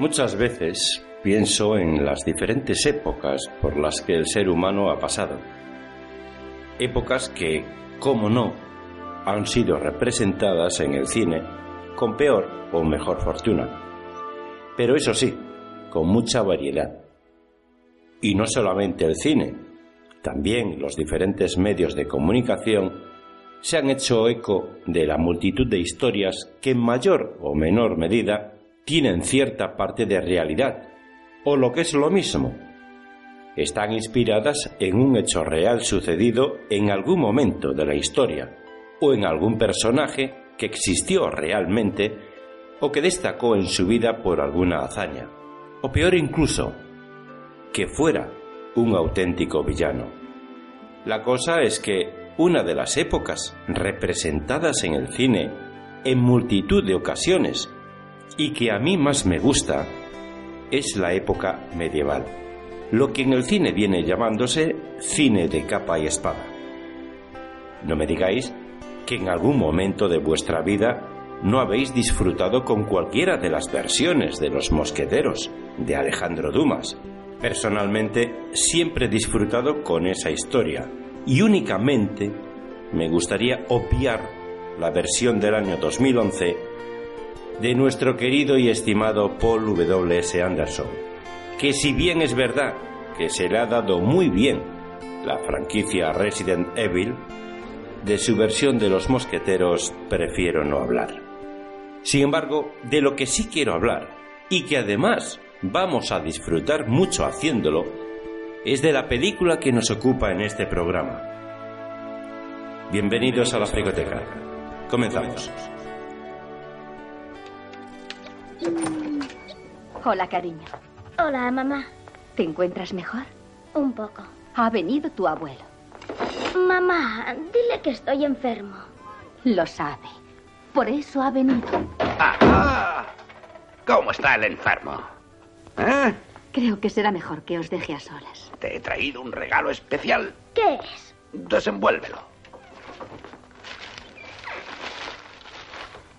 Muchas veces pienso en las diferentes épocas por las que el ser humano ha pasado. Épocas que, como no, han sido representadas en el cine con peor o mejor fortuna. Pero eso sí, con mucha variedad. Y no solamente el cine, también los diferentes medios de comunicación se han hecho eco de la multitud de historias que en mayor o menor medida tienen cierta parte de realidad, o lo que es lo mismo, están inspiradas en un hecho real sucedido en algún momento de la historia, o en algún personaje que existió realmente o que destacó en su vida por alguna hazaña, o peor incluso, que fuera un auténtico villano. La cosa es que una de las épocas representadas en el cine en multitud de ocasiones y que a mí más me gusta es la época medieval, lo que en el cine viene llamándose cine de capa y espada. No me digáis que en algún momento de vuestra vida no habéis disfrutado con cualquiera de las versiones de Los Mosqueteros de Alejandro Dumas. Personalmente siempre he disfrutado con esa historia y únicamente me gustaría obviar la versión del año 2011 de nuestro querido y estimado Paul W.S. Anderson, que si bien es verdad que se le ha dado muy bien la franquicia Resident Evil, de su versión de los mosqueteros prefiero no hablar. Sin embargo, de lo que sí quiero hablar, y que además vamos a disfrutar mucho haciéndolo, es de la película que nos ocupa en este programa. Bienvenidos a la Frigoteca. Comenzamos. Hola, cariño. Hola, mamá. ¿Te encuentras mejor? Un poco. Ha venido tu abuelo. Mamá, dile que estoy enfermo. Lo sabe. Por eso ha venido. ¡Ah! ¿Cómo está el enfermo? ¿Eh? Creo que será mejor que os deje a solas. Te he traído un regalo especial. ¿Qué es? Desenvuélvelo.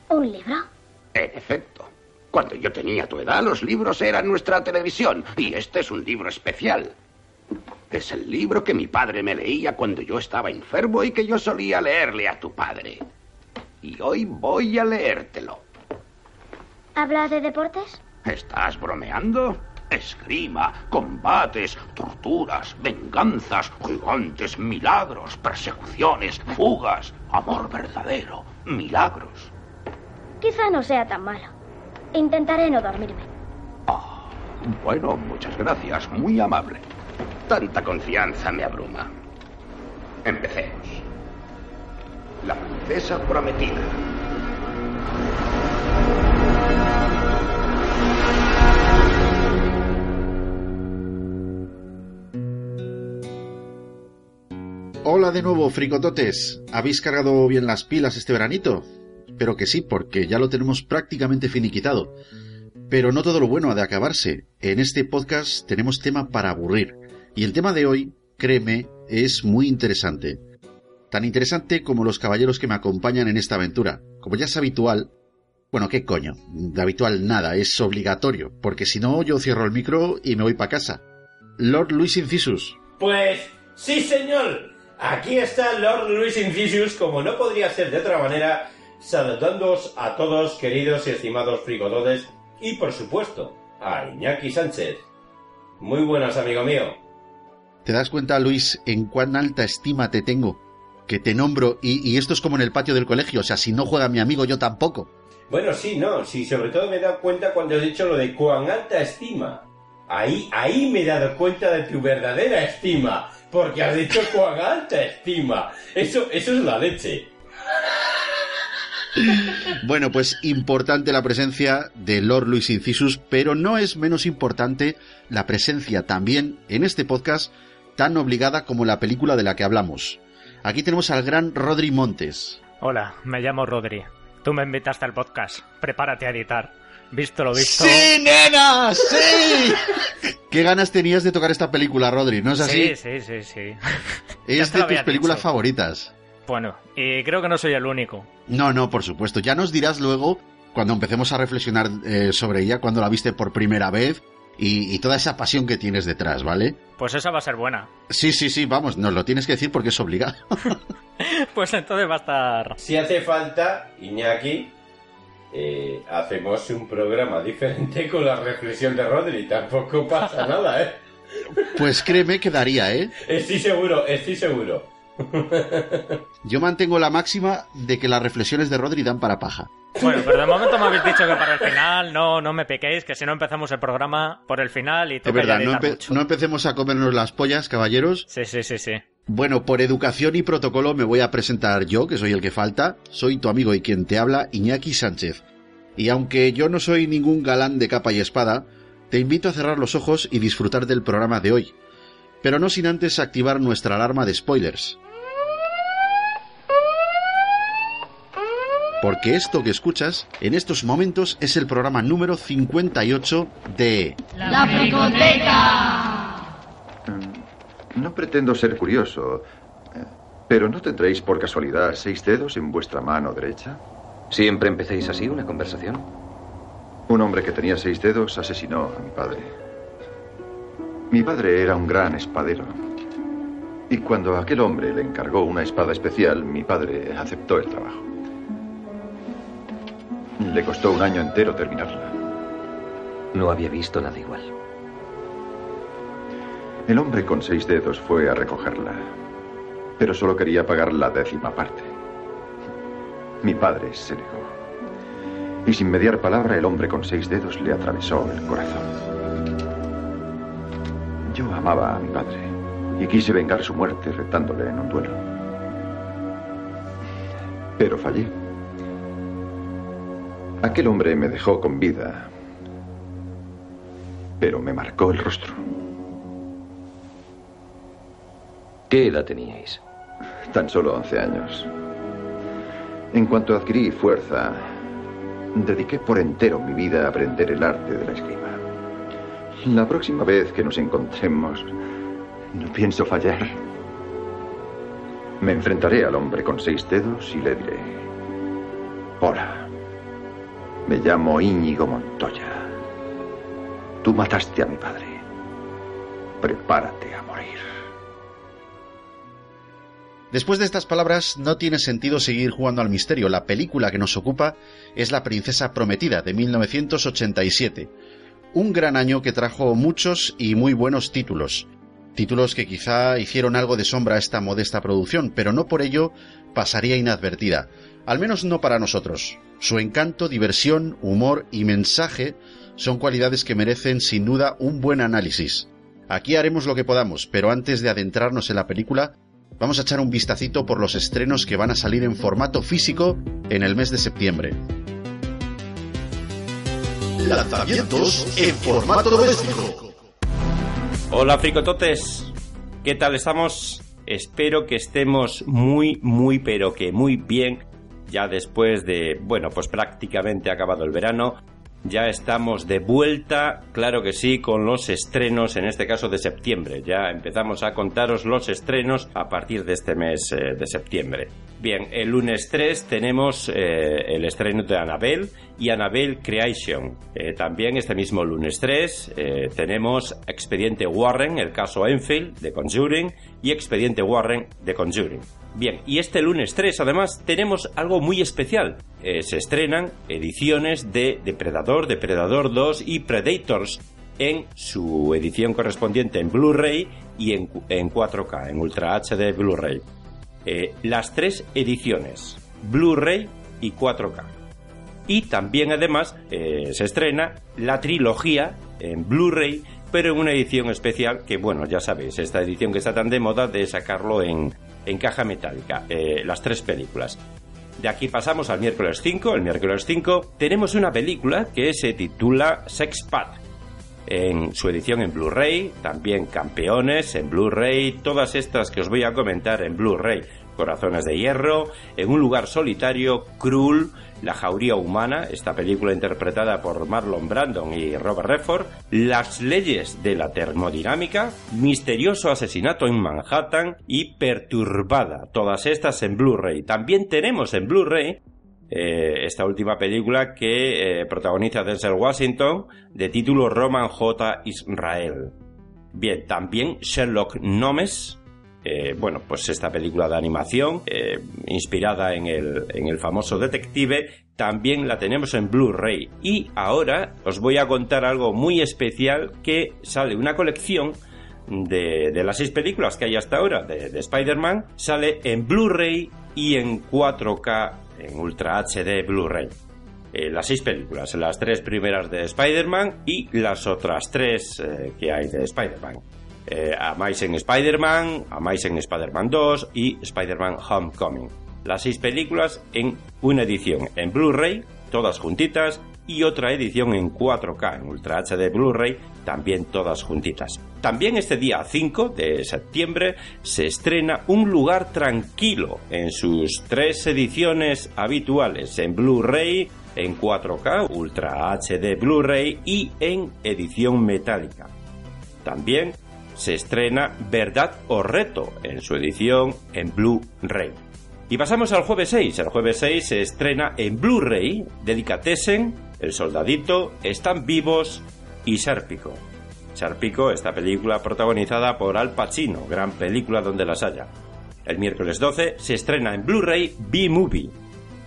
¿Un libro? En efecto. Cuando yo tenía tu edad, los libros eran nuestra televisión. Y este es un libro especial. Es el libro que mi padre me leía cuando yo estaba enfermo y que yo solía leerle a tu padre. Y hoy voy a leértelo. ¿Habla de deportes? ¿Estás bromeando? Esgrima, combates, torturas, venganzas, gigantes, milagros, persecuciones, fugas, amor verdadero, milagros. Quizá no sea tan malo. Intentaré no dormirme. Ah, bueno, muchas gracias, muy amable. Tanta confianza me abruma. Empecemos. La princesa prometida. Hola de nuevo, fricototes. ¿Habéis cargado bien las pilas este veranito? Espero que sí, porque ya lo tenemos prácticamente finiquitado. Pero no todo lo bueno ha de acabarse. En este podcast tenemos tema para aburrir. Y el tema de hoy, créeme, es muy interesante. Tan interesante como los caballeros que me acompañan en esta aventura. Como ya es habitual, bueno, ¿qué coño? De habitual nada, es obligatorio, porque si no yo cierro el micro y me voy para casa. Lord Luis Incisus. Pues sí, señor. Aquí está Lord Luis Incisius, como no podría ser de otra manera, saludándoos a todos, queridos y estimados frigotodes, y por supuesto, a Iñaki Sánchez. Muy buenas, amigo mío. ¿Te das cuenta, Luis, en cuán alta estima te tengo? Que te nombro, y, y esto es como en el patio del colegio, o sea, si no juega mi amigo, yo tampoco. Bueno, sí, no, sí, sobre todo me he dado cuenta cuando has dicho lo de cuán alta estima. Ahí, ahí me he dado cuenta de tu verdadera estima, porque has dicho cuán alta estima. Eso, eso es la leche. Bueno, pues importante la presencia de Lord Luis Incisus, pero no es menos importante la presencia también en este podcast tan obligada como la película de la que hablamos. Aquí tenemos al gran Rodri Montes. Hola, me llamo Rodri. Tú me invitaste al podcast. Prepárate a editar. Visto lo visto. ¡Sí, nena! ¡Sí! ¿Qué ganas tenías de tocar esta película, Rodri? ¿No es así? Sí, sí, sí, sí. Es de tus películas dicho. favoritas. Bueno, y creo que no soy el único. No, no, por supuesto. Ya nos dirás luego cuando empecemos a reflexionar eh, sobre ella, cuando la viste por primera vez y, y toda esa pasión que tienes detrás, ¿vale? Pues esa va a ser buena. Sí, sí, sí, vamos, nos lo tienes que decir porque es obligado. Pues entonces va a estar... Si hace falta, Iñaki, eh, hacemos un programa diferente con la reflexión de Rodri. Tampoco pasa nada, ¿eh? Pues créeme que daría, ¿eh? Estoy seguro, estoy seguro. Yo mantengo la máxima de que las reflexiones de Rodri dan para paja. Bueno, pero de momento me habéis dicho que para el final no, no me pequéis, que si no empezamos el programa por el final y Es toca verdad, ya no, editar empe- mucho. no empecemos a comernos las pollas, caballeros. Sí, sí, sí, sí. Bueno, por educación y protocolo me voy a presentar yo, que soy el que falta. Soy tu amigo y quien te habla, Iñaki Sánchez. Y aunque yo no soy ningún galán de capa y espada, te invito a cerrar los ojos y disfrutar del programa de hoy. Pero no sin antes activar nuestra alarma de spoilers. Porque esto que escuchas en estos momentos es el programa número 58 de... No pretendo ser curioso, eh, pero ¿no tendréis por casualidad seis dedos en vuestra mano derecha? ¿Siempre empecéis así una conversación? Un hombre que tenía seis dedos asesinó a mi padre. Mi padre era un gran espadero. Y cuando aquel hombre le encargó una espada especial, mi padre aceptó el trabajo. Le costó un año entero terminarla. No había visto nada igual. El hombre con seis dedos fue a recogerla, pero solo quería pagar la décima parte. Mi padre se negó. Y sin mediar palabra, el hombre con seis dedos le atravesó el corazón. Yo amaba a mi padre y quise vengar su muerte retándole en un duelo. Pero fallé. Aquel hombre me dejó con vida, pero me marcó el rostro. ¿Qué edad teníais? Tan solo 11 años. En cuanto adquirí fuerza, dediqué por entero mi vida a aprender el arte de la esgrima. La próxima vez que nos encontremos, no pienso fallar. Me enfrentaré al hombre con seis dedos y le diré, hola, me llamo Íñigo Montoya. Tú mataste a mi padre. Prepárate a morir. Después de estas palabras, no tiene sentido seguir jugando al misterio. La película que nos ocupa es La Princesa Prometida, de 1987. Un gran año que trajo muchos y muy buenos títulos. Títulos que quizá hicieron algo de sombra a esta modesta producción, pero no por ello pasaría inadvertida. Al menos no para nosotros. Su encanto, diversión, humor y mensaje son cualidades que merecen sin duda un buen análisis. Aquí haremos lo que podamos, pero antes de adentrarnos en la película, vamos a echar un vistacito por los estrenos que van a salir en formato físico en el mes de septiembre. Lanzamientos en formato doméstico. Hola fricototes, ¿qué tal estamos? Espero que estemos muy, muy, pero que muy bien ya después de, bueno, pues prácticamente acabado el verano. Ya estamos de vuelta, claro que sí, con los estrenos, en este caso de septiembre. Ya empezamos a contaros los estrenos a partir de este mes eh, de septiembre. Bien, el lunes 3 tenemos eh, el estreno de Annabelle y Annabelle Creation. Eh, también este mismo lunes 3 eh, tenemos Expediente Warren, el caso Enfield de Conjuring y Expediente Warren de Conjuring. Bien, y este lunes 3 además tenemos algo muy especial. Eh, se estrenan ediciones de Depredador, Depredador 2 y Predators en su edición correspondiente en Blu-ray y en, en 4K, en Ultra HD Blu-ray. Eh, las tres ediciones, Blu-ray y 4K. Y también además eh, se estrena la trilogía en Blu-ray, pero en una edición especial que, bueno, ya sabéis, esta edición que está tan de moda de sacarlo en, en caja metálica, eh, las tres películas. De aquí pasamos al miércoles 5. El miércoles 5 tenemos una película que se titula Sex Path. En su edición en Blu-ray, también Campeones en Blu-ray, todas estas que os voy a comentar en Blu-ray. Corazones de Hierro, En un lugar solitario, Cruel, La jauría humana, esta película interpretada por Marlon Brandon y Robert Redford, Las leyes de la termodinámica, Misterioso asesinato en Manhattan y Perturbada, todas estas en Blu-ray. También tenemos en Blu-ray eh, esta última película que eh, protagoniza Denzel Washington de título Roman J. Israel. Bien, también Sherlock Gnomes, eh, bueno, pues esta película de animación, eh, inspirada en el, en el famoso detective, también la tenemos en Blu-ray. Y ahora os voy a contar algo muy especial que sale una colección de, de las seis películas que hay hasta ahora de, de Spider-Man, sale en Blu-ray y en 4K en Ultra HD Blu-ray. Eh, las seis películas, las tres primeras de Spider-Man y las otras tres que hay de Spider-Man. Eh, Amazing Spider-Man, Amazing Spider-Man 2 y Spider-Man Homecoming. Las seis películas en una edición en Blu-ray, todas juntitas, y otra edición en 4K en Ultra HD Blu-ray, también todas juntitas. También este día 5 de septiembre se estrena Un lugar tranquilo en sus tres ediciones habituales en Blu-ray, en 4K, Ultra HD Blu-ray y en edición metálica. También se estrena Verdad o Reto en su edición en Blu-ray. Y pasamos al jueves 6. El jueves 6 se estrena en Blu-ray Delicatessen, El Soldadito, Están Vivos y Sérpico. Sérpico, esta película protagonizada por Al Pacino, gran película donde las haya. El miércoles 12 se estrena en Blu-ray B-Movie,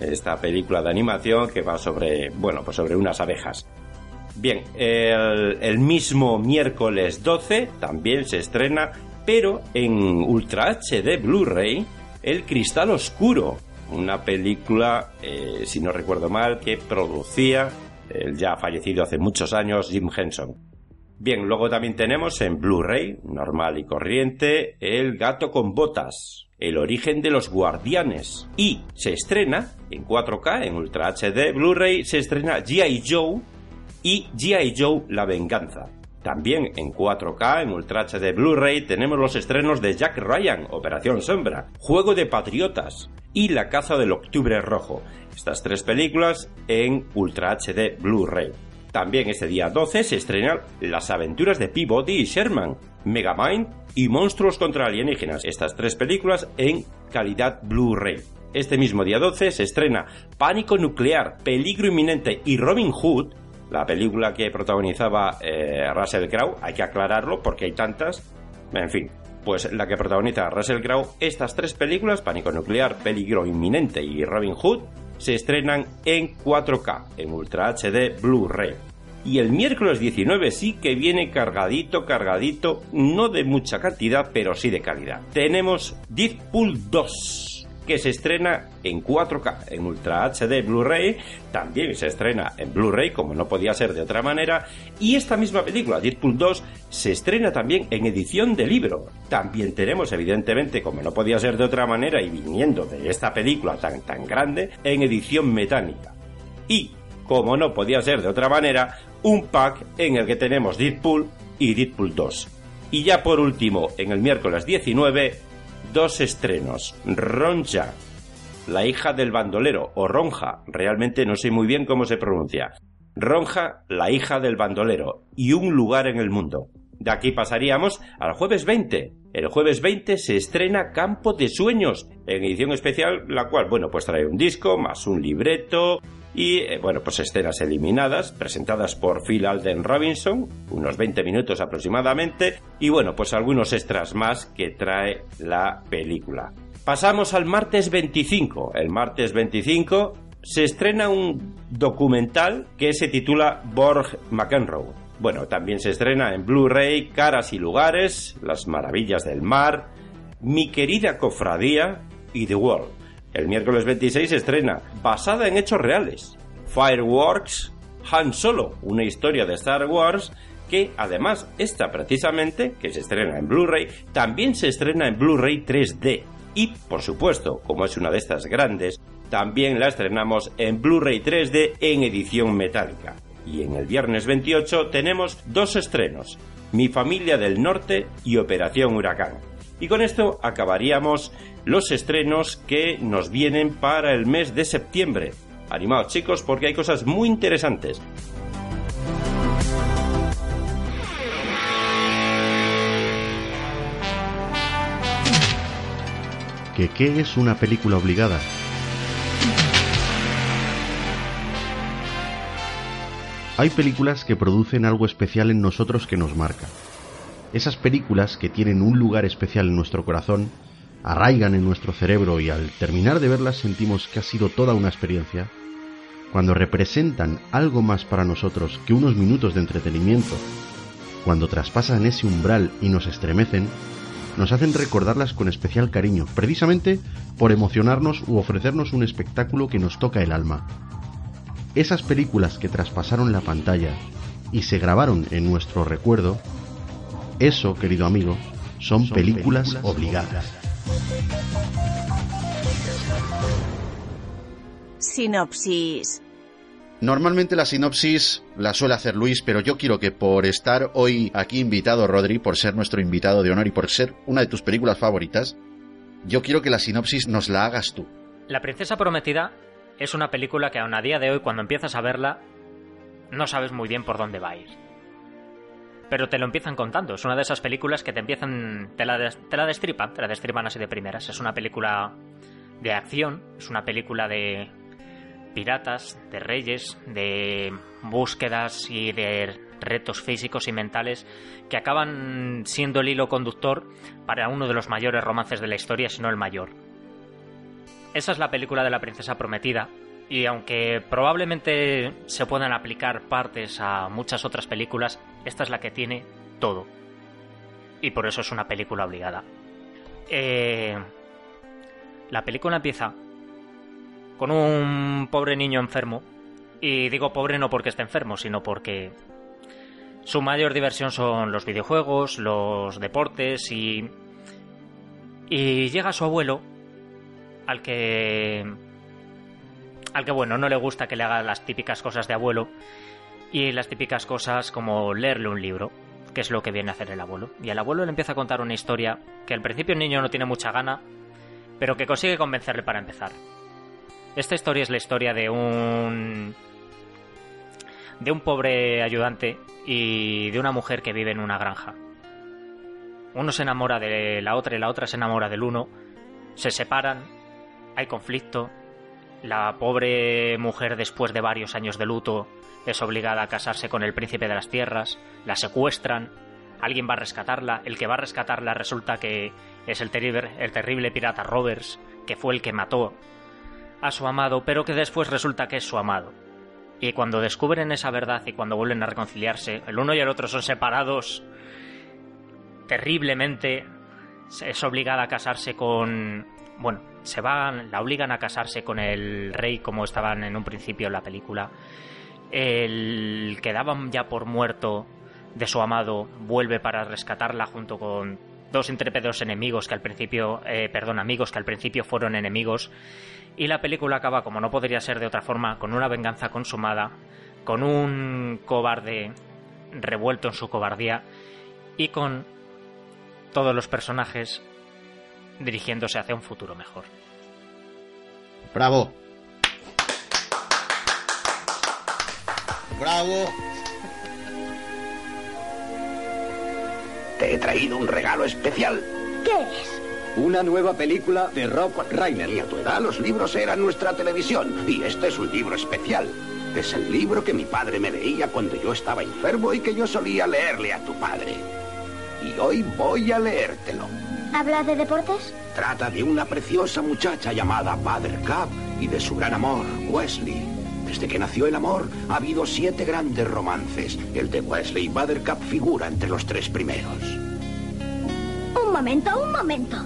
esta película de animación que va sobre, bueno, pues sobre unas abejas. Bien, el, mismo miércoles 12 también se estrena, pero en Ultra HD Blu-ray, El Cristal Oscuro, una película, eh, si no recuerdo mal, que producía el ya fallecido hace muchos años Jim Henson. Bien, luego también tenemos en Blu-ray, normal y corriente, El gato con botas, El origen de los guardianes. Y se estrena en 4K, en Ultra HD Blu-ray, se estrena G.I. Joe y G.I. Joe La venganza. También en 4K, en Ultra HD Blu-ray, tenemos los estrenos de Jack Ryan, Operación Sombra, Juego de Patriotas y La caza del Octubre Rojo. Estas tres películas en Ultra HD Blu-ray. También este día 12 se estrenan Las aventuras de Peabody y Sherman, Megamind y Monstruos contra alienígenas. Estas tres películas en calidad Blu-ray. Este mismo día 12 se estrena Pánico Nuclear, Peligro Inminente y Robin Hood, la película que protagonizaba eh, Russell Crowe, hay que aclararlo porque hay tantas, en fin, pues la que protagoniza Russell Crowe, estas tres películas, Pánico Nuclear, Peligro Inminente y Robin Hood, se estrenan en 4K, en Ultra HD Blu-ray. Y el miércoles 19 sí que viene cargadito, cargadito, no de mucha cantidad, pero sí de calidad. Tenemos Deadpool 2 que se estrena en 4K, en Ultra HD Blu-ray, también se estrena en Blu-ray, como no podía ser de otra manera, y esta misma película, Deadpool 2, se estrena también en edición de libro. También tenemos, evidentemente, como no podía ser de otra manera, y viniendo de esta película tan, tan grande, en edición metálica. Y, como no podía ser de otra manera, un pack en el que tenemos Deadpool y Deadpool 2. Y ya por último, en el miércoles 19, dos estrenos. Ronja, la hija del bandolero, o Ronja, realmente no sé muy bien cómo se pronuncia. Ronja, la hija del bandolero, y un lugar en el mundo. De aquí pasaríamos al jueves 20. El jueves 20 se estrena Campo de Sueños, en edición especial, la cual, bueno, pues trae un disco, más un libreto, y eh, bueno, pues escenas eliminadas, presentadas por Phil Alden Robinson, unos 20 minutos aproximadamente, y bueno, pues algunos extras más que trae la película. Pasamos al martes 25. El martes 25 se estrena un documental que se titula Borg McEnroe. Bueno, también se estrena en Blu-ray Caras y Lugares, Las Maravillas del Mar, Mi querida Cofradía y The World. El miércoles 26 se estrena, basada en hechos reales, Fireworks Han Solo, una historia de Star Wars que además esta precisamente, que se estrena en Blu-ray, también se estrena en Blu-ray 3D. Y, por supuesto, como es una de estas grandes, también la estrenamos en Blu-ray 3D en edición metálica. Y en el viernes 28 tenemos dos estrenos, Mi familia del norte y Operación Huracán. Y con esto acabaríamos los estrenos que nos vienen para el mes de septiembre. Animados chicos porque hay cosas muy interesantes. ¿Que qué es una película obligada? Hay películas que producen algo especial en nosotros que nos marca. Esas películas que tienen un lugar especial en nuestro corazón, arraigan en nuestro cerebro y al terminar de verlas sentimos que ha sido toda una experiencia, cuando representan algo más para nosotros que unos minutos de entretenimiento, cuando traspasan ese umbral y nos estremecen, nos hacen recordarlas con especial cariño, precisamente por emocionarnos u ofrecernos un espectáculo que nos toca el alma. Esas películas que traspasaron la pantalla y se grabaron en nuestro recuerdo, eso, querido amigo, son, películas, obligadas. Sinopsis. Normalmente la sinopsis la suele hacer Luis, pero yo quiero que por estar hoy aquí invitado, Rodri, por ser nuestro invitado de honor y por ser una de tus películas favoritas, yo quiero que la sinopsis nos la hagas tú. La Princesa Prometida es una película que aún a día de hoy, cuando empiezas a verla, no sabes muy bien por dónde va a ir. Pero te lo empiezan contando. Es una de esas películas que te empiezan. te la, te la destripan, te la destripan así de primeras. Es una película de acción, es una película de piratas, de reyes, de búsquedas y de retos físicos y mentales que acaban siendo el hilo conductor para uno de los mayores romances de la historia, si no el mayor. Esa es la película de la princesa prometida, y aunque probablemente se puedan aplicar partes a muchas otras películas, esta es la que tiene todo. Y por eso es una película obligada. Eh, la película empieza con un pobre niño enfermo. Y digo pobre no porque esté enfermo, sino porque su mayor diversión son los videojuegos, los deportes y... Y llega su abuelo, al que... Al que, bueno, no le gusta que le haga las típicas cosas de abuelo. Y las típicas cosas como leerle un libro, que es lo que viene a hacer el abuelo. Y el abuelo le empieza a contar una historia que al principio el niño no tiene mucha gana, pero que consigue convencerle para empezar. Esta historia es la historia de un de un pobre ayudante y de una mujer que vive en una granja. Uno se enamora de la otra y la otra se enamora del uno. Se separan, hay conflicto. La pobre mujer, después de varios años de luto, es obligada a casarse con el príncipe de las tierras. La secuestran. Alguien va a rescatarla. El que va a rescatarla resulta que es el terrible, el terrible pirata Roberts, que fue el que mató a su amado, pero que después resulta que es su amado. Y cuando descubren esa verdad y cuando vuelven a reconciliarse, el uno y el otro son separados terriblemente. Es obligada a casarse con. Bueno, se van, la obligan a casarse con el rey como estaban en un principio en la película. El que daban ya por muerto de su amado vuelve para rescatarla junto con dos intrépidos enemigos que al principio, eh, perdón, amigos que al principio fueron enemigos. Y la película acaba, como no podría ser de otra forma, con una venganza consumada, con un cobarde revuelto en su cobardía y con todos los personajes dirigiéndose hacia un futuro mejor. Bravo. Bravo. Te he traído un regalo especial. ¿Qué es? Una nueva película de Rob Reiner. Y a tu edad los libros eran nuestra televisión. Y este es un libro especial. Es el libro que mi padre me leía cuando yo estaba enfermo y que yo solía leerle a tu padre. Y hoy voy a leértelo. ¿Habla de deportes? Trata de una preciosa muchacha llamada Buttercup y de su gran amor, Wesley. Desde que nació el amor, ha habido siete grandes romances. El de Wesley y Buttercup figura entre los tres primeros. Un momento, un momento.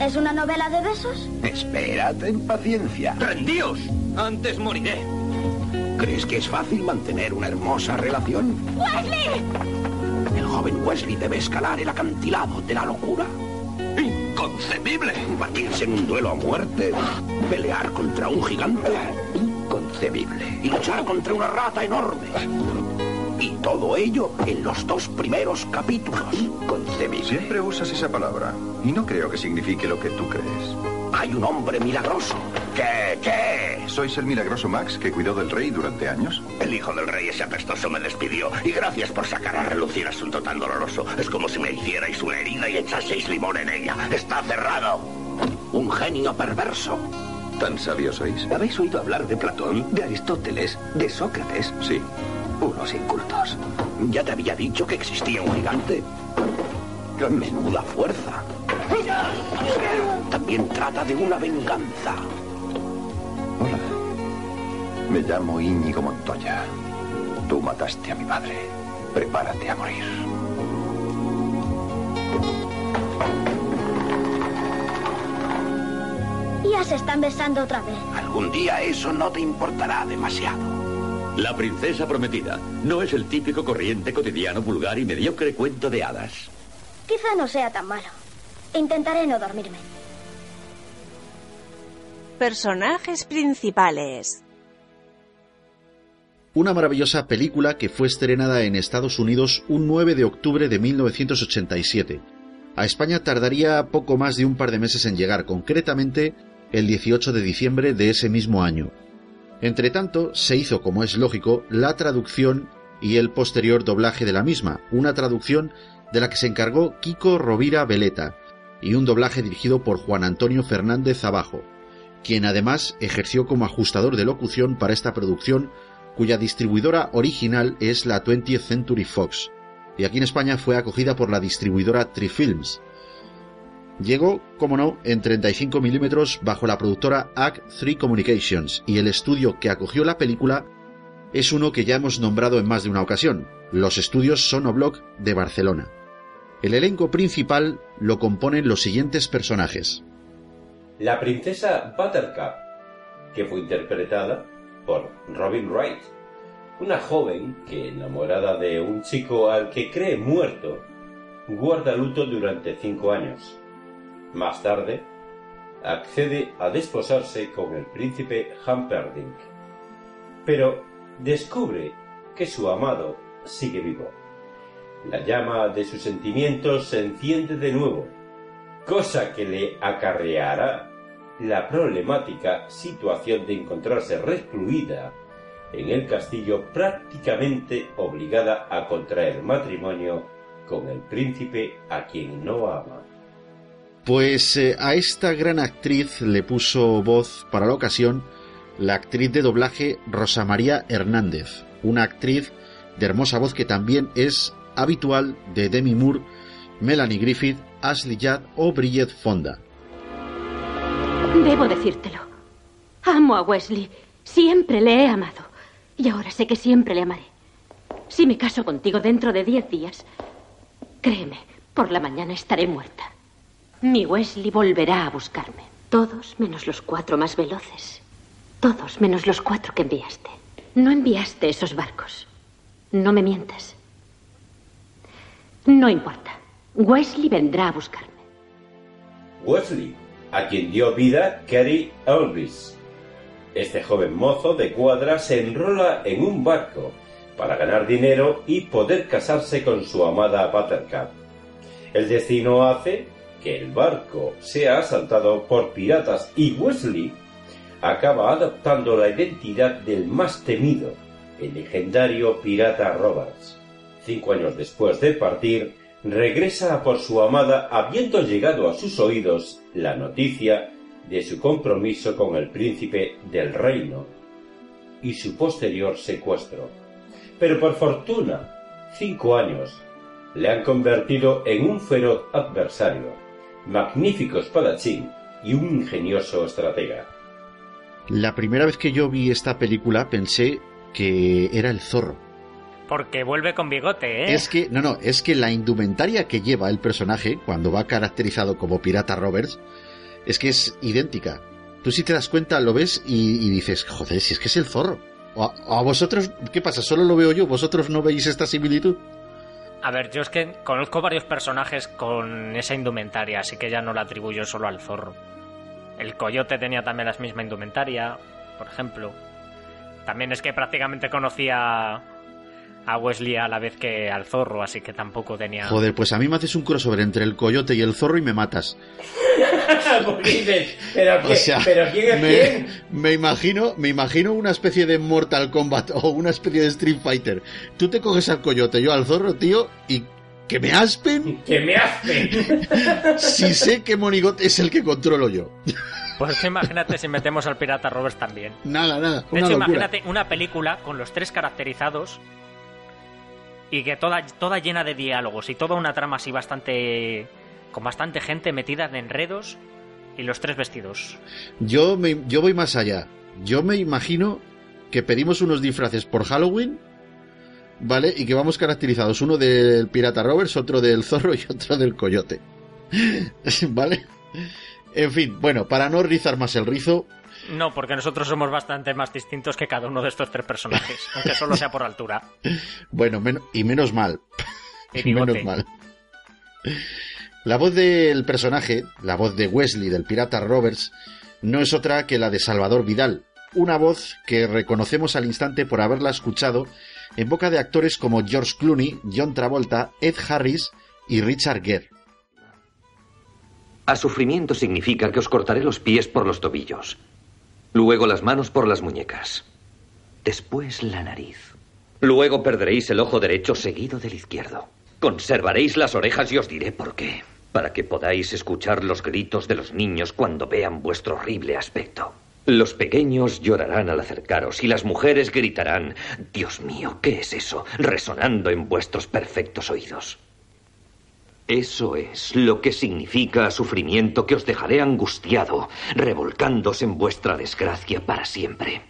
¿Es una novela de besos? Espera, ten paciencia. ¡Rendíos! Antes moriré. ¿Crees que es fácil mantener una hermosa relación? ¡Wesley! El joven Wesley debe escalar el acantilado de la locura. ¡Inconcebible! Batirse en un duelo a muerte. Pelear contra un gigante. Inconcebible. Y luchar contra una rata enorme. Y todo ello en los dos primeros capítulos. Inconcebible. Siempre usas esa palabra. Y no creo que signifique lo que tú crees. Hay un hombre milagroso. ¿Qué? ¿Qué? ¿Sois el milagroso Max que cuidó del rey durante años? El hijo del rey ese apestoso me despidió. Y gracias por sacar a relucir asunto tan doloroso. Es como si me hicierais una herida y echaseis limón en ella. Está cerrado. Un genio perverso. ¿Tan sabios sois? ¿Habéis oído hablar de Platón, de Aristóteles, de Sócrates? Sí. Unos incultos. Ya te había dicho que existía un gigante. Menuda fuerza. También trata de una venganza. Hola. Me llamo Íñigo Montoya. Tú mataste a mi padre. Prepárate a morir. Ya se están besando otra vez. Algún día eso no te importará demasiado. La princesa prometida no es el típico corriente cotidiano vulgar y mediocre cuento de hadas. Quizá no sea tan malo. Intentaré no dormirme. Personajes principales. Una maravillosa película que fue estrenada en Estados Unidos un 9 de octubre de 1987. A España tardaría poco más de un par de meses en llegar, concretamente el 18 de diciembre de ese mismo año. Entre tanto, se hizo, como es lógico, la traducción y el posterior doblaje de la misma, una traducción de la que se encargó Kiko Rovira Veleta, y un doblaje dirigido por Juan Antonio Fernández Abajo, quien además ejerció como ajustador de locución para esta producción, cuya distribuidora original es la 20th Century Fox, y aquí en España fue acogida por la distribuidora Trifilms, Llegó, como no, en 35 milímetros bajo la productora Act 3 Communications y el estudio que acogió la película es uno que ya hemos nombrado en más de una ocasión, los estudios Sonoblock de Barcelona. El elenco principal lo componen los siguientes personajes. La princesa Buttercup, que fue interpretada por Robin Wright, una joven que, enamorada de un chico al que cree muerto, guarda luto durante cinco años. Más tarde, accede a desposarse con el príncipe Humperdinck, pero descubre que su amado sigue vivo. La llama de sus sentimientos se enciende de nuevo, cosa que le acarreará la problemática situación de encontrarse recluida en el castillo prácticamente obligada a contraer matrimonio con el príncipe a quien no ama. Pues eh, a esta gran actriz le puso voz para la ocasión la actriz de doblaje Rosa María Hernández, una actriz de hermosa voz que también es habitual de Demi Moore, Melanie Griffith, Ashley Judd o Bridget Fonda. Debo decírtelo. Amo a Wesley. Siempre le he amado. Y ahora sé que siempre le amaré. Si me caso contigo dentro de diez días, créeme, por la mañana estaré muerta. Mi Wesley volverá a buscarme. Todos menos los cuatro más veloces. Todos menos los cuatro que enviaste. No enviaste esos barcos. No me mientas. No importa. Wesley vendrá a buscarme. Wesley, a quien dio vida Cary Elvis. Este joven mozo de cuadra se enrola en un barco para ganar dinero y poder casarse con su amada Buttercup. El destino hace que el barco sea asaltado por piratas y Wesley acaba adoptando la identidad del más temido, el legendario pirata Roberts. Cinco años después de partir, regresa por su amada habiendo llegado a sus oídos la noticia de su compromiso con el príncipe del reino y su posterior secuestro. Pero por fortuna, cinco años le han convertido en un feroz adversario magnífico espadachín y un ingenioso estratega. La primera vez que yo vi esta película pensé que era el zorro. Porque vuelve con bigote, ¿eh? Es que, no, no, es que la indumentaria que lleva el personaje cuando va caracterizado como Pirata Roberts es que es idéntica. Tú si te das cuenta, lo ves y, dices, joder, si es que es el zorro. a vosotros, ¿qué pasa? ¿Solo lo veo yo? ¿Vosotros no veis esta similitud? A ver, yo es que conozco varios personajes con esa indumentaria, así que ya no la atribuyo solo al zorro. El coyote tenía también la misma indumentaria, por ejemplo. También es que prácticamente conocía a Wesley a la vez que al zorro, así que tampoco tenía. Joder, pues a mí me haces un crossover entre el coyote y el zorro y me matas. ¿Pero, ¿Pero quién es me, quién? Me imagino, me imagino una especie de Mortal Kombat o una especie de Street Fighter. Tú te coges al coyote, yo al zorro, tío, y que me aspen. Que me aspen. si sé que Monigot es el que controlo yo. Pues imagínate si metemos al pirata Roberts también. Nada, nada. De hecho, imagínate una película con los tres caracterizados y que toda, toda llena de diálogos y toda una trama así bastante... con bastante gente metida de enredos y los tres vestidos. Yo, me, yo voy más allá. Yo me imagino que pedimos unos disfraces por Halloween, ¿vale? Y que vamos caracterizados, uno del Pirata Roberts, otro del Zorro y otro del Coyote. ¿Vale? En fin, bueno, para no rizar más el rizo, No, porque nosotros somos bastante más distintos que cada uno de estos tres personajes, aunque solo sea por altura. Bueno, men- y menos mal. Y menos mal. La voz del personaje, la voz de Wesley del pirata Roberts, no es otra que la de Salvador Vidal, una voz que reconocemos al instante por haberla escuchado en boca de actores como George Clooney, John Travolta, Ed Harris y Richard Gere. A sufrimiento significa que os cortaré los pies por los tobillos, luego las manos por las muñecas, después la nariz. Luego perderéis el ojo derecho seguido del izquierdo. Conservaréis las orejas y os diré por qué. Para que podáis escuchar los gritos de los niños cuando vean vuestro horrible aspecto. Los pequeños llorarán al acercaros y las mujeres gritarán, Dios mío, ¿qué es eso? resonando en vuestros perfectos oídos. Eso es lo que significa sufrimiento que os dejaré angustiado, revolcándose en vuestra desgracia para siempre.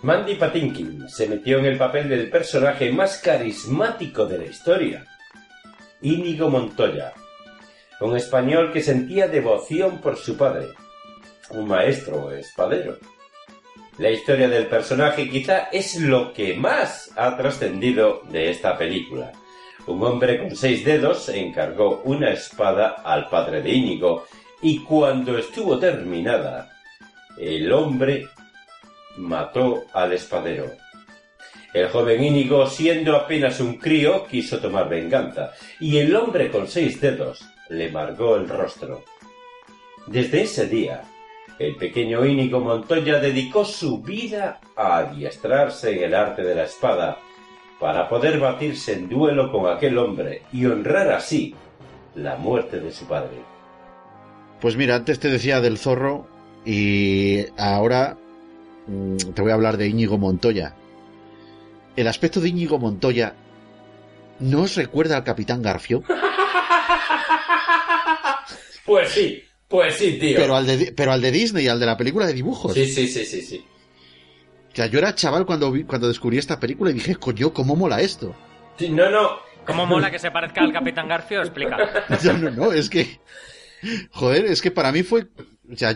Mandy Patinkin se metió en el papel del personaje más carismático de la historia, Íñigo Montoya, un español que sentía devoción por su padre, un maestro espadero. La historia del personaje quizá es lo que más ha trascendido de esta película. Un hombre con seis dedos encargó una espada al padre de Íñigo y cuando estuvo terminada, el hombre mató al espadero. El joven Íñigo, siendo apenas un crío, quiso tomar venganza, y el hombre con seis dedos le margó el rostro. Desde ese día, el pequeño Íñigo Montoya dedicó su vida a adiestrarse en el arte de la espada, para poder batirse en duelo con aquel hombre y honrar así la muerte de su padre. Pues mira, antes te decía del zorro y ahora mm, te voy a hablar de Íñigo Montoya. El aspecto de Íñigo Montoya no os recuerda al Capitán Garfio, Pues sí, pues sí, tío. pero al, de, pero al de Disney, al de la película de dibujos. Sí, sí, sí, sí, sí. O sea, yo era chaval cuando, vi- cuando descubrí esta película y dije, coño, ¿cómo mola esto? Sí, no, no. ¿Cómo mola que se parezca al Capitán Garfio? Explica. No, no, no, es que... Joder, es que para mí fue... O sea,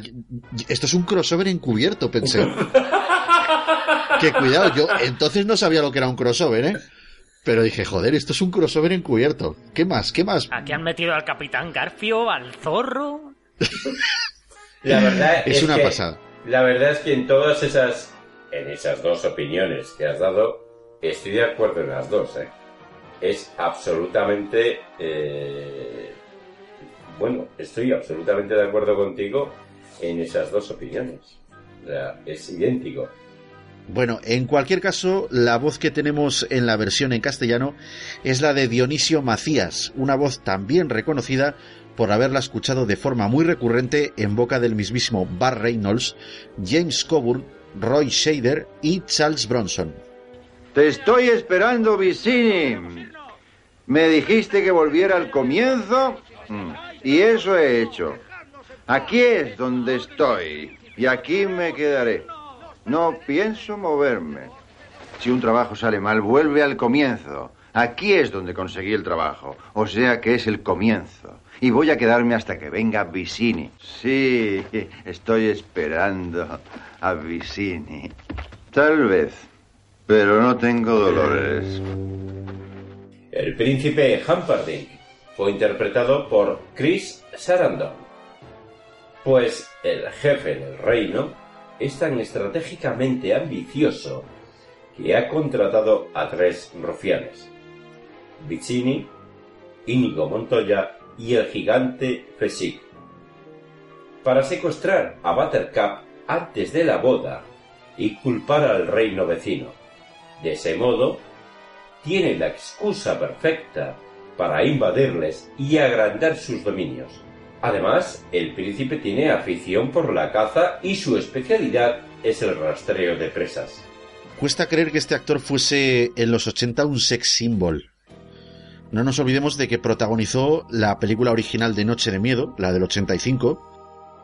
esto es un crossover encubierto, pensé. que cuidado, yo entonces no sabía lo que era un crossover, ¿eh? Pero dije, joder, esto es un crossover encubierto. ¿Qué más? ¿Qué más? Aquí han metido al Capitán Garfio, al zorro. La verdad Es es, una que- pasada. La verdad es que en todas esas, en esas dos opiniones que has dado, estoy de acuerdo en las dos, ¿eh? Es absolutamente, eh, bueno, estoy absolutamente de acuerdo contigo en esas dos opiniones. O sea, es idéntico. Bueno, en cualquier caso, la voz que tenemos en la versión en castellano es la de Dionisio Macías, una voz también reconocida por haberla escuchado de forma muy recurrente en boca del mismísimo Bar Reynolds, James Coburn, Roy Shader y Charles Bronson. Te estoy esperando, Vicini. Me dijiste que volviera al comienzo mm, y eso he hecho. Aquí es donde estoy y aquí me quedaré. No pienso moverme. Si un trabajo sale mal, vuelve al comienzo. Aquí es donde conseguí el trabajo. O sea que es el comienzo. Y voy a quedarme hasta que venga Vicini. Sí, estoy esperando a Vicini. Tal vez. Pero no tengo dolores. El príncipe Humperdinck fue interpretado por Chris Sarandon. Pues el jefe del reino es tan estratégicamente ambicioso que ha contratado a tres rufianes: Vicini, Íñigo Montoya y el gigante Fesic, para secuestrar a Buttercup antes de la boda y culpar al reino vecino. De ese modo, tiene la excusa perfecta para invadirles y agrandar sus dominios. Además, el príncipe tiene afición por la caza y su especialidad es el rastreo de presas. cuesta creer que este actor fuese en los 80 un sex symbol. No nos olvidemos de que protagonizó la película original de Noche de Miedo, la del 85,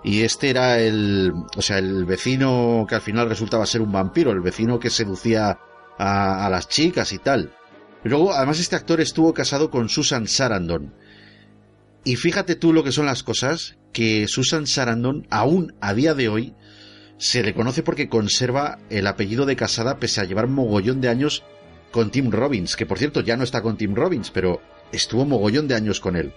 y este era el, o sea, el vecino que al final resultaba ser un vampiro, el vecino que seducía a, las chicas y tal. Luego, además, este actor estuvo casado con Susan Sarandon. Y fíjate tú lo que son las cosas, que Susan Sarandon, aún a día de hoy, se le conoce porque conserva el apellido de casada pese a llevar mogollón de años con Tim Robbins, que por cierto ya no está con Tim Robbins, pero estuvo mogollón de años con él.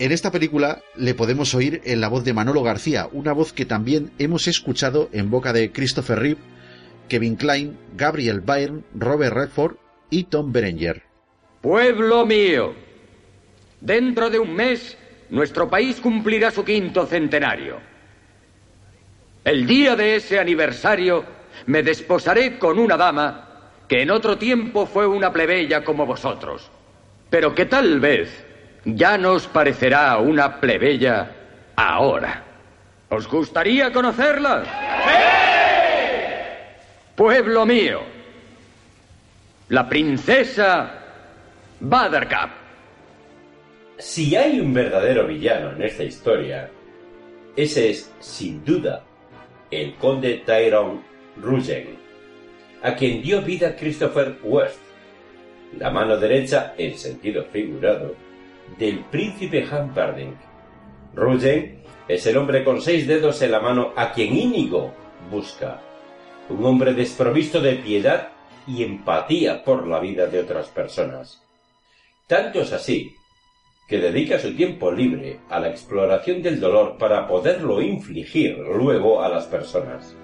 En esta película le podemos oír en la voz de Manolo García, una voz que también hemos escuchado en boca de Christopher Reeve, Kevin Klein, Gabriel Byrne, Robert Redford y Tom Berenger. Pueblo mío, dentro de un mes nuestro país cumplirá su quinto centenario. El día de ese aniversario me desposaré con una dama que en otro tiempo fue una plebeya como vosotros, pero que tal vez ya no os parecerá una plebeya ahora. ¿Os gustaría conocerla? Pueblo mío, la princesa Buttercup. Si hay un verdadero villano en esta historia, ese es, sin duda, el conde Tyrone Rugen, a quien dio vida Christopher West, la mano derecha, en sentido figurado, del príncipe Humperdinck. Rugen es el hombre con seis dedos en la mano a quien Íñigo busca, un hombre desprovisto de piedad y empatía por la vida de otras personas. Tanto es así que dedica su tiempo libre a la exploración del dolor para poderlo infligir luego a las personas.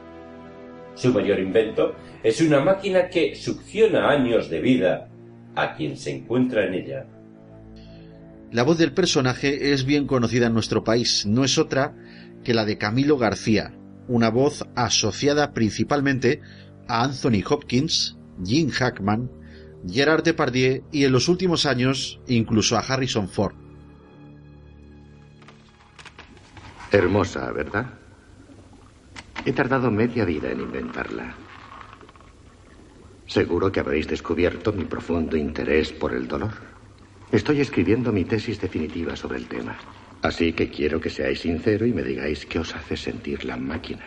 Su mayor invento es una máquina que succiona años de vida a quien se encuentra en ella. La voz del personaje es bien conocida en nuestro país, no es otra que la de Camilo García, una voz asociada principalmente a Anthony Hopkins, Jim Hackman, Gerard Depardieu y en los últimos años incluso a Harrison Ford. Hermosa, ¿verdad? He tardado media vida en inventarla. Seguro que habréis descubierto mi profundo interés por el dolor. Estoy escribiendo mi tesis definitiva sobre el tema. Así que quiero que seáis sincero y me digáis qué os hace sentir la máquina.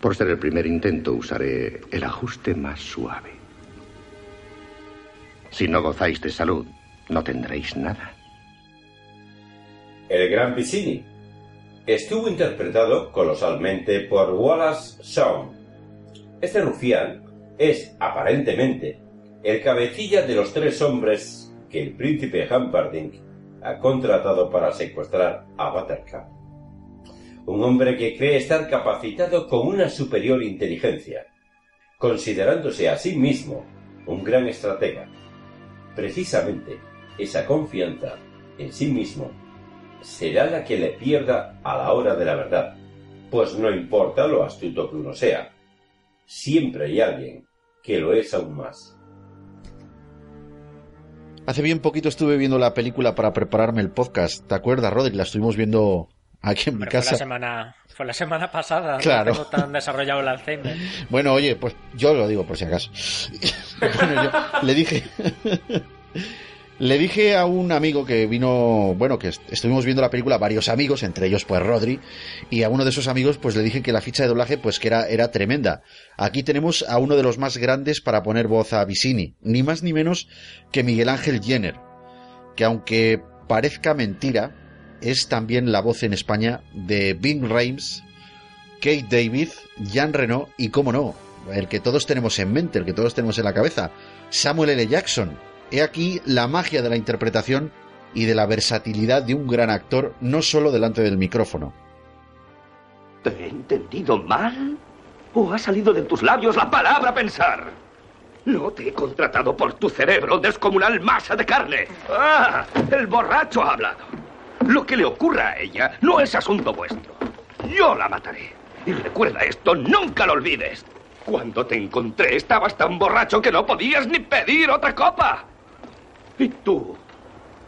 Por ser el primer intento usaré el ajuste más suave. Si no gozáis de salud, no tendréis nada. El gran Vicini estuvo interpretado colosalmente por Wallace Shawn. Este rufián es, aparentemente, el cabecilla de los tres hombres que el príncipe Humperdinck ha contratado para secuestrar a Buttercup. Un hombre que cree estar capacitado con una superior inteligencia, considerándose a sí mismo un gran estratega. Precisamente esa confianza en sí mismo será la que le pierda a la hora de la verdad, pues no importa lo astuto que uno sea, siempre hay alguien que lo es aún más. Hace bien poquito estuve viendo la película para prepararme el podcast. ¿Te acuerdas, Rodri? La estuvimos viendo aquí en mi Pero casa. Fue la semana, fue la semana pasada. Claro. No tengo tan desarrollado el Alzheimer. Bueno, oye, pues yo lo digo por si acaso. Bueno, yo le dije. Le dije a un amigo que vino, bueno, que est- estuvimos viendo la película, varios amigos, entre ellos pues Rodri, y a uno de esos amigos pues le dije que la ficha de doblaje pues que era, era tremenda. Aquí tenemos a uno de los más grandes para poner voz a Vicini, ni más ni menos que Miguel Ángel Jenner, que aunque parezca mentira, es también la voz en España de Bing Rames, Kate David, Jean Reno y, cómo no, el que todos tenemos en mente, el que todos tenemos en la cabeza, Samuel L. Jackson. He aquí la magia de la interpretación y de la versatilidad de un gran actor, no solo delante del micrófono. ¿Te he entendido mal? ¿O ha salido de tus labios la palabra pensar? No te he contratado por tu cerebro, descomunal masa de carne. ¡Ah! El borracho ha hablado. Lo que le ocurra a ella no es asunto vuestro. Yo la mataré. Y recuerda esto, nunca lo olvides. Cuando te encontré estabas tan borracho que no podías ni pedir otra copa. Y tú,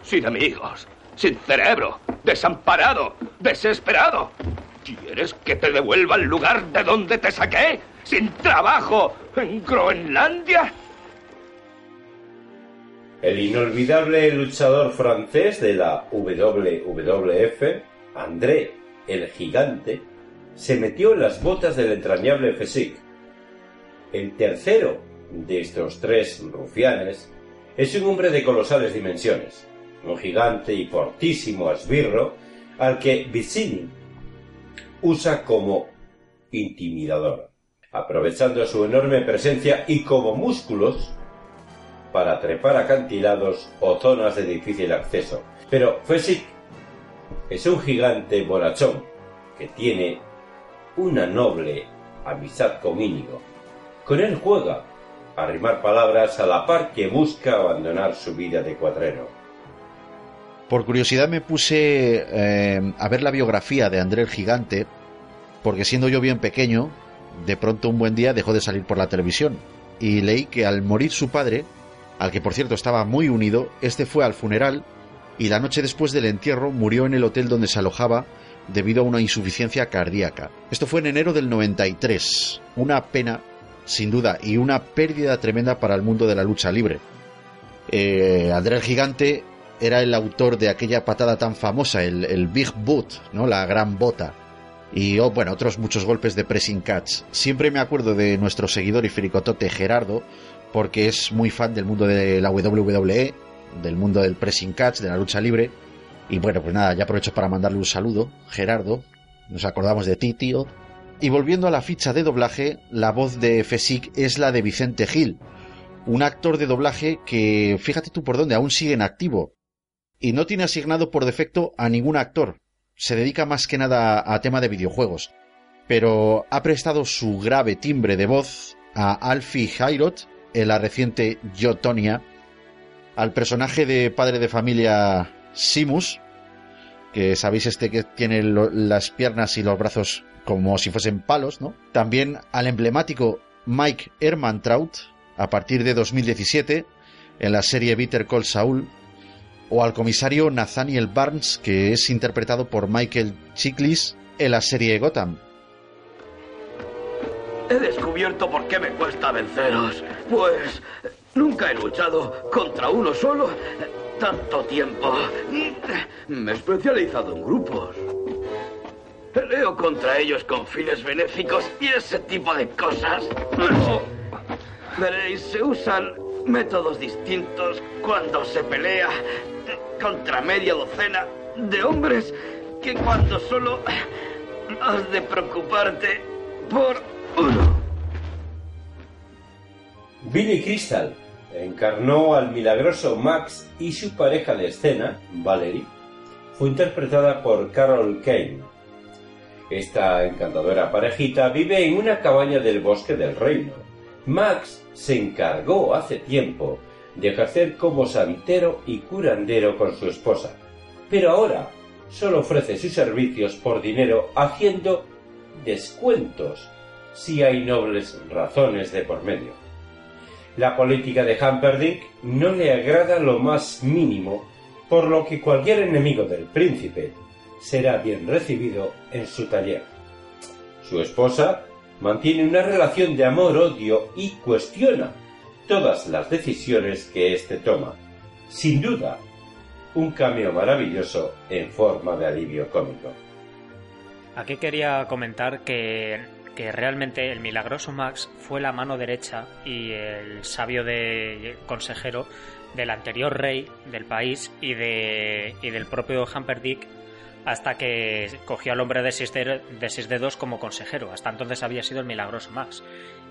sin amigos, sin cerebro, desamparado, desesperado. ¿Quieres que te devuelva al lugar de donde te saqué? ¿Sin trabajo? ¿En Groenlandia? El inolvidable luchador francés de la WWF, André el Gigante, se metió en las botas del entrañable Fesic. El tercero de estos tres rufianes es un hombre de colosales dimensiones, un gigante y fortísimo esbirro al que Vicini usa como intimidador, aprovechando su enorme presencia y como músculos para trepar acantilados o zonas de difícil acceso. Pero Fesic es un gigante borachón que tiene una noble amistad con Íñigo. Con él juega a rimar palabras a la par que busca abandonar su vida de cuadrero. Por curiosidad me puse eh, a ver la biografía de André el Gigante, porque siendo yo bien pequeño, de pronto un buen día dejó de salir por la televisión. Y leí que al morir su padre, al que por cierto estaba muy unido, este fue al funeral y la noche después del entierro murió en el hotel donde se alojaba debido a una insuficiencia cardíaca. Esto fue en enero del 93. Una pena, sin duda, y una pérdida tremenda para el mundo de la lucha libre. Eh, André el Gigante era el autor de aquella patada tan famosa, el, Big Boot, ¿no? La gran bota. Y oh, bueno, otros muchos golpes de pressing catch. Siempre me acuerdo de nuestro seguidor y fricotote Gerardo, porque es muy fan del mundo de la WWE, del mundo del pressing catch, de la lucha libre. Y bueno, pues nada, ya aprovecho para mandarle un saludo, Gerardo. Nos acordamos de ti, tío. Y volviendo a la ficha de doblaje, la voz de Fesic es la de Vicente Gil, un actor de doblaje que, fíjate tú por dónde, aún sigue en activo. Y no tiene asignado por defecto a ningún actor. Se dedica más que nada a tema de videojuegos. Pero ha prestado su grave timbre de voz a Alfie Jairot en la reciente Yotonia, al personaje de padre de familia Simus, que sabéis este que tiene las piernas y los brazos como si fuesen palos, ¿no? También al emblemático Mike Ehrmantraut, a partir de 2017, en la serie Bitter Call Saul, o al comisario Nathaniel Barnes, que es interpretado por Michael Chiklis en la serie Gotham. He descubierto por qué me cuesta venceros. Pues nunca he luchado contra uno solo tanto tiempo. Me he especializado en grupos. Peleo contra ellos con fines benéficos y ese tipo de cosas. Veréis, se usan métodos distintos cuando se pelea contra media docena de hombres que cuando solo has de preocuparte por uno. Billy Crystal encarnó al milagroso Max y su pareja de escena, Valerie, fue interpretada por Carol Kane. Esta encantadora parejita vive en una cabaña del bosque del reino. Max se encargó hace tiempo de ejercer como santero y curandero con su esposa, pero ahora solo ofrece sus servicios por dinero haciendo descuentos si hay nobles razones de por medio. La política de Humperdinck no le agrada lo más mínimo, por lo que cualquier enemigo del príncipe será bien recibido en su taller. Su esposa mantiene una relación de amor-odio y cuestiona todas las decisiones que éste toma. Sin duda, un cambio maravilloso en forma de alivio cómico. Aquí quería comentar que que realmente el milagroso Max fue la mano derecha y el sabio de consejero del anterior rey del país y, de, del propio Humperdinck hasta que cogió al hombre de seis, de dedos como consejero. Hasta entonces había sido el milagroso Max.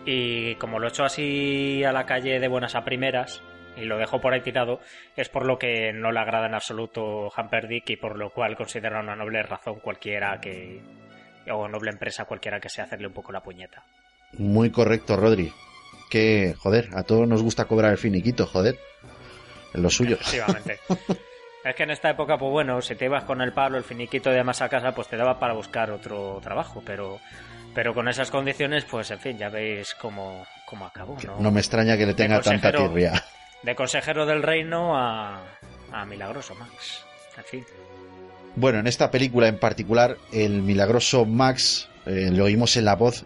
Y como lo echó así a la calle de buenas a primeras y lo dejó por ahí tirado, es por lo que no le agrada en absoluto Humperdinck y por lo cual considera una noble razón cualquiera que, o noble empresa cualquiera que sea hacerle un poco la puñeta. Muy correcto, Rodri. Que, joder, a todos nos gusta cobrar el finiquito, joder. En lo suyo. Efectivamente. es que en esta época, pues bueno, si te ibas con el palo, el finiquito de más a casa, pues te daba para buscar otro trabajo, pero pero con esas condiciones, pues en fin, ya veis cómo, cómo acabó. ¿no? no me extraña que le tenga tanta tirria. De consejero del reino a, a Milagroso Max. En fin. Bueno, en esta película en particular, el milagroso Max eh, lo oímos en la voz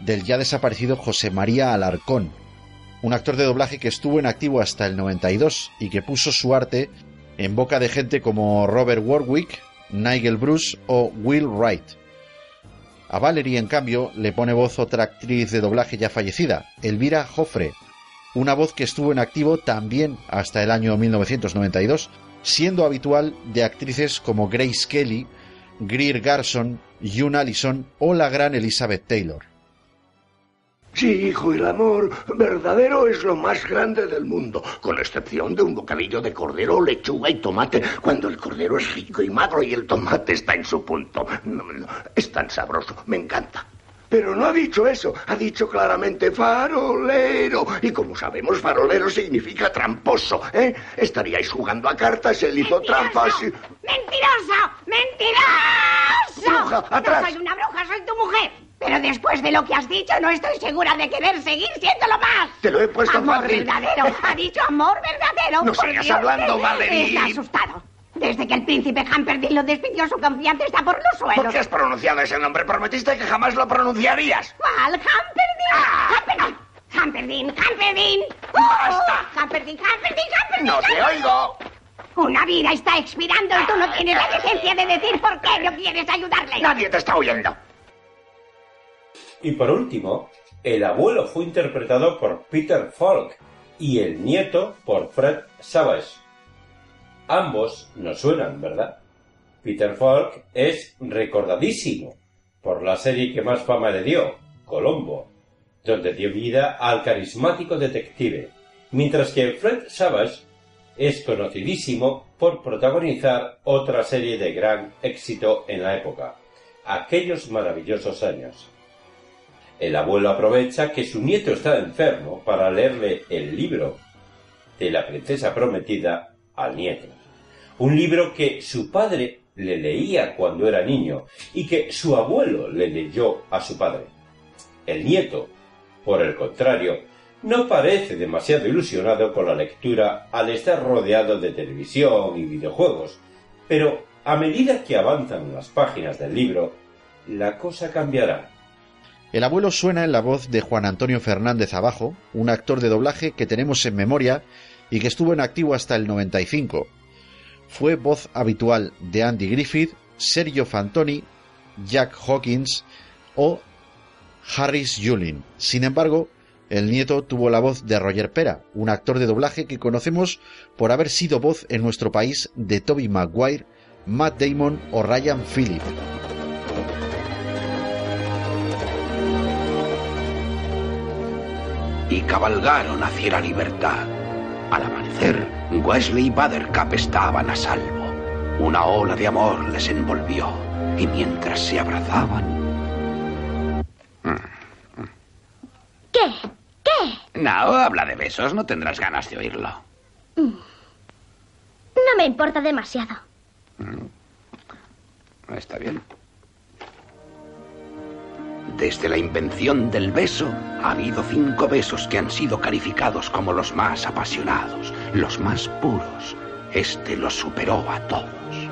del ya desaparecido José María Alarcón, un actor de doblaje que estuvo en activo hasta el 92 y que puso su arte en boca de gente como Robert Warwick, Nigel Bruce o Will Wright. A Valerie, en cambio, le pone voz otra actriz de doblaje ya fallecida, Elvira Joffre, una voz que estuvo en activo también hasta el año 1992, siendo habitual de actrices como Grace Kelly, Greer Garson, June Allison o la gran Elizabeth Taylor. Sí, hijo, el amor verdadero es lo más grande del mundo, con excepción de un bocadillo de cordero, lechuga y tomate, cuando el cordero es rico y magro y el tomate está en su punto. Es tan sabroso, me encanta. Pero no ha dicho eso, ha dicho claramente farolero. Y como sabemos, farolero significa tramposo, ¿eh? Estaríais jugando a cartas, él hizo trampas y... ¡Mentiroso! ¡Mentiroso! Bruja, atrás. No soy una bruja, soy tu mujer. Pero después de lo que has dicho, no estoy segura de querer seguir siéndolo más. Te lo he puesto amor fácil. verdadero. Ha dicho amor verdadero. No sigas Dios. hablando, Valerie. Está asustado. Desde que el príncipe Hamperdin lo despidió, su confianza está por los suelos. ¿Por qué has pronunciado ese nombre? Prometiste que jamás lo pronunciarías. ¿Cuál? Hamperdin. Ah. Hamperdin. Hamperdin. Hamperdin. ¡Basta! Hamperdin, Hamperdin, Hamperdin. No te oigo. Una vida está expirando y tú no tienes la decencia de decir por qué no quieres ayudarle. Nadie te está oyendo. Y por último, el abuelo fue interpretado por Peter Falk y el nieto por Fred Savage. Ambos nos suenan, ¿verdad? Peter Falk es recordadísimo por la serie que más fama le dio, Colombo, donde dio vida al carismático detective, mientras que Fred Savage es conocidísimo por protagonizar otra serie de gran éxito en la época, aquellos maravillosos años. El abuelo aprovecha que su nieto está enfermo para leerle el libro de la princesa prometida al nieto. Un libro que su padre le leía cuando era niño y que su abuelo le leyó a su padre. El nieto, por el contrario, no parece demasiado ilusionado con la lectura al estar rodeado de televisión y videojuegos, pero a medida que avanzan las páginas del libro, la cosa cambiará. El abuelo suena en la voz de Juan Antonio Fernández Abajo, un actor de doblaje que tenemos en memoria y que estuvo en activo hasta el 95. Fue voz habitual de Andy Griffith, Sergio Fantoni, Jack Hawkins o Harris Yulin. Sin embargo, el nieto tuvo la voz de Roger Pera, un actor de doblaje que conocemos por haber sido voz en nuestro país de Toby Maguire, Matt Damon o Ryan Phillip. y cabalgaron hacia la libertad. Al amanecer, Wesley y Buttercup estaban a salvo. Una ola de amor les envolvió y mientras se abrazaban... ¿Qué? ¿Qué? No, habla de besos, no tendrás ganas de oírlo. Mm. No me importa demasiado. Está bien. Desde la invención del beso, ha habido cinco besos que han sido calificados como los más apasionados, los más puros. Este los superó a todos.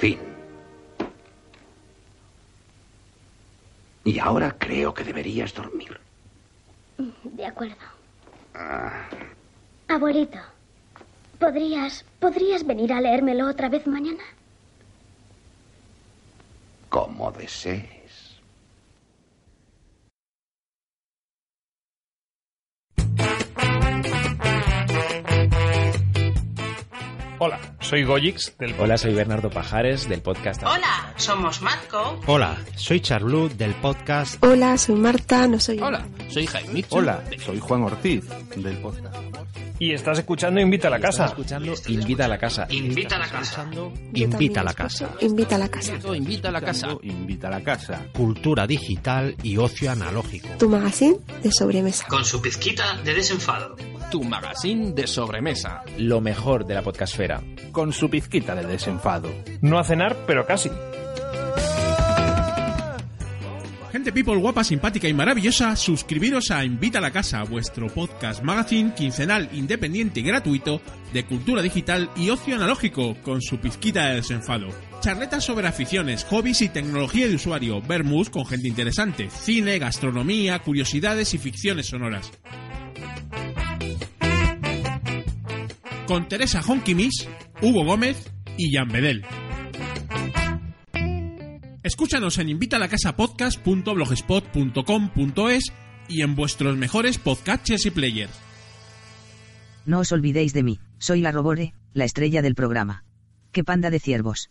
Fin. Y ahora creo que deberías dormir. De acuerdo. Ah, Abuelito, ¿podrías, ¿podrías venir a leérmelo otra vez mañana? Como desees. Soy Goyix del Hola, soy Bernardo Pajares del podcast. Hola, somos Matco. Hola, soy Charlu del podcast. Hola, soy Marta, no soy. Hola, soy Jaime. Hola, soy Juan Ortiz del podcast. Y estás escuchando Invita a la Casa. Estás escuchando Invita a la Casa. Invita a la casa. Invita a la casa. Invita a la casa. Invita a la casa. Invita a la casa. Cultura digital y ocio analógico. Tu magazine de sobremesa. Con su pizquita de desenfado. Tu magazine de sobremesa. Lo mejor de la podcastfera. Con su pizquita de desenfado. No a cenar, pero casi. Gente people guapa, simpática y maravillosa, suscribiros a Invita a la Casa, vuestro podcast magazine quincenal independiente y gratuito de cultura digital y ocio analógico, con su pizquita de desenfado. Charletas sobre aficiones, hobbies y tecnología de usuario, vermouth con gente interesante, cine, gastronomía, curiosidades y ficciones sonoras. Con Teresa Honkimis, Hugo Gómez y Jan Bedel. Escúchanos en invitalacasapodcast.blogspot.com.es y en vuestros mejores podcatchers y players. No os olvidéis de mí, soy la Robore, la estrella del programa. ¡Qué panda de ciervos!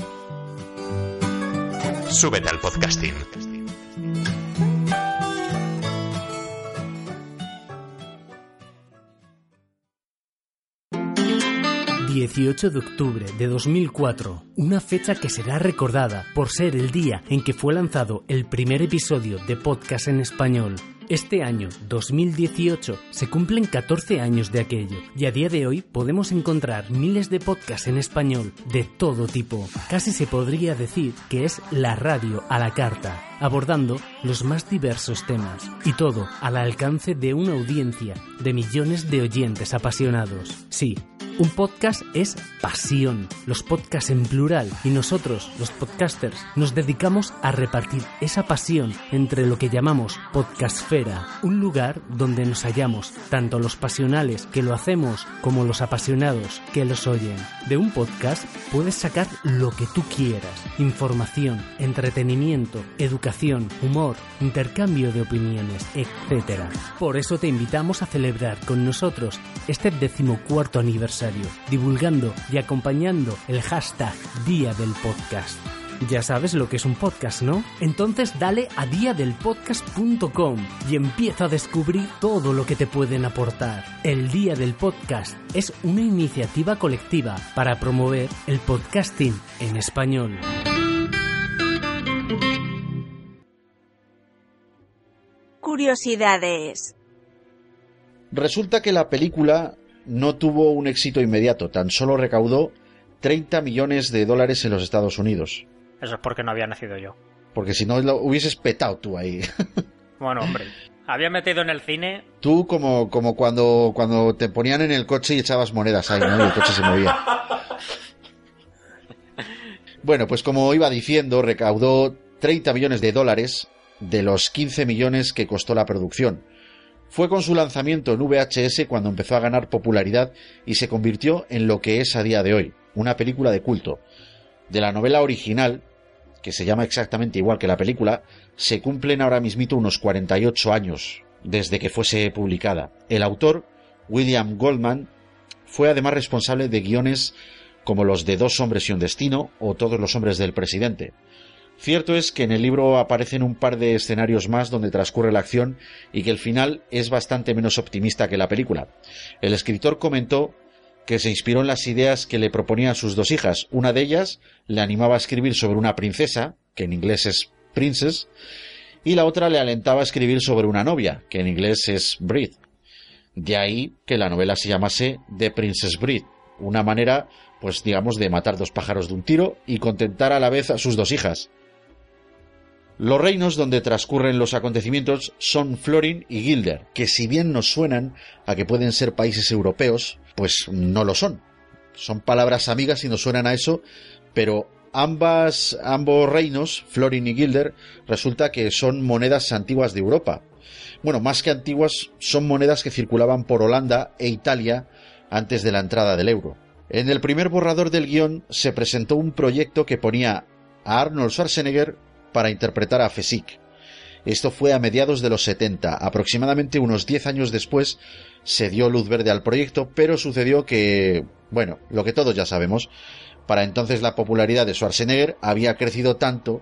Súbete al podcasting. 18 de octubre de 2004, una fecha que será recordada por ser el día en que fue lanzado el primer episodio de podcast en español. Este año, 2018, se cumplen 14 años de aquello y a día de hoy podemos encontrar miles de podcasts en español de todo tipo. Casi se podría decir que es la radio a la carta, abordando los más diversos temas y todo al alcance de una audiencia de millones de oyentes apasionados. Sí, un podcast es pasión, los podcasts en plural, y nosotros, los podcasters, nos dedicamos a repartir esa pasión entre lo que llamamos podcastfera, un lugar donde nos hallamos tanto los pasionales que lo hacemos como los apasionados que los oyen. De un podcast puedes sacar lo que tú quieras, información, entretenimiento, educación, humor, intercambio de opiniones, etc. Por eso te invitamos a celebrar con nosotros este decimocuarto aniversario divulgando y acompañando el hashtag Día del Podcast. Ya sabes lo que es un podcast, ¿no? Entonces dale a diadelpodcast.com y empieza a descubrir todo lo que te pueden aportar. El Día del Podcast es una iniciativa colectiva para promover el podcasting en español. Curiosidades. Resulta que la película no tuvo un éxito inmediato, tan solo recaudó 30 millones de dólares en los Estados Unidos. Eso es porque no había nacido yo. Porque si no lo hubieses petado tú ahí. Bueno, hombre. Había metido en el cine. Tú como, como cuando, cuando te ponían en el coche y echabas monedas ahí, ¿no? Y el coche se movía. Bueno, pues como iba diciendo, recaudó 30 millones de dólares de los 15 millones que costó la producción. Fue con su lanzamiento en VHS cuando empezó a ganar popularidad y se convirtió en lo que es a día de hoy, una película de culto. De la novela original, que se llama exactamente igual que la película, se cumplen ahora mismito unos 48 años desde que fuese publicada. El autor, William Goldman, fue además responsable de guiones como los de Dos hombres y un destino o Todos los hombres del presidente. Cierto es que en el libro aparecen un par de escenarios más donde transcurre la acción y que el final es bastante menos optimista que la película. El escritor comentó que se inspiró en las ideas que le proponían sus dos hijas. Una de ellas le animaba a escribir sobre una princesa, que en inglés es princess, y la otra le alentaba a escribir sobre una novia, que en inglés es bride. De ahí que la novela se llamase The Princess Bride, una manera, pues digamos, de matar dos pájaros de un tiro y contentar a la vez a sus dos hijas. Los reinos donde transcurren los acontecimientos son Florin y Gilder, que si bien nos suenan a que pueden ser países europeos, pues no lo son. Son palabras amigas y nos suenan a eso, pero ambas, ambos reinos, Florin y Gilder, resulta que son monedas antiguas de Europa. Bueno, más que antiguas, son monedas que circulaban por Holanda e Italia antes de la entrada del euro. En el primer borrador del guion se presentó un proyecto que ponía a Arnold Schwarzenegger para interpretar a Fesic. Esto fue a mediados de los 70, aproximadamente unos 10 años después se dio luz verde al proyecto, pero sucedió que, bueno, lo que todos ya sabemos, para entonces la popularidad de Schwarzenegger había crecido tanto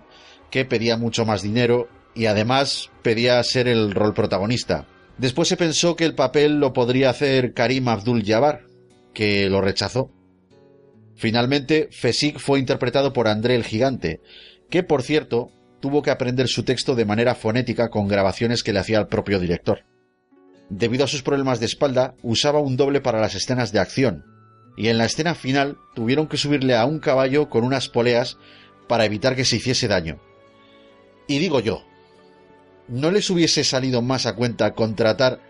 que pedía mucho más dinero y además pedía ser el rol protagonista. Después se pensó que el papel lo podría hacer Karim Abdul-Jabbar, que lo rechazó. Finalmente, Fesic fue interpretado por André el Gigante, que por cierto tuvo que aprender su texto de manera fonética con grabaciones que le hacía el propio director. Debido a sus problemas de espalda, usaba un doble para las escenas de acción, y en la escena final tuvieron que subirle a un caballo con unas poleas para evitar que se hiciese daño. Y digo yo, ¿no les hubiese salido más a cuenta contratar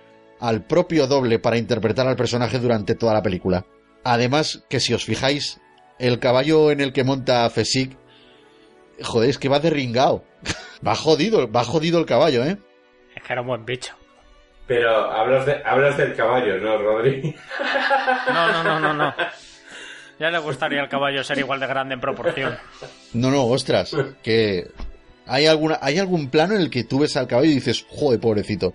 al propio doble para interpretar al personaje durante toda la película? Además, que si os fijáis, el caballo en el que monta Fesic, joder, es que va derringado. va jodido, va jodido el caballo, ¿eh? Es que era un buen bicho. Pero hablas, de, hablas del caballo, ¿no, Rodri? No, no, no, no, no. Ya le gustaría al caballo ser igual de grande en proporción. No, no, ostras, que hay alguna, hay algún plano en el que tú ves al caballo y dices, joder, pobrecito.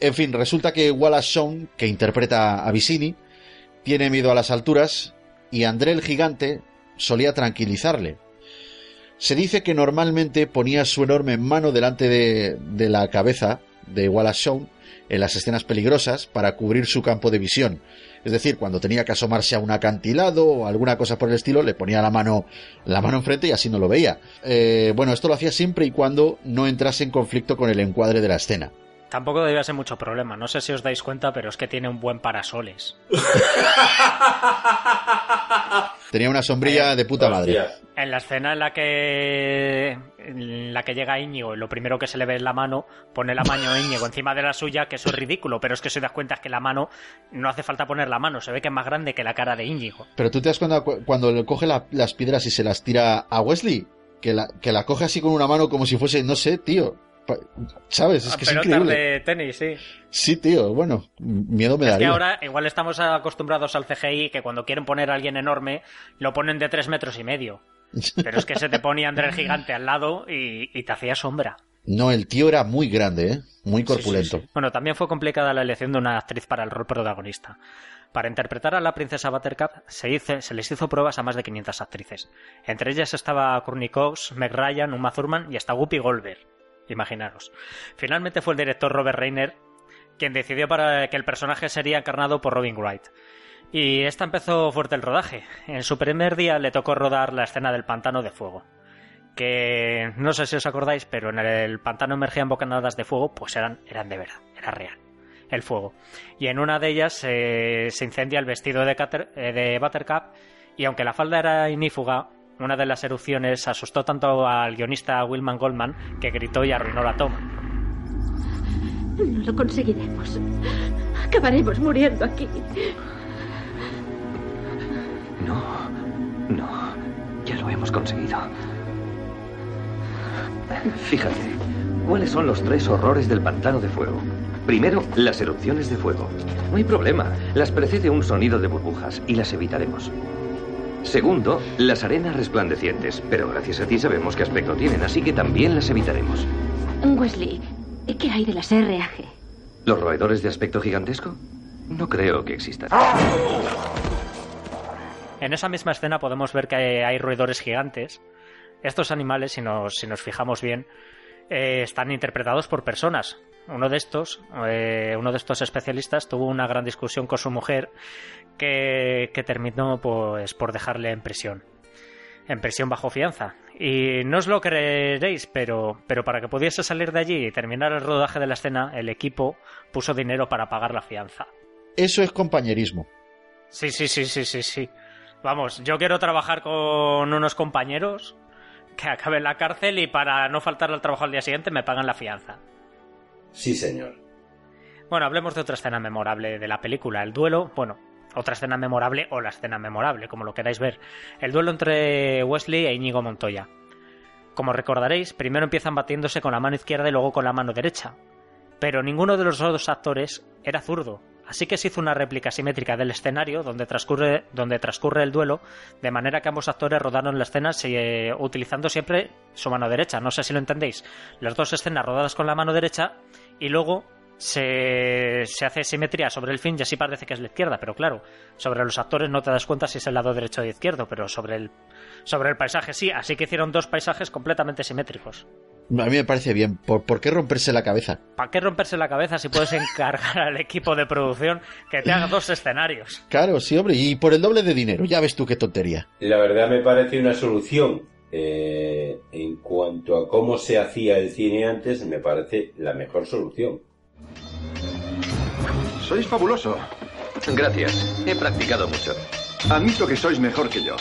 En fin, resulta que Wallace Shawn, que interpreta a Vicini, tiene miedo a las alturas y André el gigante solía tranquilizarle. Se dice que normalmente ponía su enorme mano delante de, de la cabeza de Wallace Shawn en las escenas peligrosas para cubrir su campo de visión. Es decir, cuando tenía que asomarse a un acantilado o alguna cosa por el estilo, le ponía la mano, la mano enfrente y así no lo veía. Eh, bueno, esto lo hacía siempre y cuando no entrase en conflicto con el encuadre de la escena. Tampoco debía ser mucho problema. No sé si os dais cuenta, pero es que tiene un buen parasoles. Tenía una sombrilla de puta madre. En la escena en la que en la que llega Íñigo y lo primero que se le ve es la mano, pone la mano a Íñigo encima de la suya, que eso es ridículo, pero es que se das cuenta que la mano no hace falta poner la mano, se ve que es más grande que la cara de Íñigo. Pero tú te das cuenta cu- cuando le coge la- las piedras y se las tira a Wesley, que la, que la coge así con una mano como si fuese, no sé, tío. ¿Sabes? Es que es Pelotas increíble. de tenis, sí. Sí, tío, bueno, miedo me Es que daría. ahora igual estamos acostumbrados al CGI que cuando quieren poner a alguien enorme lo ponen de tres metros y medio. Pero es que se te ponía André el gigante al lado y, y te hacía sombra. No, el tío era muy grande, ¿eh? Muy corpulento. Bueno, también fue complicada la elección de una actriz para el rol protagonista. Para interpretar a la princesa Buttercup se, hice- se les hizo pruebas a más de 500 actrices. Entre ellas estaba Courtney Cox, Meg Ryan, Uma Thurman y hasta Whoopi Goldberg. Imaginaros. Finalmente fue el director Robert Reiner quien decidió para que el personaje sería encarnado por Robin Wright. Y esta empezó fuerte el rodaje. En su primer día le tocó rodar la escena del pantano de fuego. Que no sé si os acordáis, pero en el pantano emergían bocanadas de fuego, pues eran, eran de verdad, era real el fuego. Y en una de ellas eh, se incendia el vestido de, Cater- eh, de Buttercup y aunque la falda era inífuga, una de las erupciones asustó tanto al guionista Wilman Goldman que gritó y arruinó la toma. No lo conseguiremos. Acabaremos muriendo aquí. No, no, ya lo hemos conseguido. Fíjate, ¿cuáles son los tres horrores del pantano de fuego? Primero, las erupciones de fuego. No hay problema, las precede un sonido de burbujas y las evitaremos. Segundo, las arenas resplandecientes, pero gracias a ti sabemos qué aspecto tienen, así que también las evitaremos. Wesley, ¿qué hay de las RAG? ¿Los roedores de aspecto gigantesco? No creo que existan. En esa misma escena podemos ver que hay roedores gigantes. Estos animales, si nos, si nos fijamos bien, eh, están interpretados por personas. Uno de estos, eh, uno de estos especialistas tuvo una gran discusión con su mujer que, que terminó pues por dejarle en prisión. En prisión bajo fianza. Y no os lo creeréis, pero, pero para que pudiese salir de allí y terminar el rodaje de la escena, el equipo puso dinero para pagar la fianza. Eso es compañerismo. Sí, sí, sí, sí, sí, sí. Vamos, yo quiero trabajar con unos compañeros que acaben en la cárcel y para no faltar al trabajo al día siguiente me pagan la fianza. Sí, señor. Bueno, hablemos de otra escena memorable de la película, el duelo, bueno, otra escena memorable o la escena memorable, como lo queráis ver, el duelo entre Wesley e Íñigo Montoya. Como recordaréis, primero empiezan batiéndose con la mano izquierda y luego con la mano derecha. Pero ninguno de los dos actores era zurdo, así que se hizo una réplica simétrica del escenario donde transcurre, donde transcurre el duelo, de manera que ambos actores rodaron la escena utilizando siempre su mano derecha. No sé si lo entendéis. Las dos escenas rodadas con la mano derecha y luego se, se, hace simetría sobre el fin y así parece que es la izquierda, pero claro, sobre los actores no te das cuenta si es el lado derecho o izquierdo, pero sobre el, sobre el paisaje sí, así que hicieron dos paisajes completamente simétricos. A mí me parece bien. ¿Por, ¿Por, qué romperse la cabeza? ¿Para qué romperse la cabeza si puedes encargar al equipo de producción que te haga dos escenarios? Claro, sí, hombre, y por el doble de dinero, ya ves tú qué tontería. La verdad me parece una solución. Eh, en cuanto a cómo se hacía el cine antes, me parece la mejor solución. Sois fabuloso. Gracias. He practicado mucho. Admito que sois mejor que yo.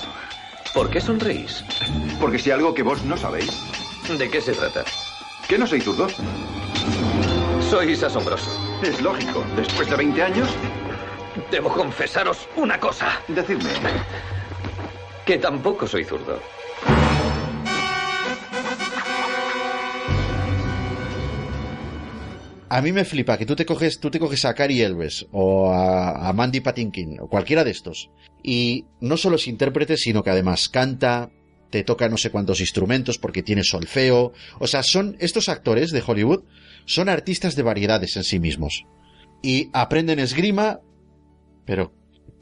¿Por qué sonreís? Porque si algo que vos no sabéis. ¿De qué se trata? ¿Que no soy zurdo? Sois asombroso. Es lógico. Después de 20 años. Debo confesaros una cosa. Decidme. Que tampoco soy zurdo. A mí me flipa que tú te coges, tú te coges a Cary Elves o a, a, Mandy Patinkin o cualquiera de estos y no solo es intérprete sino que además canta, te toca no sé cuántos instrumentos porque tiene solfeo, o sea, son estos actores de Hollywood son artistas de variedades en sí mismos y aprenden esgrima, pero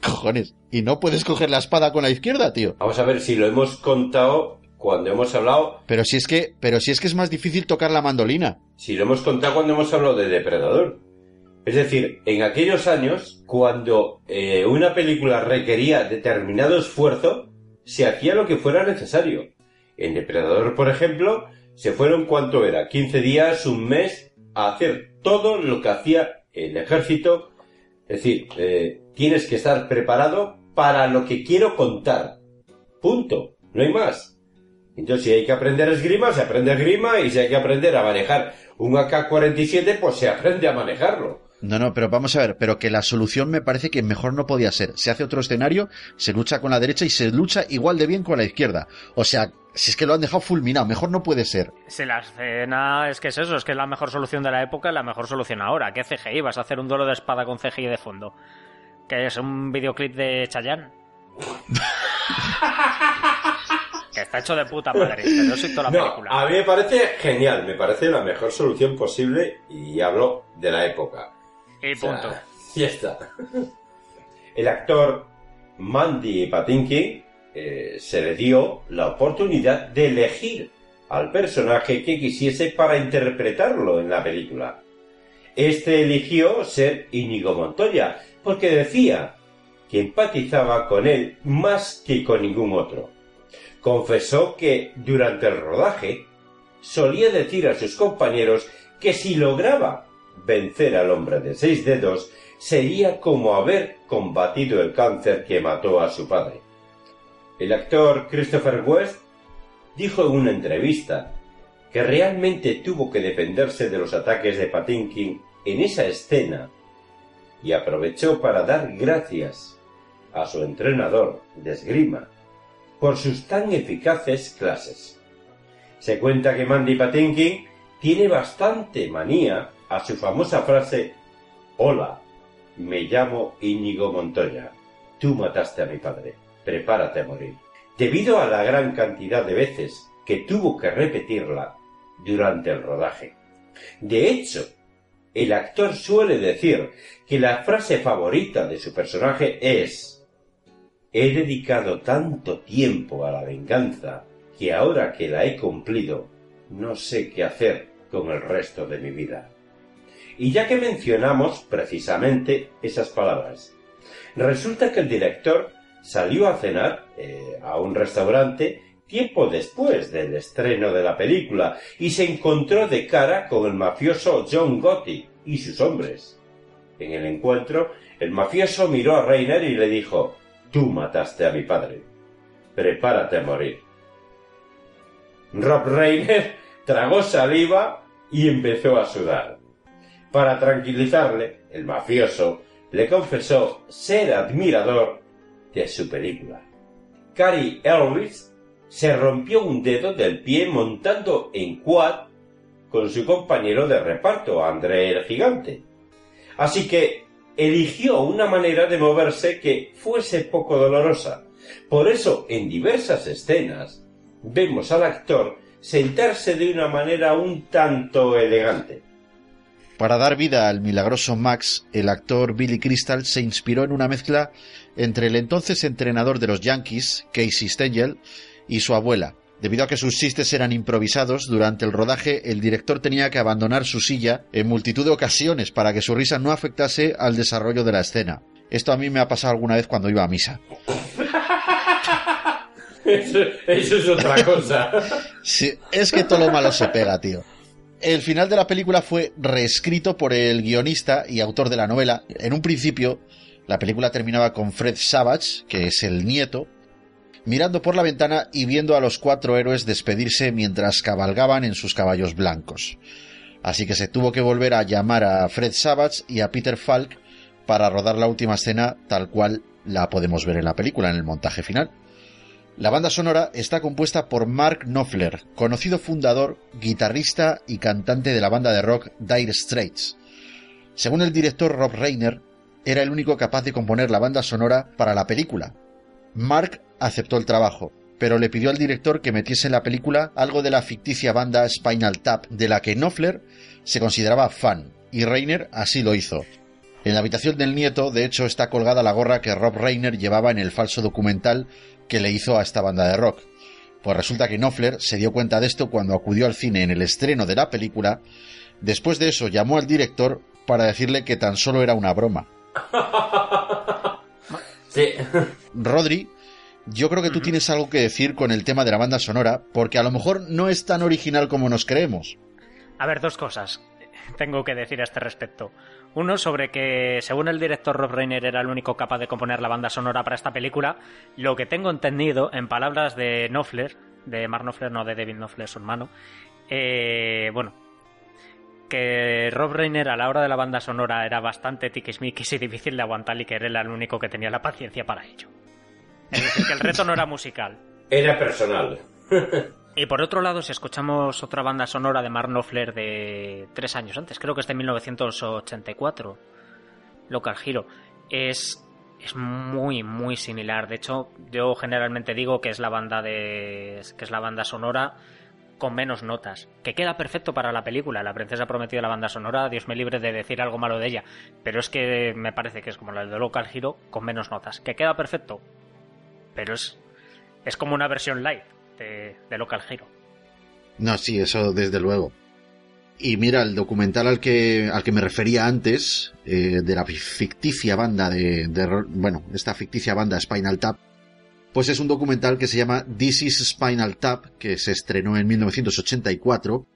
cojones, y no puedes coger la espada con la izquierda, tío. Vamos a ver si lo hemos contado cuando hemos hablado. Pero si es que, pero si es que es más difícil tocar la mandolina. Si lo hemos contado cuando hemos hablado de Depredador. Es decir, en aquellos años, cuando eh, una película requería determinado esfuerzo, se hacía lo que fuera necesario. En Depredador, por ejemplo, se fueron cuánto era, 15 días, un mes, a hacer todo lo que hacía el ejército. Es decir, eh, tienes que estar preparado para lo que quiero contar. Punto. No hay más. Entonces, si hay que aprender esgrima, se aprende esgrima, y si hay que aprender a manejar un AK-47, pues se aprende a manejarlo. No, no, pero vamos a ver, pero que la solución me parece que mejor no podía ser. Se hace otro escenario, se lucha con la derecha y se lucha igual de bien con la izquierda. O sea, si es que lo han dejado fulminado, mejor no puede ser. Si la escena es que es eso, es que es la mejor solución de la época y la mejor solución ahora. ¿Qué CGI? ¿Vas a hacer un duelo de espada con CGI de fondo? ¿Que es un videoclip de Chayanne? que está hecho de puta madre, pero sí toda la no, película. A mí me parece genial, me parece la mejor solución posible y hablo de la época. Y punto. Ya está. El actor Mandy Patinkin eh, se le dio la oportunidad de elegir al personaje que quisiese para interpretarlo en la película. Este eligió ser Íñigo Montoya, porque decía que empatizaba con él más que con ningún otro. Confesó que durante el rodaje solía decir a sus compañeros que si lograba vencer al hombre de seis dedos sería como haber combatido el cáncer que mató a su padre. El actor Christopher West dijo en una entrevista que realmente tuvo que defenderse de los ataques de Patinkin en esa escena y aprovechó para dar gracias a su entrenador de esgrima por sus tan eficaces clases. Se cuenta que Mandy Patinkin tiene bastante manía a su famosa frase Hola, me llamo Íñigo Montoya. Tú mataste a mi padre. Prepárate a morir. Debido a la gran cantidad de veces que tuvo que repetirla durante el rodaje. De hecho, el actor suele decir que la frase favorita de su personaje es He dedicado tanto tiempo a la venganza que ahora que la he cumplido, no sé qué hacer con el resto de mi vida. Y ya que mencionamos precisamente esas palabras, resulta que el director salió a cenar eh, a un restaurante tiempo después del estreno de la película y se encontró de cara con el mafioso John Gotti y sus hombres. En el encuentro, el mafioso miró a Reiner y le dijo Tú mataste a mi padre. Prepárate a morir. Rob Reiner tragó saliva y empezó a sudar. Para tranquilizarle, el mafioso le confesó ser admirador de su película. Cary Elwes se rompió un dedo del pie montando en quad con su compañero de reparto, André el Gigante. Así que eligió una manera de moverse que fuese poco dolorosa. Por eso, en diversas escenas, vemos al actor sentarse de una manera un tanto elegante. Para dar vida al milagroso Max, el actor Billy Crystal se inspiró en una mezcla entre el entonces entrenador de los Yankees, Casey Stengel, y su abuela. Debido a que sus chistes eran improvisados, durante el rodaje el director tenía que abandonar su silla en multitud de ocasiones para que su risa no afectase al desarrollo de la escena. Esto a mí me ha pasado alguna vez cuando iba a misa. Eso, eso es otra cosa. Sí, es que todo lo malo se pega, tío. El final de la película fue reescrito por el guionista y autor de la novela. En un principio, la película terminaba con Fred Savage, que es el nieto, mirando por la ventana y viendo a los cuatro héroes despedirse mientras cabalgaban en sus caballos blancos. Así que se tuvo que volver a llamar a Fred Savage y a Peter Falk para rodar la última escena tal cual la podemos ver en la película, en el montaje final. La banda sonora está compuesta por Mark Knopfler, conocido fundador, guitarrista y cantante de la banda de rock Dire Straits. Según el director Rob Reiner, era el único capaz de componer la banda sonora para la película. Mark aceptó el trabajo, pero le pidió al director que metiese en la película algo de la ficticia banda Spinal Tap, de la que Knopfler se consideraba fan, y Reiner así lo hizo. En la habitación del nieto, de hecho, está colgada la gorra que Rob Reiner llevaba en el falso documental que le hizo a esta banda de rock. Pues resulta que Knopfler se dio cuenta de esto cuando acudió al cine en el estreno de la película. Después de eso llamó al director para decirle que tan solo era una broma. Sí. Rodri, yo creo que tú tienes algo que decir con el tema de la banda sonora, porque a lo mejor no es tan original como nos creemos. A ver, dos cosas tengo que decir a este respecto. Uno sobre que, según el director Rob Reiner era el único capaz de componer la banda sonora para esta película, lo que tengo entendido, en palabras de Knopfler, de Mark Knopfler, no de David Knopfler, su hermano, eh, bueno, que Rob Reiner a la hora de la banda sonora era bastante tiquismiquis y difícil de aguantar y que era el único que tenía la paciencia para ello. Es decir, que el reto no era musical. Era personal. Y por otro lado, si escuchamos otra banda sonora de Mark Knopfler de tres años antes, creo que es de 1984, Local Hero, es, es muy, muy similar. De hecho, yo generalmente digo que es la banda de. que es la banda sonora con menos notas, que queda perfecto para la película. La princesa prometida la banda sonora, Dios me libre de decir algo malo de ella, pero es que me parece que es como la de Local Hero con menos notas, que queda perfecto, pero es, es como una versión live de, de Local Hero. No, sí, eso desde luego. Y mira, el documental al que, al que me refería antes, eh, de la ficticia banda de, de, bueno, esta ficticia banda Spinal Tap, pues es un documental que se llama This is Spinal Tap, que se estrenó en 1984,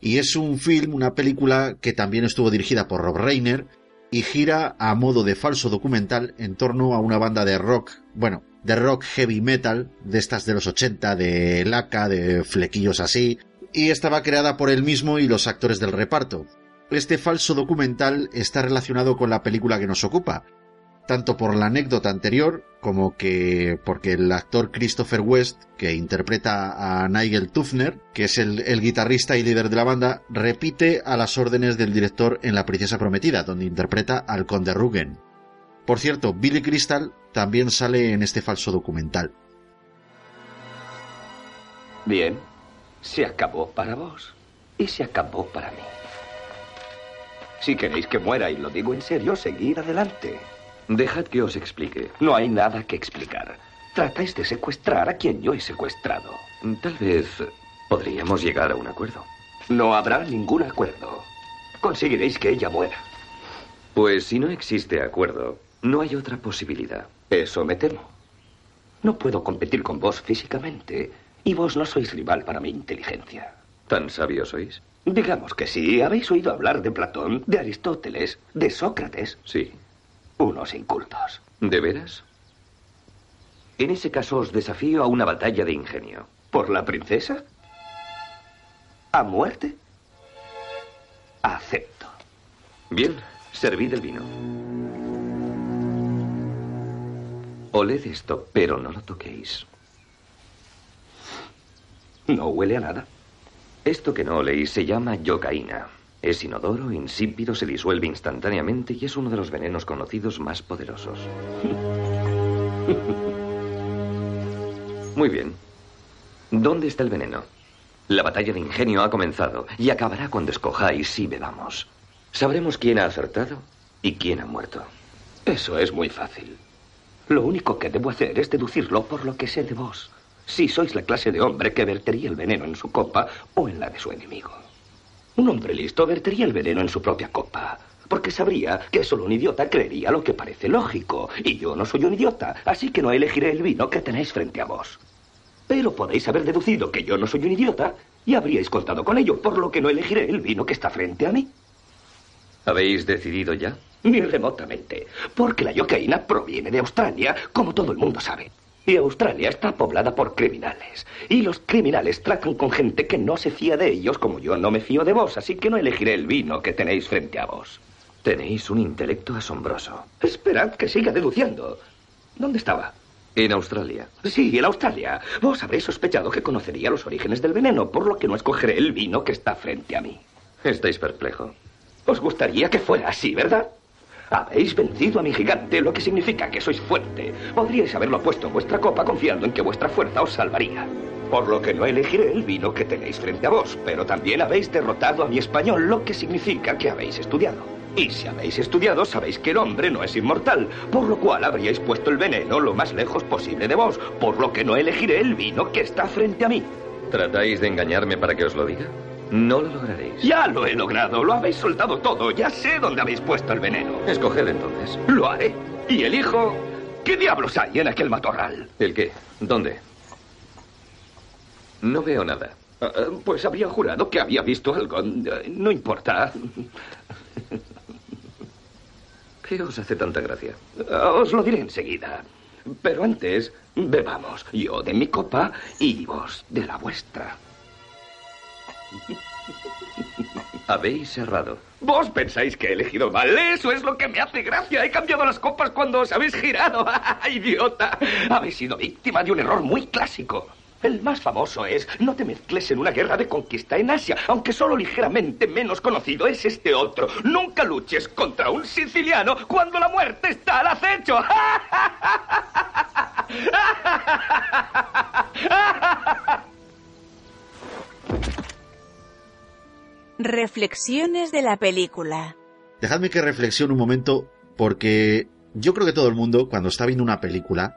y es un film, una película que también estuvo dirigida por Rob Reiner, y gira a modo de falso documental en torno a una banda de rock, bueno, de rock heavy metal, de estas de los 80, de laca, de flequillos así, y estaba creada por él mismo y los actores del reparto. Este falso documental está relacionado con la película que nos ocupa, tanto por la anécdota anterior como que porque el actor Christopher West, que interpreta a Nigel Tufner, que es el, el, guitarrista y líder de la banda, repite a las órdenes del director en La Princesa Prometida, donde interpreta al conde Rugen. Por cierto, Billy Crystal también sale en este falso documental. Bien, se acabó para vos y se acabó para mí. Si queréis que muera, y lo digo en serio, seguid adelante. Dejad que os explique. No hay nada que explicar. Tratáis de secuestrar a quien yo he secuestrado. Tal vez podríamos llegar a un acuerdo. No habrá ningún acuerdo. conseguiréis que ella muera. Pues si no existe acuerdo, no hay otra posibilidad. Eso me temo. No puedo competir con vos físicamente y vos no sois rival para mi inteligencia. ¿Tan sabios sois? Digamos que sí. ¿Habéis oído hablar de Platón, de Aristóteles, de Sócrates? Sí. Unos incultos. ¿De veras? En ese caso os desafío a una batalla de ingenio. ¿Por la princesa? ¿A muerte? Acepto. Bien, servid el vino. Oled esto, pero no lo toquéis. No huele a nada. Esto que no oléis se llama yocaína. Es inodoro, insípido, se disuelve instantáneamente y es uno de los venenos conocidos más poderosos. Muy bien. ¿Dónde está el veneno? La batalla de ingenio ha comenzado y acabará cuando escojáis y bebamos. Sabremos quién ha acertado y quién ha muerto. Eso es muy fácil. Lo único que debo hacer es deducirlo por lo que sé de vos. Si sois la clase de hombre que vertería el veneno en su copa o en la de su enemigo. Un hombre listo vertería el veneno en su propia copa, porque sabría que solo un idiota creería lo que parece lógico, y yo no soy un idiota, así que no elegiré el vino que tenéis frente a vos. Pero podéis haber deducido que yo no soy un idiota y habríais contado con ello, por lo que no elegiré el vino que está frente a mí. ¿Habéis decidido ya? Ni remotamente, porque la yocaína proviene de Australia, como todo el mundo sabe. Y Australia está poblada por criminales. Y los criminales tratan con gente que no se fía de ellos como yo no me fío de vos, así que no elegiré el vino que tenéis frente a vos. Tenéis un intelecto asombroso. Esperad que siga deduciendo. ¿Dónde estaba? En Australia. Sí, en Australia. Vos habréis sospechado que conocería los orígenes del veneno, por lo que no escogeré el vino que está frente a mí. Estáis perplejo. Os gustaría que fuera así, ¿verdad? Habéis vencido a mi gigante, lo que significa que sois fuerte. Podríais haberlo puesto en vuestra copa confiando en que vuestra fuerza os salvaría. Por lo que no elegiré el vino que tenéis frente a vos, pero también habéis derrotado a mi español, lo que significa que habéis estudiado. Y si habéis estudiado, sabéis que el hombre no es inmortal, por lo cual habríais puesto el veneno lo más lejos posible de vos, por lo que no elegiré el vino que está frente a mí. ¿Tratáis de engañarme para que os lo diga? No lo lograréis. Ya lo he logrado, lo habéis soltado todo, ya sé dónde habéis puesto el veneno. Escoged entonces. Lo haré. Y elijo... ¿Qué diablos hay en aquel matorral? ¿El qué? ¿Dónde? No veo nada. Uh, pues habría jurado que había visto algo. No importa. ¿Qué os hace tanta gracia? Uh, os lo diré enseguida. Pero antes, bebamos. Yo de mi copa y vos de la vuestra. Habéis errado. Vos pensáis que he elegido mal. Eso es lo que me hace gracia. He cambiado las copas cuando os habéis girado. ¡Idiota! Habéis sido víctima de un error muy clásico. El más famoso es no te mezcles en una guerra de conquista en Asia, aunque solo ligeramente menos conocido es este otro. Nunca luches contra un siciliano cuando la muerte está al acecho. Reflexiones de la película. Dejadme que reflexione un momento porque yo creo que todo el mundo cuando está viendo una película,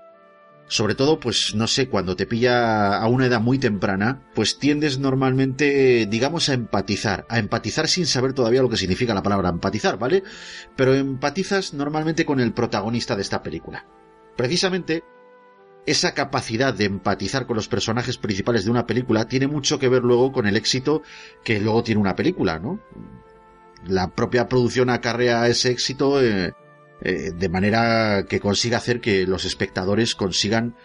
sobre todo pues no sé, cuando te pilla a una edad muy temprana, pues tiendes normalmente, digamos, a empatizar, a empatizar sin saber todavía lo que significa la palabra empatizar, ¿vale? Pero empatizas normalmente con el protagonista de esta película. Precisamente esa capacidad de empatizar con los personajes principales de una película tiene mucho que ver luego con el éxito que luego tiene una película, ¿no? La propia producción acarrea ese éxito eh, eh, de manera que consiga hacer que los espectadores consigan,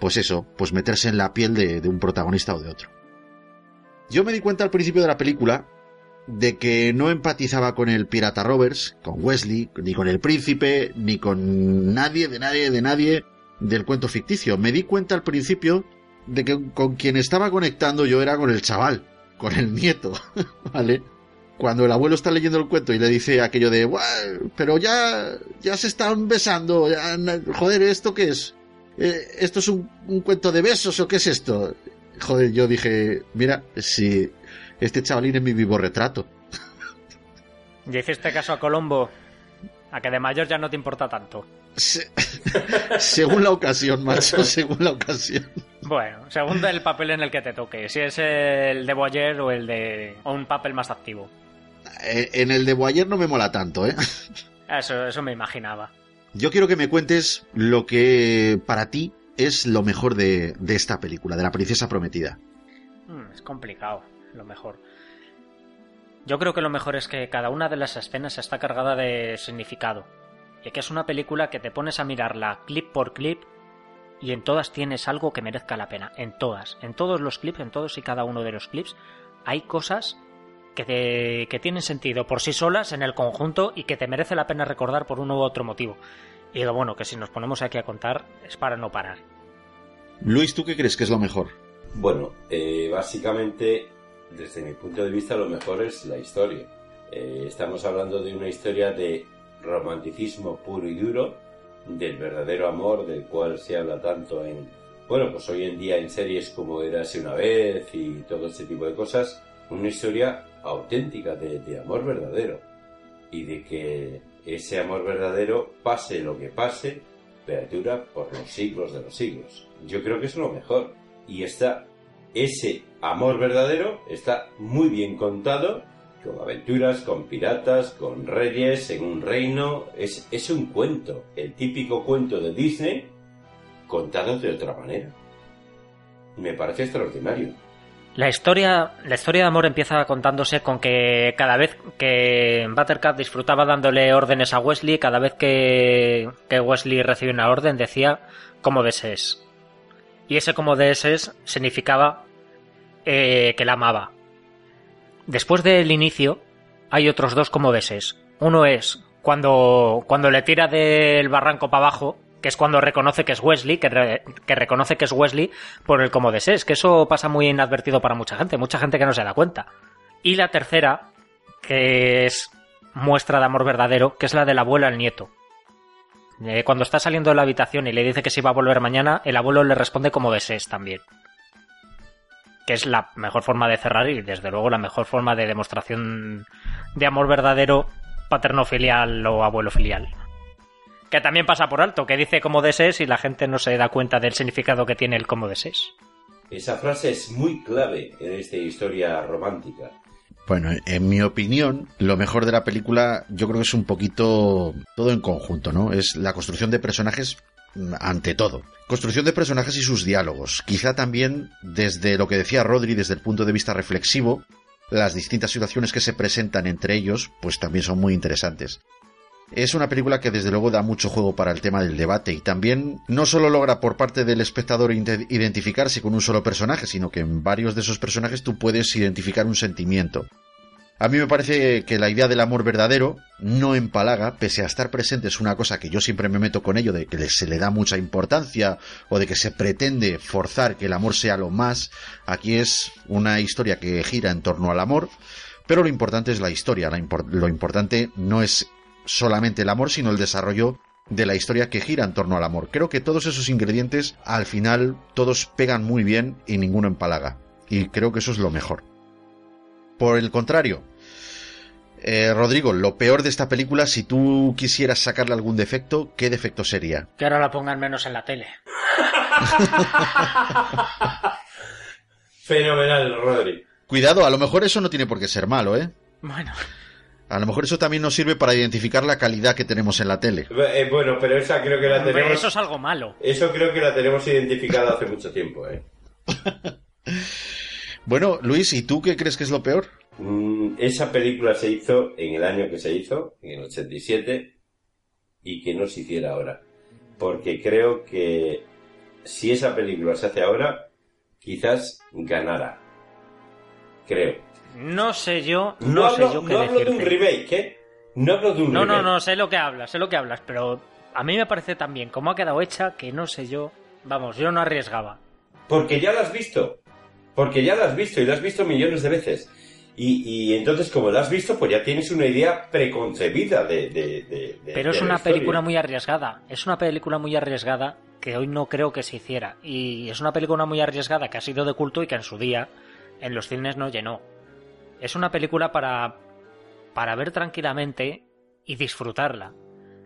pues eso, pues meterse en la piel de, de un protagonista o de otro. Yo me di cuenta al principio de la película de que no empatizaba con el pirata Roberts, con Wesley, ni con el príncipe, ni con nadie, de nadie, de nadie del cuento ficticio. Me di cuenta al principio de que con quien estaba conectando yo era con el chaval, con el nieto, ¿vale? Cuando el abuelo está leyendo el cuento y le dice aquello de, pero ya, ya se están besando, ya, joder, ¿esto qué es? Eh, ¿Esto es un, un, cuento de besos o qué es esto? Joder, yo dije, mira, si este chavalín es mi vivo retrato. ¿Y hiciste caso a Colombo? A que de mayor ya no te importa tanto. Se... según la ocasión, macho, según la ocasión. Bueno, según el papel en el que te toque, si es el de Boyer o el de o un papel más activo. eh, en el de Boyer no me mola tanto, ¿eh? Eso, eso me imaginaba. Yo quiero que me cuentes lo que para ti es lo mejor de, de esta película, de La Princesa Prometida. Mm, es complicado, lo mejor. Yo creo que lo mejor es que cada una de las escenas está cargada de significado. Y que es una película que te pones a mirarla clip por clip y en todas tienes algo que merezca la pena. En todas. En todos los clips, en todos y cada uno de los clips, hay cosas que, te- que tienen sentido por sí solas en el conjunto y que te merece la pena recordar por uno u otro motivo. Y lo bueno, que si nos ponemos aquí a contar es para no parar. Luis, ¿tú qué crees que es lo mejor? Bueno, eh, básicamente, desde mi punto de vista, lo mejor es la historia. Eh, estamos hablando de una historia de romanticismo puro y duro, del verdadero amor del cual se habla tanto en, bueno, pues hoy en día en series como Érase una vez y todo este tipo de cosas. Una historia auténtica de, de amor verdadero y de que ese amor verdadero, pase lo que pase, perdura por los siglos de los siglos. Yo creo que es lo mejor. Y está ese amor verdadero está muy bien contado, con aventuras, con piratas, con reyes, en un reino. Es, es un cuento, el típico cuento de Disney, contado de otra manera. Me parece extraordinario. La historia, la historia de amor empieza contándose con que cada vez que Buttercup disfrutaba dándole órdenes a Wesley, cada vez que, que Wesley recibía una orden decía como desees. Y ese como desees significaba eh, que la amaba. Después del inicio hay otros dos como desees. Uno es cuando, cuando le tira del barranco para abajo, que es cuando reconoce que es Wesley, que, re- que reconoce que es Wesley por el como desees, que eso pasa muy inadvertido para mucha gente, mucha gente que no se da cuenta. Y la tercera, que es muestra de amor verdadero, que es la del abuelo al nieto. Eh, cuando está saliendo de la habitación y le dice que si va a volver mañana, el abuelo le responde como desees también. Que es la mejor forma de cerrar y desde luego la mejor forma de demostración de amor verdadero paterno filial o abuelo filial. Que también pasa por alto, que dice como desees y la gente no se da cuenta del significado que tiene el como desees. Esa frase es muy clave en esta historia romántica. Bueno, en mi opinión, lo mejor de la película yo creo que es un poquito todo en conjunto, ¿no? Es la construcción de personajes ante todo. Construcción de personajes y sus diálogos. Quizá también desde lo que decía Rodri, desde el punto de vista reflexivo, las distintas situaciones que se presentan entre ellos, pues también son muy interesantes. Es una película que desde luego da mucho juego para el tema del debate y también no solo logra por parte del espectador identificarse con un solo personaje, sino que en varios de esos personajes tú puedes identificar un sentimiento. A mí me parece que la idea del amor verdadero no empalaga, pese a estar presente es una cosa que yo siempre me meto con ello, de que se le da mucha importancia o de que se pretende forzar que el amor sea lo más. Aquí es una historia que gira en torno al amor, pero lo importante es la historia, lo importante no es solamente el amor, sino el desarrollo de la historia que gira en torno al amor. Creo que todos esos ingredientes, al final, todos pegan muy bien y ninguno empalaga. Y creo que eso es lo mejor. Por el contrario, eh, Rodrigo, lo peor de esta película, si tú quisieras sacarle algún defecto, ¿qué defecto sería? Que ahora la pongan menos en la tele. Fenomenal, Rodri. Cuidado, a lo mejor eso no tiene por qué ser malo, ¿eh? Bueno. A lo mejor eso también nos sirve para identificar la calidad que tenemos en la tele. Eh, bueno, pero esa creo que la Hombre, tenemos. eso es algo malo. Eso creo que la tenemos identificada hace mucho tiempo, ¿eh? Bueno, Luis, ¿y tú qué crees que es lo peor? Mm, esa película se hizo en el año que se hizo, en el 87, y que no se hiciera ahora. Porque creo que si esa película se hace ahora, quizás ganara. Creo. No sé yo, no, No, sé hablo, yo qué no hablo de un remake, ¿eh? No hablo de un No, no, remake. no, sé lo que hablas, sé lo que hablas, pero a mí me parece tan bien como ha quedado hecha que no sé yo. Vamos, yo no arriesgaba. Porque ya la has visto. Porque ya la has visto y la has visto millones de veces. Y, y entonces, como la has visto, pues ya tienes una idea preconcebida de. de- de- de- Pero es una historia. película muy arriesgada. Es una película muy arriesgada que hoy no creo que se hiciera. Y es una película muy arriesgada que ha sido de culto y que en su día en los cines no llenó. Es una película para, para ver tranquilamente y disfrutarla.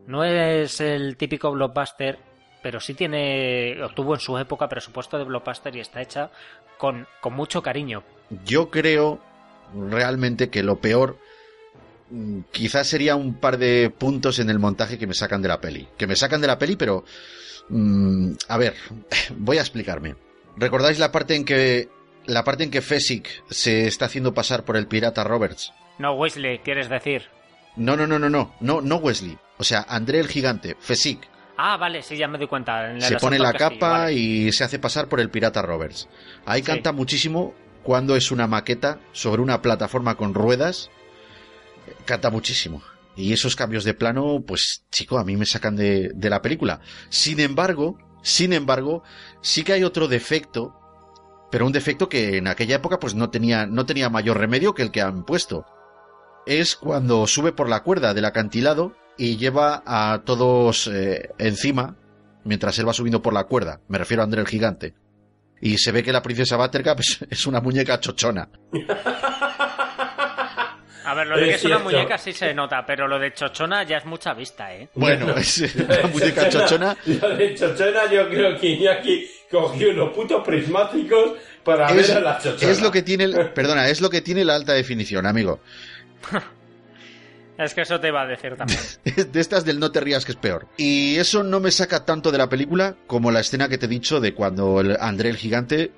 No es el típico blockbuster, pero sí tiene, obtuvo en su época presupuesto de blockbuster y está hecha con, con mucho cariño. Yo creo realmente que lo peor mm, quizás sería un par de puntos en el montaje que me sacan de la peli. Que me sacan de la peli, pero... mm, a ver, voy a explicarme. ¿Recordáis la parte en que... La parte en que Fesick se está haciendo pasar por el pirata Roberts? No, Weasley, quieres decir. No, no, no, no, no, no, no Wesley. O sea, André el gigante, Fesick, Ah, vale, sí, ya me doy cuenta. En se pone la capa vale. y se hace pasar por el pirata Roberts. Ahí canta muchísimo cuando es una maqueta sobre una plataforma con ruedas. Canta muchísimo. Y esos cambios de plano, pues chico, a mí me sacan de, de la película. Sin embargo, sin embargo, sí que hay otro defecto, pero un defecto que en aquella época pues no tenía, no tenía mayor remedio que el que han puesto. Es cuando sube por la cuerda del acantilado y lleva a todos eh, encima mientras él va subiendo por la cuerda. Me refiero a André el gigante. Y se ve que la princesa Buttercup es, es una muñeca chochona. A ver, lo de que Es es una muñeca sí se nota, pero lo de chochona ya es mucha vista, ¿eh? Bueno, es una muñeca chochona. Lo de chochona, yo creo que Iñaki cogió unos putos prismáticos para Es, ver a la chochona. es lo que tiene, perdona, es lo que tiene la alta definición, amigo. Es que eso te iba a decir también. de estas del no te rías que es peor. Y eso no me saca tanto de la película como la escena que te he dicho de cuando el André el gigante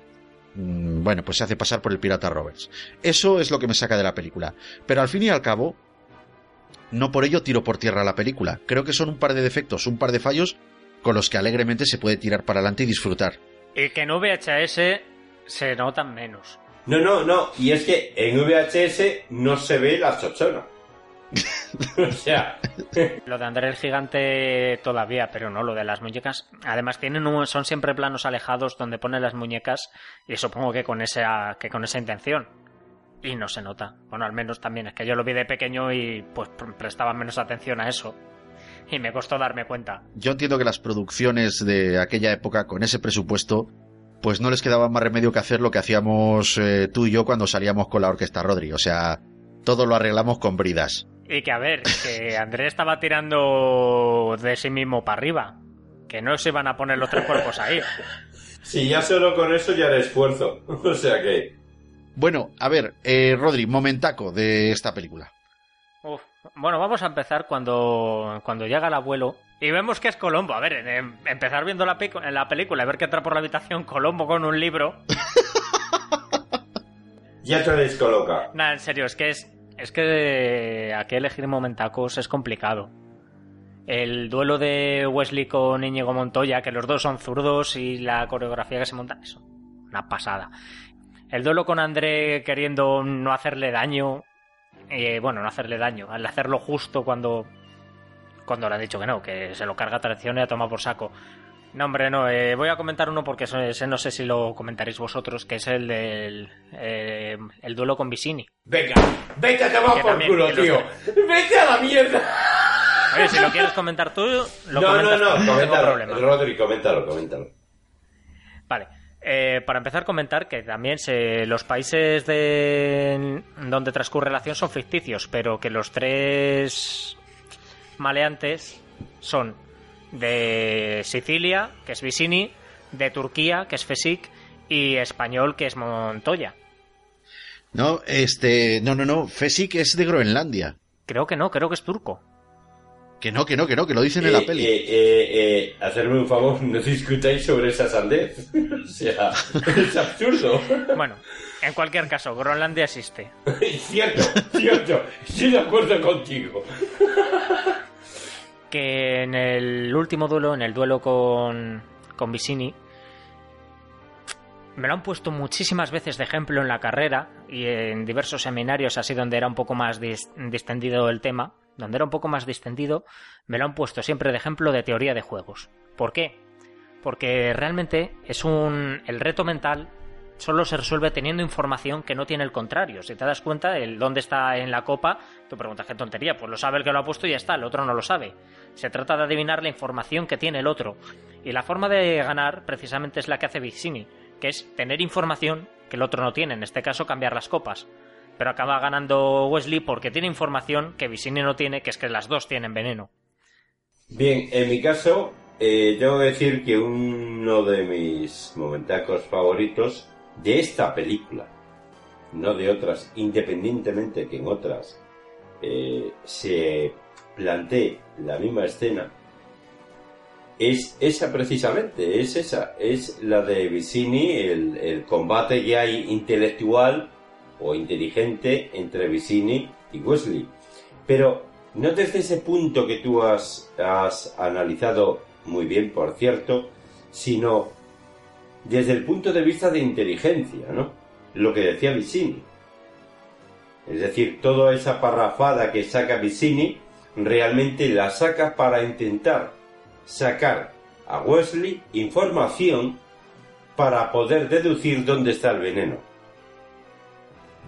mm, bueno, pues se hace pasar por el pirata Roberts. Eso es lo que me saca de la película. Pero al fin y al cabo, no por ello tiro por tierra la película. Creo que son un par de defectos, un par de fallos con los que alegremente se puede tirar para adelante y disfrutar. Y que en VHS se notan menos. No, no, no. Y es que en VHS no se ve la chochona. o sea, Lo de André el Gigante todavía, pero no lo de las muñecas. Además tienen un- son siempre planos alejados donde ponen las muñecas y supongo que con esa que con esa intención. Y no se nota. Bueno, al menos también es que yo lo vi de pequeño y pues pre- prestaba menos atención a eso. Y me costó darme cuenta. Yo entiendo que las producciones de aquella época, con ese presupuesto, pues no les quedaba más remedio que hacer lo que hacíamos eh, tú y yo cuando salíamos con la orquesta Rodri. O sea, todo lo arreglamos con bridas. Y que a ver, que André estaba tirando de sí mismo para arriba. Que no se iban a poner los tres cuerpos ahí. si ya solo con eso ya era esfuerzo. O sea que. Bueno, a ver, eh, Rodri, momentaco de esta película. Uf. Bueno, vamos a empezar cuando, cuando llega el abuelo y vemos que es Colombo. A ver, en- en- empezar viendo la, pico- en la película y ver que entra por la habitación Colombo con un libro. Ya te descoloca. Nada, en serio, es que es, es que aquí elegir momentacos es complicado. El duelo de Wesley con Íñigo Montoya, que los dos son zurdos y la coreografía que se monta, eso, una pasada. El duelo con André queriendo no hacerle daño, eh, bueno, no hacerle daño, al hacerlo justo cuando, cuando le han dicho que no, que se lo carga traición y a tomar por saco. No, hombre, no, eh, voy a comentar uno porque ese, no sé si lo comentaréis vosotros, que es el del eh, el duelo con Vicini. Venga, vete a tomar por también- culo, los- tío. Vete a la mierda. Oye, si lo quieres comentar tú, lo no, no, comentas no, ningún coméntalo. problema. Rodri, coméntalo, coméntalo. Vale. Eh, para empezar, comentar que también se, los países de, donde transcurre la acción son ficticios, pero que los tres maleantes son de Sicilia, que es Vicini, de Turquía, que es Fesik, y español, que es Montoya. No, este, no, no, no, Fesic es de Groenlandia. Creo que no, creo que es turco. Que no, que no, que no, que lo dicen en la Eh, peli. eh, eh, eh, hacerme un favor, no discutáis sobre esa sandez. o sea, es absurdo. Bueno, en cualquier caso, Groenlandia existe. cierto, cierto. Estoy de acuerdo contigo. Que en el último duelo, en el duelo con, con Vicini, me lo han puesto muchísimas veces de ejemplo en la carrera y en diversos seminarios, así donde era un poco más dis- distendido el tema, donde era un poco más distendido, me lo han puesto siempre de ejemplo de teoría de juegos. ¿Por qué? Porque realmente es un. El reto mental solo se resuelve teniendo información que no tiene el contrario. Si te das cuenta, el dónde está en la copa, tú preguntas qué tontería, pues lo sabe el que lo ha puesto y ya está, el otro no lo sabe. Se trata de adivinar la información que tiene el otro. Y la forma de ganar precisamente es la que hace Vicini, que es tener información que el otro no tiene, en este caso cambiar las copas. Pero acaba ganando Wesley porque tiene información que Vicini no tiene, que es que las dos tienen veneno. Bien, en mi caso, eh, tengo que decir que uno de mis momentacos favoritos de esta película, no de otras, independientemente que en otras eh, se plantee la misma escena es esa precisamente, es esa, es la de Vicini, el, el combate que hay intelectual o inteligente entre Vicini y Wesley. Pero no desde ese punto que tú has, has analizado muy bien, por cierto, sino desde el punto de vista de inteligencia, ¿no? Lo que decía Vicini. Es decir, toda esa parrafada que saca Vicini, realmente la saca para intentar sacar a Wesley información para poder deducir dónde está el veneno.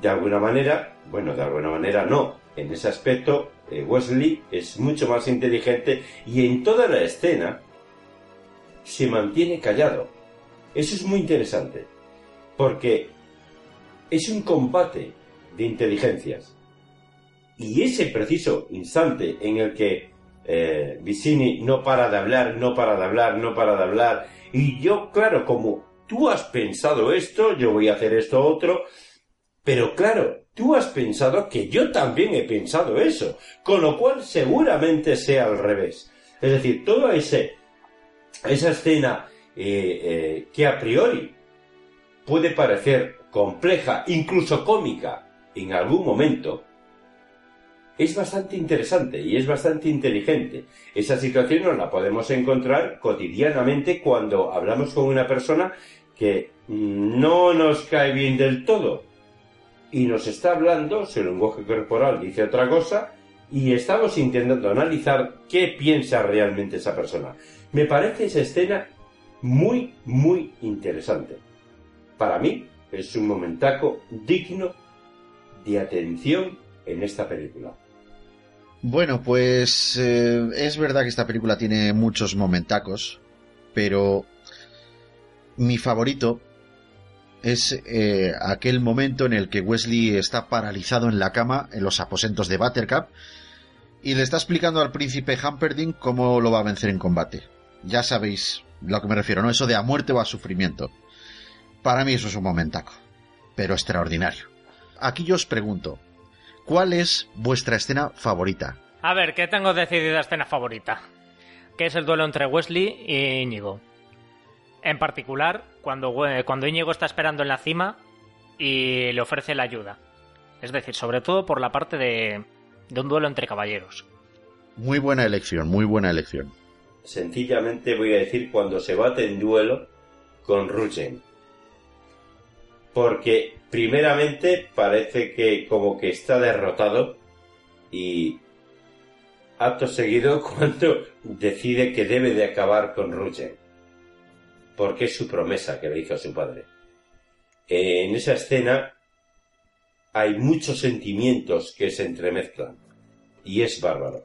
De alguna manera, bueno, de alguna manera no. En ese aspecto, eh, Wesley es mucho más inteligente y en toda la escena se mantiene callado. Eso es muy interesante, porque es un combate de inteligencias. Y ese preciso instante en el que eh, Vicini no para de hablar, no para de hablar, no para de hablar, y yo, claro, como tú has pensado esto, yo voy a hacer esto otro, pero claro, tú has pensado que yo también he pensado eso, con lo cual seguramente sea al revés. Es decir, toda ese, esa escena eh, eh, que a priori puede parecer compleja, incluso cómica, en algún momento, es bastante interesante y es bastante inteligente. Esa situación no la podemos encontrar cotidianamente cuando hablamos con una persona que no nos cae bien del todo y nos está hablando, su lenguaje corporal dice otra cosa y estamos intentando analizar qué piensa realmente esa persona. Me parece esa escena muy, muy interesante. Para mí es un momentaco digno de atención en esta película. Bueno, pues eh, es verdad que esta película tiene muchos momentacos, pero mi favorito es eh, aquel momento en el que Wesley está paralizado en la cama en los aposentos de Buttercup y le está explicando al príncipe Humperdinck cómo lo va a vencer en combate. Ya sabéis lo que me refiero, ¿no? Eso de a muerte o a sufrimiento. Para mí eso es un momentaco, pero extraordinario. Aquí yo os pregunto, ¿cuál es vuestra escena favorita? A ver, ¿qué tengo decidida escena favorita? Que es el duelo entre Wesley y Íñigo. En particular, cuando, cuando Íñigo está esperando en la cima y le ofrece la ayuda. Es decir, sobre todo por la parte de, de un duelo entre caballeros. Muy buena elección, muy buena elección. Sencillamente voy a decir cuando se bate en duelo con Rugen. Porque primeramente parece que como que está derrotado y acto seguido cuando decide que debe de acabar con Rugen. Porque es su promesa que le hizo a su padre. En esa escena hay muchos sentimientos que se entremezclan. Y es bárbaro.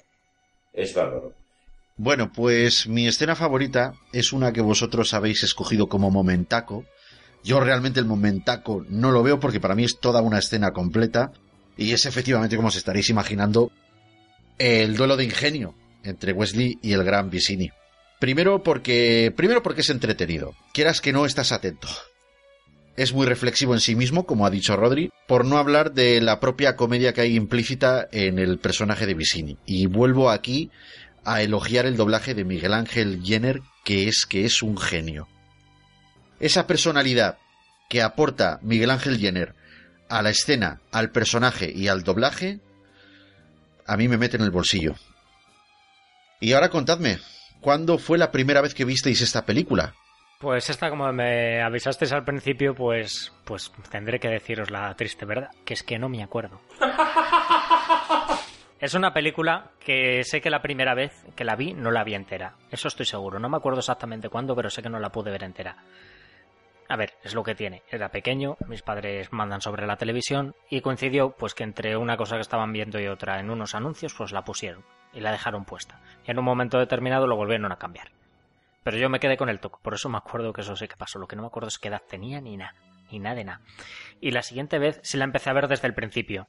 Es bárbaro. Bueno, pues mi escena favorita es una que vosotros habéis escogido como momentaco. Yo realmente el momentaco no lo veo porque para mí es toda una escena completa y es efectivamente, como os estaréis imaginando, el duelo de ingenio entre Wesley y el gran Vicini. Primero porque, primero porque es entretenido. Quieras que no estás atento. Es muy reflexivo en sí mismo, como ha dicho Rodri, por no hablar de la propia comedia que hay implícita en el personaje de Vicini. Y vuelvo aquí a elogiar el doblaje de Miguel Ángel Jenner, que es que es un genio. Esa personalidad que aporta Miguel Ángel Jenner a la escena, al personaje y al doblaje, a mí me mete en el bolsillo. Y ahora contadme, ¿cuándo fue la primera vez que visteis esta película? Pues esta, como me avisasteis al principio, pues, pues tendré que deciros la triste verdad, que es que no me acuerdo. Es una película que sé que la primera vez que la vi no la vi entera. Eso estoy seguro. No me acuerdo exactamente cuándo, pero sé que no la pude ver entera. A ver, es lo que tiene. Era pequeño, mis padres mandan sobre la televisión y coincidió pues que entre una cosa que estaban viendo y otra en unos anuncios pues la pusieron y la dejaron puesta. Y en un momento determinado lo volvieron a cambiar. Pero yo me quedé con el toque, por eso me acuerdo que eso sí que pasó. Lo que no me acuerdo es qué edad tenía ni nada, ni nada de nada. Y la siguiente vez sí la empecé a ver desde el principio.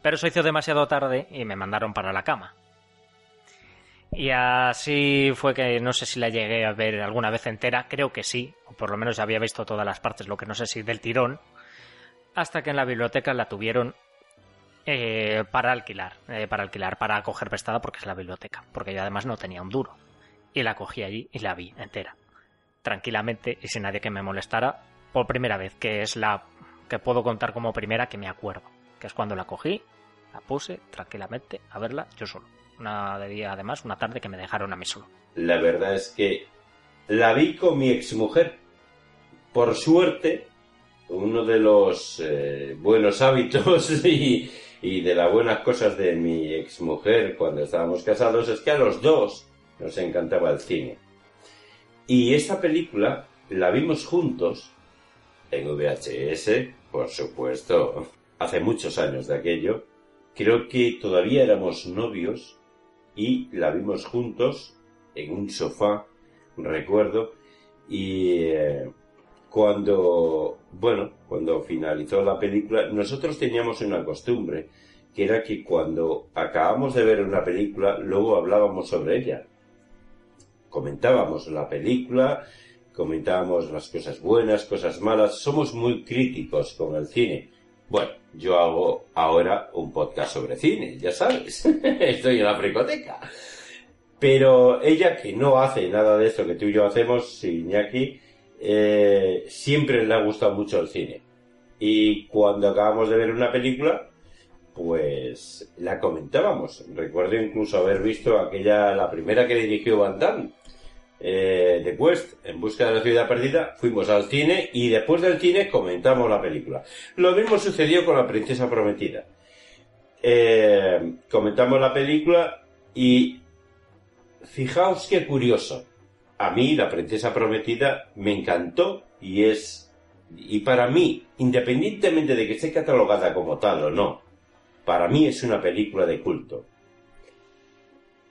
Pero se hizo demasiado tarde y me mandaron para la cama. Y así fue que no sé si la llegué a ver alguna vez entera, creo que sí, o por lo menos había visto todas las partes, lo que no sé si del tirón, hasta que en la biblioteca la tuvieron Eh, para alquilar, eh, para alquilar, para coger prestada porque es la biblioteca, porque yo además no tenía un duro. Y la cogí allí y la vi entera, tranquilamente y sin nadie que me molestara, por primera vez, que es la que puedo contar como primera que me acuerdo, que es cuando la cogí, la puse tranquilamente a verla yo solo. Una de día, además, una tarde que me dejaron a mí solo. La verdad es que la vi con mi exmujer. Por suerte, uno de los eh, buenos hábitos y, de las buenas cosas de mi exmujer cuando estábamos casados es que a los dos nos encantaba el cine. Y esta película la vimos juntos en VHS, por supuesto, hace muchos años de aquello. Creo que todavía éramos novios y la vimos juntos en un sofá, recuerdo, y eh, cuando, bueno, cuando finalizó la película, nosotros teníamos una costumbre, que era que cuando acabamos de ver una película, luego hablábamos sobre ella. Comentábamos la película, comentábamos las cosas buenas, cosas malas, somos muy críticos con el cine. Bueno, yo hago ahora un podcast sobre cine, ya sabes, estoy en la fricoteca. Pero ella, que no hace nada de esto que tú y yo hacemos, Iñaki, eh, siempre le ha gustado mucho el cine. Y cuando acabamos de ver una película, pues la comentábamos. Recuerdo incluso haber visto aquella, la primera que dirigió Van Damme, eh, The Quest, en busca de la ciudad perdida, fuimos al cine y después del cine comentamos la película. Lo mismo sucedió con La Princesa Prometida. Eh, comentamos la película y fijaos qué curioso. A mí La Princesa Prometida me encantó y es, y para mí, independientemente de que esté catalogada como tal o no, para mí es una película de culto.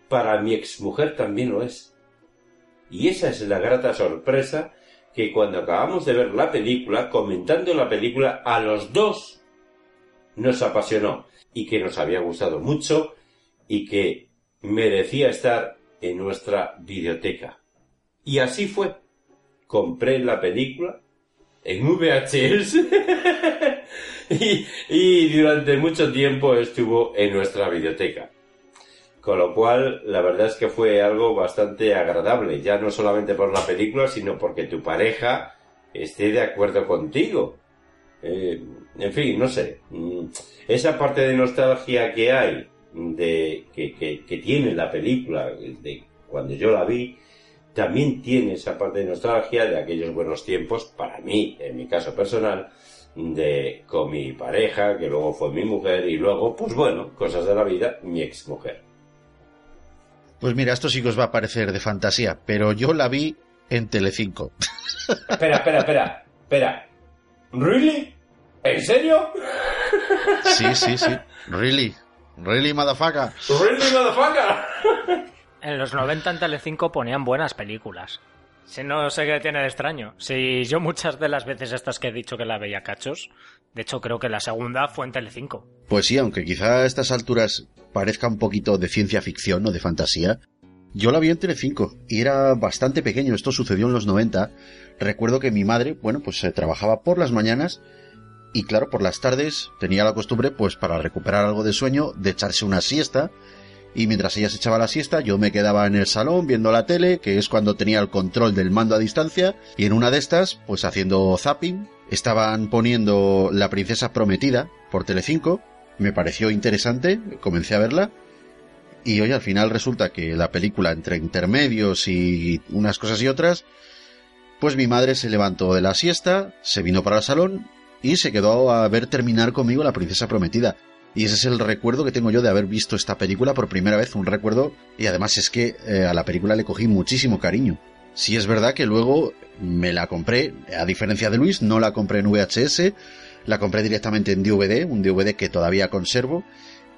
Para mi exmujer también lo es. Y esa es la grata sorpresa que cuando acabamos de ver la película, comentando la película, a los dos nos apasionó y que nos había gustado mucho y que merecía estar en nuestra videoteca. Y así fue. Compré la película en VHS y, y durante mucho tiempo estuvo en nuestra videoteca. Con lo cual, la verdad es que fue algo bastante agradable, ya no solamente por la película, sino porque tu pareja esté de acuerdo contigo. Eh, en fin, no sé. Mm, Esa parte de nostalgia que hay, de que, que, que tiene la película, de cuando yo la vi, también tiene esa parte de nostalgia de aquellos buenos tiempos, para mí, en mi caso personal, de con mi pareja, que luego fue mi mujer, y luego, pues bueno, cosas de la vida, mi ex mujer. Pues mira, esto sí que os va a parecer de fantasía, pero yo la vi en Telecinco. Espera, espera, espera, espera. ¿Really? ¿En serio? Sí, sí, sí. Really. Really, motherfucker. ¿Really, motherfucker? En los 90 en Telecinco ponían buenas películas. Si no sé qué tiene de extraño. Si yo muchas de las veces estas que he dicho que la veía cachos, de hecho creo que la segunda fue en Telecinco. Pues sí, aunque quizá a estas alturas parezca un poquito de ciencia ficción o de fantasía, yo la vi en Telecinco y era bastante pequeño. Esto sucedió en los 90. Recuerdo que mi madre, bueno, pues se trabajaba por las mañanas y claro, por las tardes tenía la costumbre, pues para recuperar algo de sueño, de echarse una siesta. Y mientras ella se echaba la siesta, yo me quedaba en el salón viendo la tele, que es cuando tenía el control del mando a distancia, y en una de estas, pues haciendo zapping, estaban poniendo La princesa prometida por Telecinco, me pareció interesante, comencé a verla, y hoy al final resulta que la película entre intermedios y unas cosas y otras, pues mi madre se levantó de la siesta, se vino para el salón y se quedó a ver terminar conmigo La princesa prometida. Y ese es el recuerdo que tengo yo de haber visto esta película por primera vez, un recuerdo, y además es que eh, a la película le cogí muchísimo cariño. Sí es verdad que luego me la compré, a diferencia de Luis, no la compré en VHS, la compré directamente en DVD, un DVD que todavía conservo,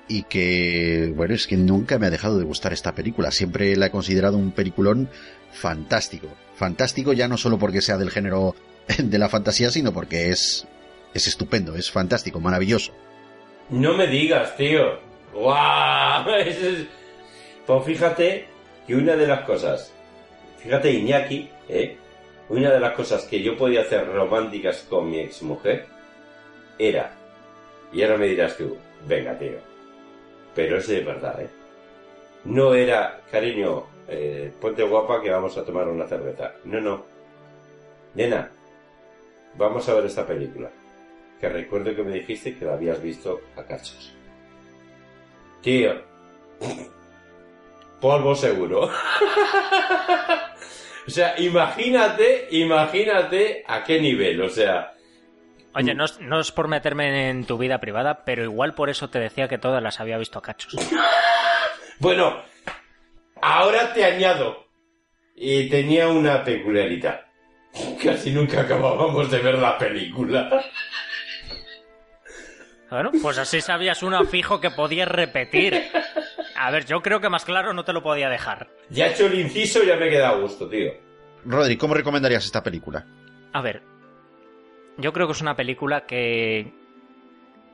y que, bueno, es que nunca me ha dejado de gustar esta película. Siempre la he considerado un peliculón fantástico. Fantástico ya no solo porque sea del género de la fantasía, sino porque es, es estupendo, es fantástico, maravilloso. No me digas, tío. ¡Guau! Pues fíjate que una de las cosas, fíjate Iñaki, ¿eh? Una de las cosas que yo podía hacer románticas con mi exmujer era, y ahora me dirás tú, Venga, tío. Pero es verdad, ¿eh? No era, cariño, eh, ponte guapa que vamos a tomar una cerveza. No, no. Nena, vamos a ver esta película. Que recuerdo que me dijiste que la habías visto a cachos. Tío. Polvo seguro. o sea, imagínate, imagínate a qué nivel, o sea... Oye, no es, no es por meterme en tu vida privada, pero igual por eso te decía que todas las había visto a cachos. Bueno, ahora te añado. Y tenía una peculiaridad. Casi nunca acabábamos de ver la película. Bueno, pues así sabías uno fijo que podías repetir. A ver, yo creo que más claro no te lo podía dejar. Ya he hecho el inciso y ya me queda a gusto, tío. Rodri, ¿cómo recomendarías esta película? A ver, yo creo que es una película que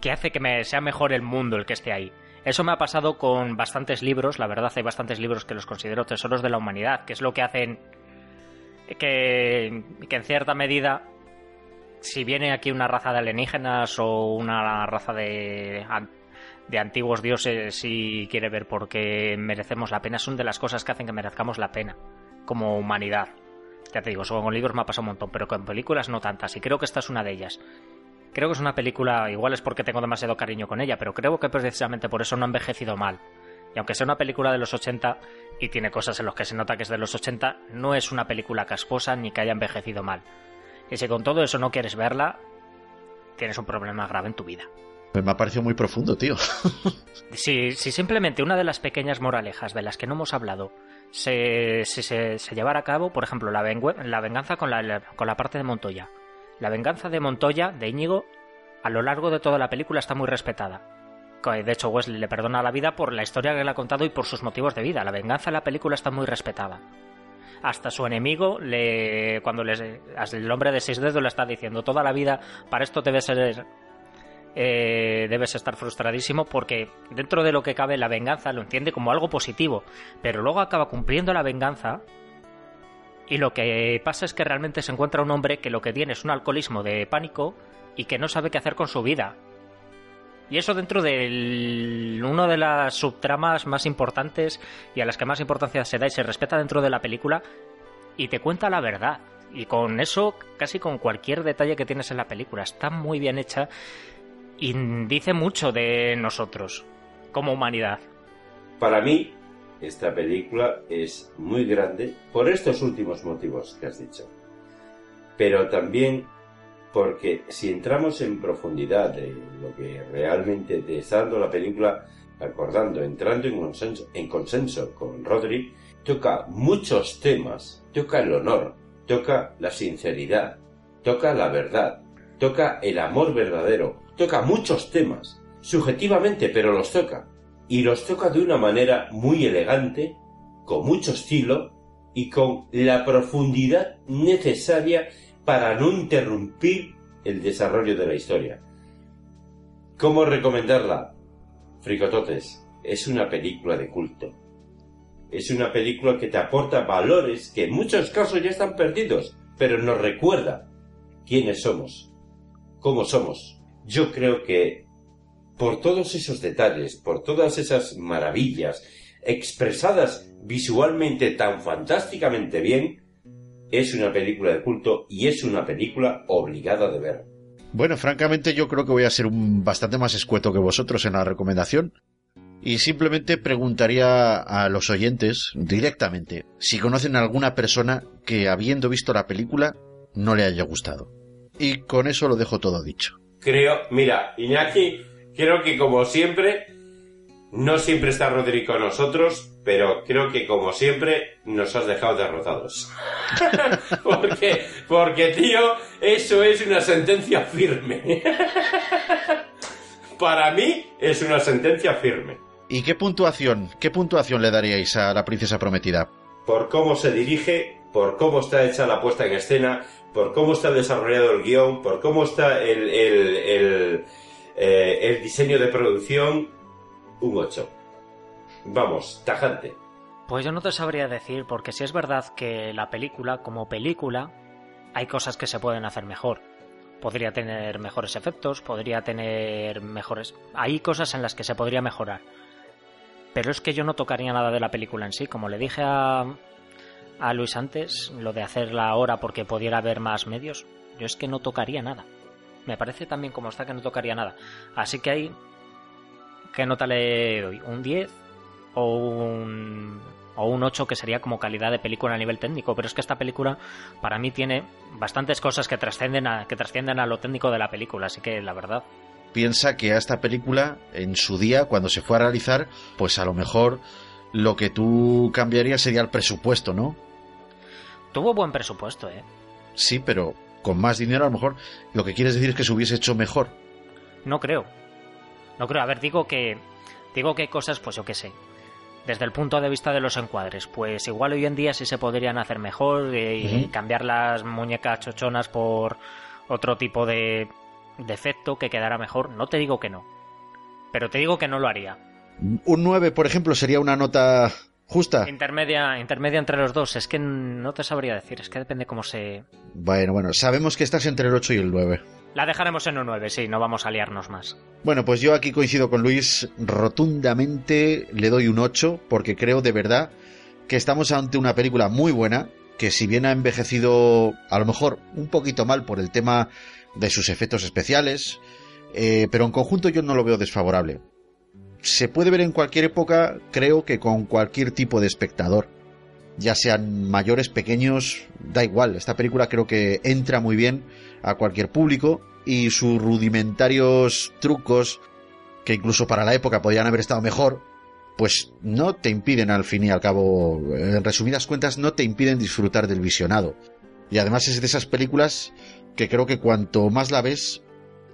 que hace que me sea mejor el mundo el que esté ahí. Eso me ha pasado con bastantes libros, la verdad hay bastantes libros que los considero tesoros de la humanidad, que es lo que hacen que, que en cierta medida, si viene aquí una raza de alienígenas o una raza de, de antiguos dioses y quiere ver por qué merecemos la pena, son de las cosas que hacen que merezcamos la pena como humanidad. Ya te digo, eso con libros me ha pasado un montón, pero con películas no tantas, y creo que esta es una de ellas. Creo que es una película, igual es porque tengo demasiado cariño con ella, pero creo que precisamente por eso no ha envejecido mal. Y aunque sea una película de los 80 y tiene cosas en las que se nota que es de los 80, no es una película casposa ni que haya envejecido mal. Y si con todo eso no quieres verla, tienes un problema grave en tu vida. Me ha parecido muy profundo, tío. Si, si simplemente una de las pequeñas moralejas de las que no hemos hablado se, se, se, llevara a cabo, por ejemplo, la, venganza con la, con la parte de Montoya. La venganza de Montoya, de Íñigo, a lo largo de toda la película está muy respetada. De hecho, Wesley le perdona la vida por la historia que le ha contado y por sus motivos de vida. La venganza en la película está muy respetada. Hasta su enemigo, le, cuando les, el hombre de seis dedos le está diciendo toda la vida, para esto debe ser eh, debes estar frustradísimo porque dentro de lo que cabe la venganza lo entiende como algo positivo, pero luego acaba cumpliendo la venganza y lo que pasa es que realmente se encuentra un hombre que lo que tiene es un alcoholismo de pánico y que no sabe qué hacer con su vida. Y eso dentro de una de las subtramas más importantes y a las que más importancia se da y se respeta dentro de la película y te cuenta la verdad. Y con eso, casi con cualquier detalle que tienes en la película, está muy bien hecha y dice mucho de nosotros como humanidad. Para mí, esta película es muy grande por estos últimos motivos que has dicho. Pero también porque si entramos en profundidad de lo que realmente te la película, acordando, entrando en consenso con Rodri, toca muchos temas, toca el honor, toca la sinceridad, toca la verdad, toca el amor verdadero, toca muchos temas, subjetivamente, pero los toca. Y los toca de una manera muy elegante, con mucho estilo y con la profundidad necesaria para no interrumpir el desarrollo de la historia. ¿Cómo recomendarla? Fricototes, es una película de culto. Es una película que te aporta valores que en muchos casos ya están perdidos, pero nos recuerda quiénes somos, cómo somos. Yo creo que por todos esos detalles, por todas esas maravillas expresadas visualmente tan fantásticamente bien, es una película de culto y es una película obligada de ver. Bueno, francamente yo creo que voy a ser un bastante más escueto que vosotros en la recomendación. Y simplemente preguntaría a los oyentes directamente si conocen a alguna persona que habiendo visto la película no le haya gustado. Y con eso lo dejo todo dicho. Creo, mira, Iñaki, creo que como siempre, no siempre está Rodri con nosotros, pero creo que como siempre nos has dejado derrotados. porque, porque, tío, eso es una sentencia firme. Para mí es una sentencia firme. ¿Y qué puntuación, qué puntuación le daríais a la princesa prometida? Por cómo se dirige, por cómo está hecha la puesta en escena, por cómo está desarrollado el guion, por cómo está el, el, el, eh, el diseño de producción, un 8. Vamos, tajante. Pues yo no te sabría decir, porque si es verdad que la película, como película, hay cosas que se pueden hacer mejor. podría tener mejores efectos, podría tener mejores... Hay cosas en las que se podría mejorar. Pero es que yo no tocaría nada de la película en sí. Como le dije a, a Luis antes, lo de hacerla ahora porque pudiera haber más medios, yo es que no tocaría nada. Me parece también como está que no tocaría nada. Así que ahí, ¿qué nota le doy? ¿Un 10 o un, o un 8 que sería como calidad de película a nivel técnico? Pero es que esta película para mí tiene bastantes cosas que trascienden a, que trascienden a lo técnico de la película. Así que la verdad, Piensa que a esta película, en su día, cuando se fue a realizar, pues a lo mejor lo que tú cambiarías sería el presupuesto, ¿no? Tuvo buen presupuesto, ¿eh? Sí, pero con más dinero a lo mejor lo que quieres decir es que se hubiese hecho mejor. No creo. No creo. A ver, digo que. Digo que hay cosas, pues yo qué sé. Desde el punto de vista de los encuadres, pues igual hoy en día sí se podrían hacer mejor eh, y cambiar las muñecas chochonas por otro tipo de, de efecto que quedara mejor. No te digo que no. Pero te digo que no lo haría. Un 9, por ejemplo, sería una nota justa. Intermedia, intermedia entre los dos. Es que no te sabría decir. Es que depende cómo se. Bueno, bueno, sabemos que estás entre el 8 y el 9. La dejaremos en un 9, sí, no vamos a liarnos más. Bueno, pues yo aquí coincido con Luis rotundamente, le doy un 8 porque creo de verdad que estamos ante una película muy buena que si bien ha envejecido a lo mejor un poquito mal por el tema de sus efectos especiales, eh, pero en conjunto yo no lo veo desfavorable. Se puede ver en cualquier época, creo que con cualquier tipo de espectador, ya sean mayores, pequeños, da igual, esta película creo que entra muy bien a cualquier público y sus rudimentarios trucos, que incluso para la época podrían haber estado mejor, pues no te impiden al fin y al cabo, en resumidas cuentas, no te impiden disfrutar del visionado. Y además es de esas películas que creo que cuanto más la ves,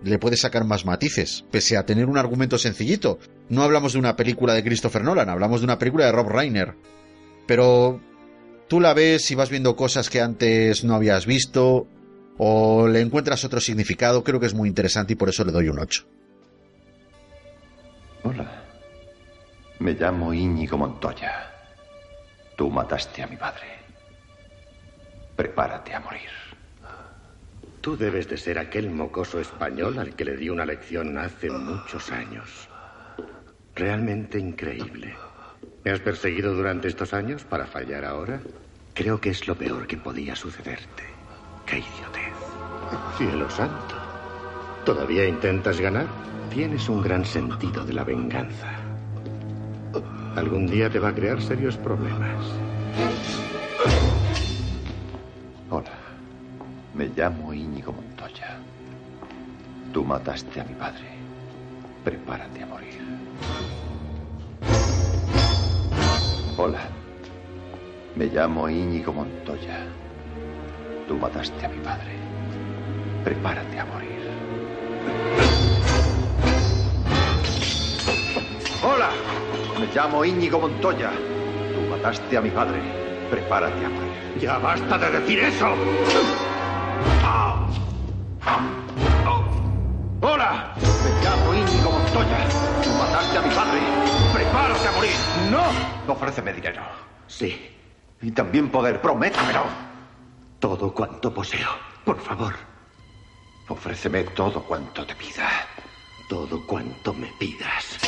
le puedes sacar más matices, pese a tener un argumento sencillito. No hablamos de una película de Christopher Nolan, hablamos de una película de Rob Reiner. Pero tú la ves y vas viendo cosas que antes no habías visto, o le encuentras otro significado, creo que es muy interesante y por eso le doy un 8. Hola. Me llamo Íñigo Montoya. Tú mataste a mi padre. Prepárate a morir. Tú debes de ser aquel mocoso español al que le di una lección hace muchos años. Realmente increíble. ¿Me has perseguido durante estos años para fallar ahora? Creo que es lo peor que podía sucederte. ¡Qué idiotez! Cielo santo. ¿Todavía intentas ganar? Tienes un gran sentido de la venganza. Algún día te va a crear serios problemas. Me llamo Íñigo Montoya. Tú mataste a mi padre. Prepárate a morir. Hola. Me llamo Íñigo Montoya. Tú mataste a mi padre. Prepárate a morir. Hola. Me llamo Íñigo Montoya. Tú mataste a mi padre. Prepárate a morir. ¡Ya basta de decir eso! ¡Hola! Me llamo Íñigo Montoya. Tú mataste a mi padre. ¡Prepárate a morir! ¡No! Ofréceme dinero. Sí. Y también poder. Prométemelo. Todo cuanto poseo. Por favor. Ofréceme todo cuanto te pida. Todo cuanto me pidas.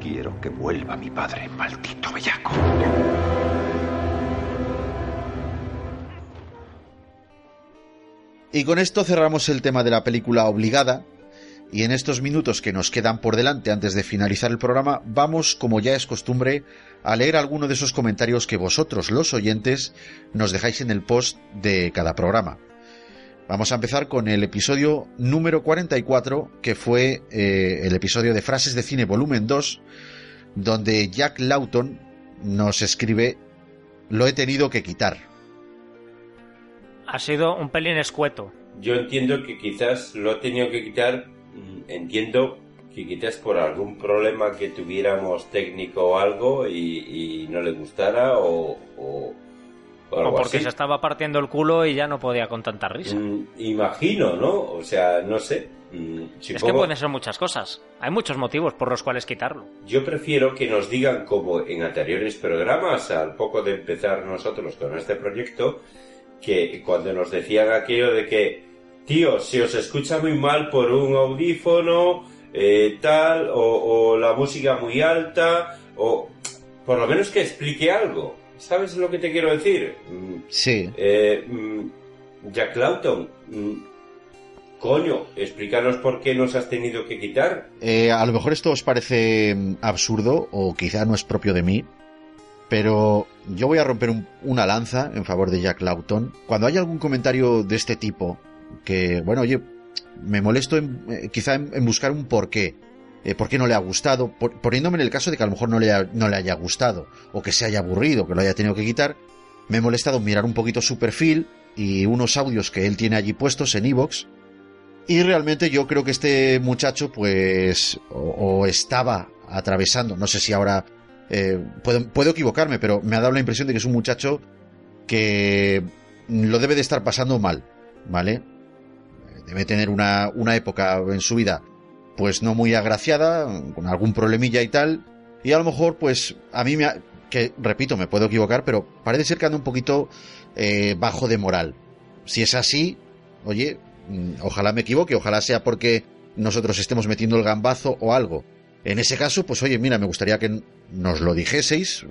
Quiero que vuelva mi padre, maldito bellaco. Y con esto cerramos el tema de la película obligada. Y en estos minutos que nos quedan por delante antes de finalizar el programa, vamos, como ya es costumbre, a leer alguno de esos comentarios que vosotros, los oyentes, nos dejáis en el post de cada programa. Vamos a empezar con el episodio número 44, que fue eh, el episodio de Frases de Cine Volumen 2, donde Jack Lawton nos escribe Lo he tenido que quitar. Ha sido un pelín escueto. Yo entiendo que quizás lo ha tenido que quitar, mm, entiendo que quizás por algún problema que tuviéramos técnico o algo y, y no le gustara o, o, o algo O porque así. se estaba partiendo el culo y ya no podía con tanta risa. Mm, Imagino, ¿no? O sea, no sé. Mm, Es que pueden ser muchas cosas. Hay muchos motivos por los cuales quitarlo. Yo prefiero que nos digan, como en anteriores programas, al poco de empezar nosotros con este proyecto, que cuando nos decían aquello de que, tío, se os escucha muy mal por un audífono, eh, tal, o, o la música muy alta, o por lo menos que explique algo. ¿Sabes lo que te quiero decir? Mm, Sí. eh, mm, Jack Lawton, mm, coño, explícanos por qué nos has tenido que quitar. Eh, a lo mejor esto os parece absurdo o quizá no es propio de mí, pero yo voy a romper un- una lanza en favor de Jack Lawton. Cuando hay algún comentario de este tipo, que, bueno, oye, me molesto en- eh, quizá en, buscar un porqué. Eh, ¿Por qué no le ha gustado? Poniéndome en el caso de que a lo mejor no le, haya gustado, o que se haya aburrido, que lo haya tenido que quitar, me he molestado mirar un poquito su perfil y unos audios que él tiene allí puestos en Evox, y realmente yo creo que este muchacho, pues, o estaba atravesando, no sé si ahora eh, puedo, puedo equivocarme, pero me ha dado la impresión de que es un muchacho que lo debe de estar pasando mal, ¿vale? Debe tener una, una época en su vida, pues no muy agraciada, con algún problemilla y tal, y a lo mejor, pues, a mí me ha, que, repito, me puedo equivocar, pero parece ser que anda un poquito eh, bajo de moral. Si es así, oye, mm, ojalá me equivoque, ojalá sea porque nosotros estemos metiendo el gambazo o algo. En ese caso, pues oye, mira, me gustaría que nos lo dijeseis,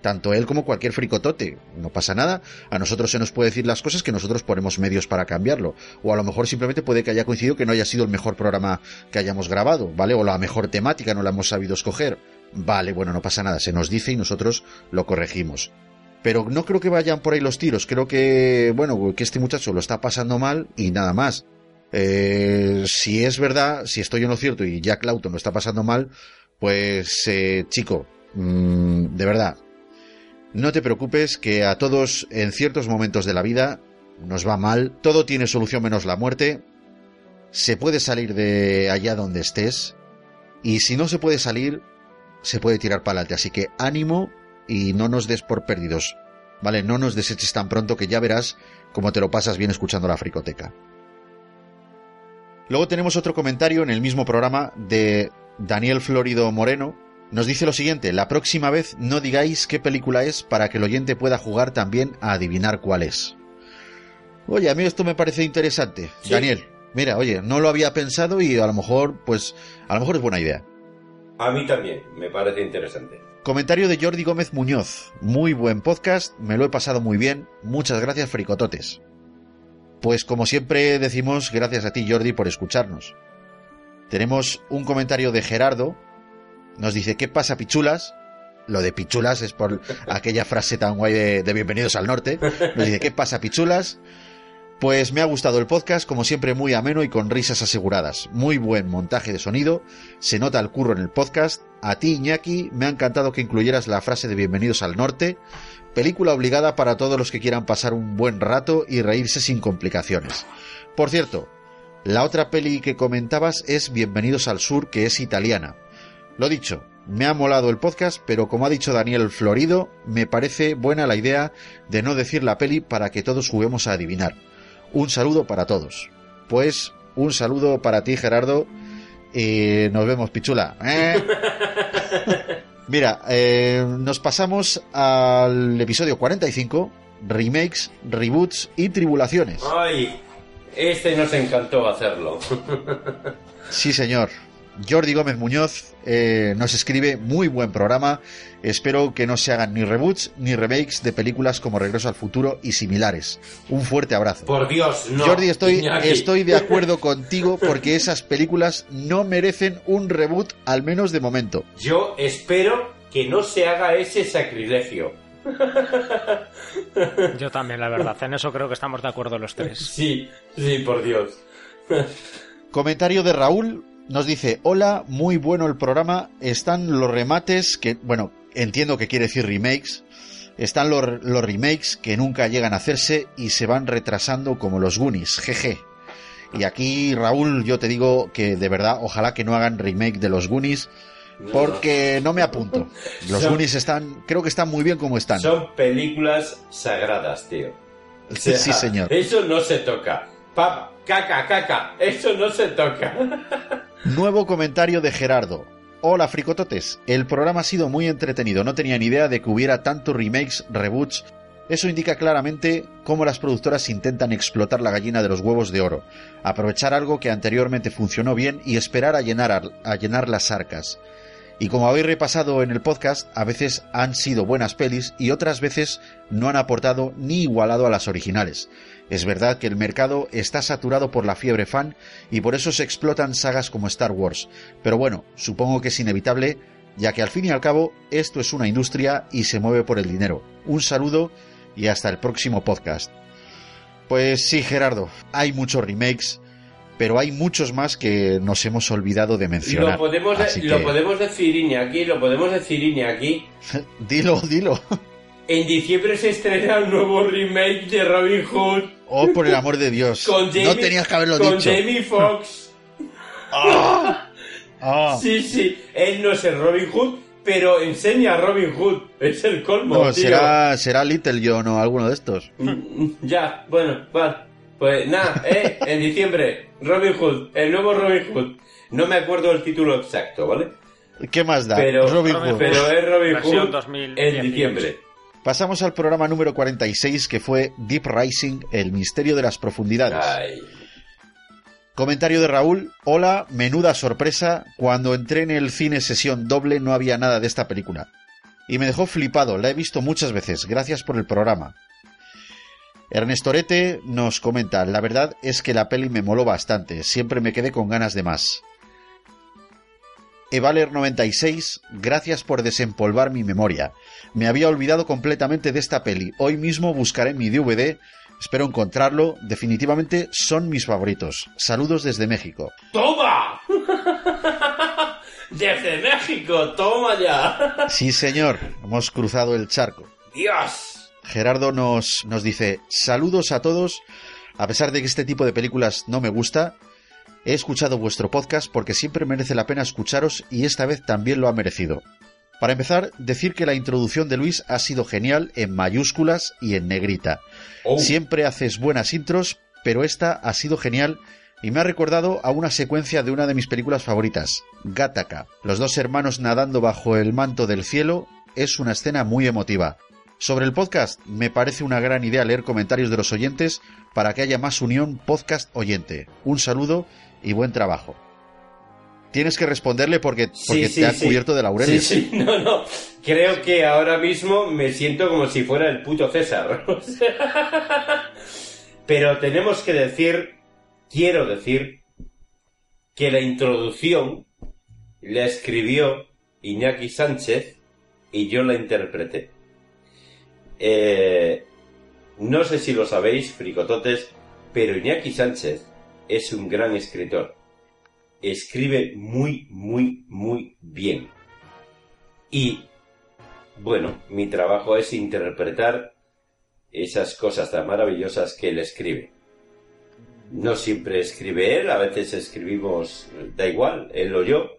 tanto él como cualquier fricotote. No pasa nada, a nosotros se nos puede decir las cosas que nosotros ponemos medios para cambiarlo. O a lo mejor simplemente puede que haya coincidido que no haya sido el mejor programa que hayamos grabado, ¿vale? O la mejor temática no la hemos sabido escoger. Vale, bueno, no pasa nada, se nos dice y nosotros lo corregimos. Pero no creo que vayan por ahí los tiros, creo que, bueno, que este muchacho lo está pasando mal y nada más. Eh, si es verdad, si estoy en lo cierto y Jack Lawton lo está pasando mal, pues eh, chico, mm, de verdad, no te preocupes que a todos en ciertos momentos de la vida nos va mal, todo tiene solución menos la muerte, se puede salir de allá donde estés y si no se puede salir, se puede tirar para adelante, así que ánimo y no nos des por perdidos, ¿vale? No nos deseches tan pronto que ya verás cómo te lo pasas bien escuchando la fricoteca. Luego tenemos otro comentario en el mismo programa de Daniel Florido Moreno. Nos dice lo siguiente, la próxima vez no digáis qué película es para que el oyente pueda jugar también a adivinar cuál es. Oye, a mí esto me parece interesante. Sí. Daniel, mira, oye, no lo había pensado y a lo mejor, pues, a lo mejor es buena idea. A mí también, me parece interesante. Comentario de Jordi Gómez Muñoz. Muy buen podcast, me lo he pasado muy bien. Muchas gracias, fricototes. Pues como siempre decimos, gracias a ti, Jordi, por escucharnos. Tenemos un comentario de Gerardo. Nos dice, ¿qué pasa, pichulas? Lo de pichulas es por aquella frase tan guay de, de Bienvenidos al Norte. Nos dice, ¿qué pasa, pichulas? Pues me ha gustado el podcast, como siempre muy ameno y con risas aseguradas. Muy buen montaje de sonido, se nota el curro en el podcast. A ti, Iñaki, me ha encantado que incluyeras la frase de Bienvenidos al Norte. Película obligada para todos los que quieran pasar un buen rato y reírse sin complicaciones. Por cierto, la otra peli que comentabas es Bienvenidos al Sur, que es italiana. Lo dicho, me ha molado el podcast, pero como ha dicho Daniel Florido, me parece buena la idea de no decir la peli para que todos juguemos a adivinar. Un saludo para todos. Pues un saludo para ti, Gerardo. Y nos vemos, pichula. ¿eh? Mira, eh, nos pasamos al episodio 45, remakes, reboots y tribulaciones. Ay, este nos encantó hacerlo. Sí, señor. Jordi Gómez Muñoz eh, nos escribe muy buen programa. Espero que no se hagan ni reboots ni remakes de películas como Regreso al Futuro y similares. Un fuerte abrazo. Por Dios, no. Jordi, estoy, Iñaki. estoy de acuerdo contigo porque esas películas no merecen un reboot, al menos de momento. Yo espero que no se haga ese sacrilegio. Yo también, la verdad. En eso creo que estamos de acuerdo los tres. Sí, sí, por Dios. Comentario de Raúl nos dice, hola, muy bueno el programa, están los remates que, bueno, entiendo que quiere decir remakes, están los, los remakes que nunca llegan a hacerse y se van retrasando como los Goonies, jeje. Y aquí, Raúl, yo te digo que de verdad, ojalá que no hagan remake de los Goonies, porque no me apunto. Los Son- Goonies están, creo que están muy bien como están. Son películas sagradas, tío. O sea, Sí, señor. Eso no se toca. Papa, caca, caca, eso no se toca. Nuevo comentario de Gerardo. Hola fricototes, el programa ha sido muy entretenido, no tenía ni idea de que hubiera tantos remakes, reboots Eso indica claramente cómo las productoras intentan explotar la gallina de los huevos de oro, aprovechar algo que anteriormente funcionó bien y esperar a llenar, a llenar las arcas. Y como habéis repasado en el podcast, a veces han sido buenas pelis y otras veces no han aportado ni igualado a las originales. Es verdad que el mercado está saturado por la fiebre fan y por eso se explotan sagas como Star Wars. Pero bueno, supongo que es inevitable, ya que al fin y al cabo esto es una industria y se mueve por el dinero. Un saludo y hasta el próximo podcast. Pues sí, Gerardo, hay muchos remakes, pero hay muchos más que nos hemos olvidado de mencionar. Lo podemos, de- lo que- podemos decir Iñaki, lo podemos decir Iñaki. dilo, dilo. En diciembre se estrena un nuevo remake de Robin Hood Oh, por el amor de Dios. con Jamie, no tenías que haberlo con dicho. Jamie Foxx. Ah. Sí, sí, él no es el Robin Hood, pero enseña a Robin Hood. Es el colmo, No, tío. será, será Little John o alguno de estos. Ya, bueno, vale. Pues nada, eh, en diciembre, Robin Hood, el nuevo Robin Hood. No me acuerdo el título exacto, ¿vale? ¿Qué más da? Pero, Robin Hood. pero es Robin Hood 2018. en diciembre. Pasamos al programa número 46 que fue Deep Rising, el misterio de las profundidades. Ay. Comentario de Raúl. Hola, menuda sorpresa. Cuando entré en el cine sesión doble no había nada de esta película. Y me dejó flipado, la he visto muchas veces. Gracias por el programa. Ernesto Orete nos comenta, la verdad es que la peli me moló bastante, siempre me quedé con ganas de más. Evaler96, gracias por desempolvar mi memoria. Me había olvidado completamente de esta peli. Hoy mismo buscaré mi DVD. Espero encontrarlo. Definitivamente son mis favoritos. Saludos desde México. ¡Toma! Desde México, toma ya. Sí, señor. Hemos cruzado el charco. Dios. Gerardo nos, nos dice, saludos a todos. A pesar de que este tipo de películas no me gusta, he escuchado vuestro podcast porque siempre merece la pena escucharos y esta vez también lo ha merecido. Para empezar, decir que la introducción de Luis ha sido genial en mayúsculas y en negrita. Oh. Siempre haces buenas intros, pero esta ha sido genial y me ha recordado a una secuencia de una de mis películas favoritas, Gattaca. Los dos hermanos nadando bajo el manto del cielo es una escena muy emotiva. Sobre el podcast, me parece una gran idea leer comentarios de los oyentes para que haya más unión podcast-oyente. Un saludo y buen trabajo. Tienes que responderle porque, porque Sí, sí, te ha sí. cubierto de laureles. Sí, sí, no, no. Creo que ahora mismo me siento como si fuera el puto César. Pero tenemos que decir, quiero decir, que la introducción la escribió Iñaki Sánchez y yo la interpreté. Eh, no sé si lo sabéis, fricototes, pero Iñaki Sánchez es un gran escritor. Escribe muy, muy, muy bien. Y, bueno, mi trabajo es interpretar esas cosas tan maravillosas que él escribe. No siempre escribe él, a veces escribimos, da igual, él o yo.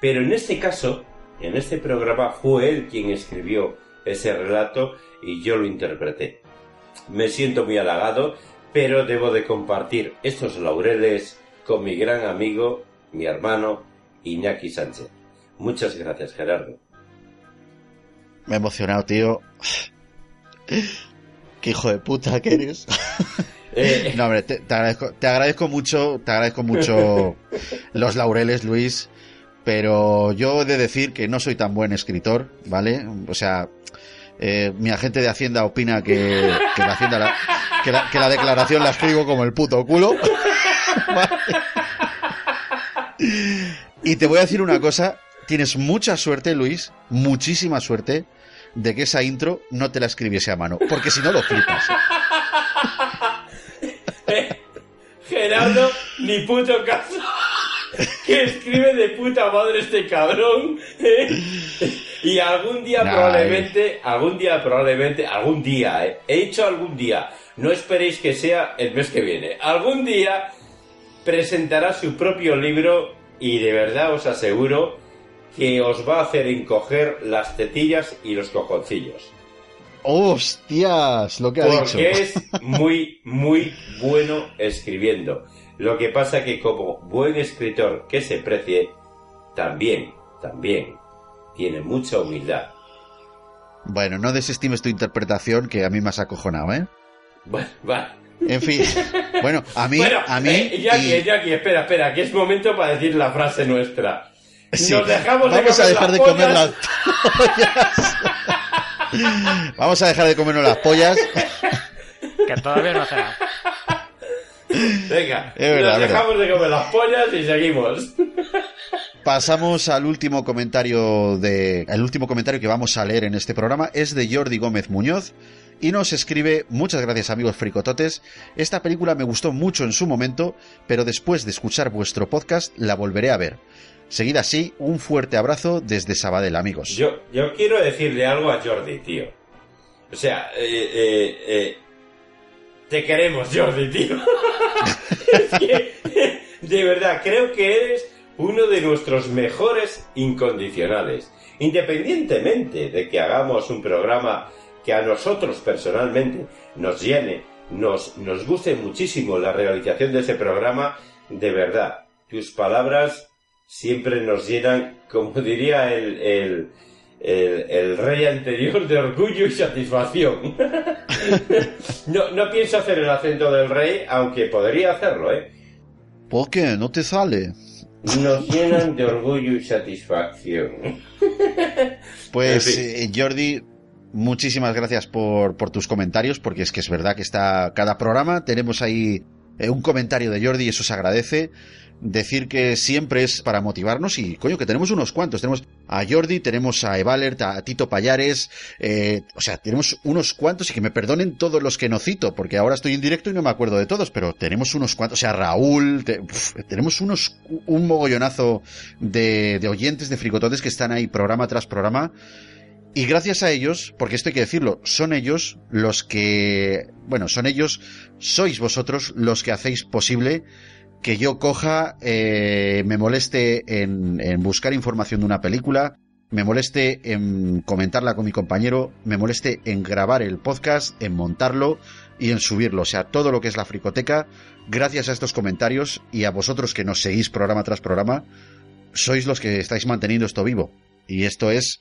Pero en este caso, en este programa, fue él quien escribió ese relato y yo lo interpreté. Me siento muy halagado, pero debo de compartir estos laureles con mi gran amigo, mi hermano, Iñaki Sánchez. Muchas gracias, Gerardo. Me he emocionado, tío. Qué hijo de puta que eres. Eh. No, hombre, te, te agradezco, te agradezco mucho, te agradezco mucho los laureles, Luis. Pero yo he de decir que no soy tan buen escritor, ¿vale? O sea, eh, mi agente de Hacienda opina que, la, Hacienda la- declaración la escribo como el puto culo. Y te voy a decir una cosa, tienes mucha suerte, Luis, muchísima suerte de que esa intro no te la escribiese a mano, porque si no lo flipas. Gerardo, ni puto caso. Que escribe de puta madre este cabrón. ¿eh? Y algún día Nah, probablemente, algún día probablemente, algún día, ¿eh? he dicho algún día, no esperéis que sea el mes que viene, algún día presentará su propio libro y de verdad os aseguro que os va a hacer encoger las tetillas y los cojoncillos. ¡Hostias! Lo que ha Porque dicho. es muy, muy bueno escribiendo. Lo que pasa que como buen escritor que se precie, también, también tiene mucha humildad. Bueno, no desestimes tu interpretación que a mí me has acojonado, ¿eh? Bueno, va. En fin. Bueno, a mí, Bueno, a mí. eh, Jackie, y- Jackie, espera, espera, que es momento para decir la frase nuestra. Sí, Nos dejamos de Vamos a dejar las de comer pollas. las Vamos a dejar de comernos las pollas. Que todavía no nada. Venga, Es verdad, nos dejamos de comer las pollas y seguimos. Pasamos al último comentario de. El último comentario que vamos a leer en este programa es de Jordi Gómez Muñoz. Y nos escribe, muchas gracias amigos fricototes, esta película me gustó mucho en su momento, pero después de escuchar vuestro podcast la volveré a ver. Seguid así, un fuerte abrazo desde Sabadell amigos. Yo, yo quiero decirle algo a Jordi, tío. O sea, eh, eh, eh, te queremos, Jordi, tío. es que, de verdad, creo que eres uno de nuestros mejores incondicionales. Independientemente de que hagamos un programa que a nosotros personalmente nos llene, nos, nos guste muchísimo la realización de ese programa, de verdad, tus palabras siempre nos llenan, como diría el, el, el, el rey anterior, de orgullo y satisfacción. no, no pienso hacer el acento del rey, aunque podría hacerlo, ¿eh? ¿Por qué? ¿No te sale? Nos llenan de orgullo y satisfacción. Pues eh, Jordi, muchísimas gracias por, por tus comentarios, porque es que es verdad que está cada programa, tenemos ahí eh, un comentario de Jordi y eso se agradece. Decir que siempre es para motivarnos y coño, que tenemos unos cuantos. Tenemos a Jordi, tenemos a Evalert, a Tito Payares, eh, o sea, tenemos unos cuantos y que me perdonen todos los que no cito, porque ahora estoy en directo y no me acuerdo de todos, pero tenemos unos cuantos, o sea, Raúl, tenemos unos, un mogollonazo de, de oyentes de fricototes que están ahí programa tras programa. Y gracias a ellos, porque esto hay que decirlo, son ellos los que, bueno, son ellos, sois vosotros los que hacéis posible que yo coja, eh, me moleste en, en buscar información de una película, me moleste en comentarla con mi compañero, me moleste en grabar el podcast, en montarlo y en subirlo. O sea, todo lo que es la fricoteca, gracias a estos comentarios y a vosotros que nos seguís programa tras programa, sois los que estáis manteniendo esto vivo. Y esto es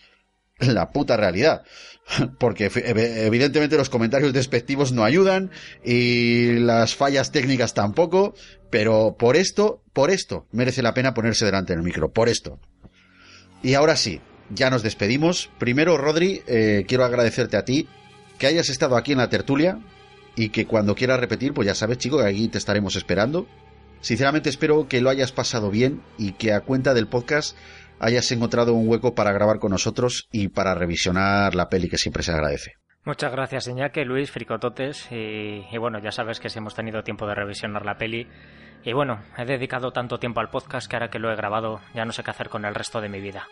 la puta realidad. Porque ev- evidentemente los comentarios despectivos no ayudan y las fallas técnicas tampoco, pero por esto, por esto merece la pena ponerse delante del micro, por esto. Y ahora sí, ya nos despedimos. Primero, Rodri, eh, quiero agradecerte a ti que hayas estado aquí en la tertulia y que cuando quieras repetir, pues ya sabes, chico, que aquí te estaremos esperando. Sinceramente espero que lo hayas pasado bien y que a cuenta del podcast hayas encontrado un hueco para grabar con nosotros y para revisionar la peli que siempre se agradece. Muchas gracias, Iñaki, Luis, Fricototes. Y, y bueno, ya sabes que si hemos tenido tiempo de revisionar la peli. Y bueno, he dedicado tanto tiempo al podcast que ahora que lo he grabado ya no sé qué hacer con el resto de mi vida.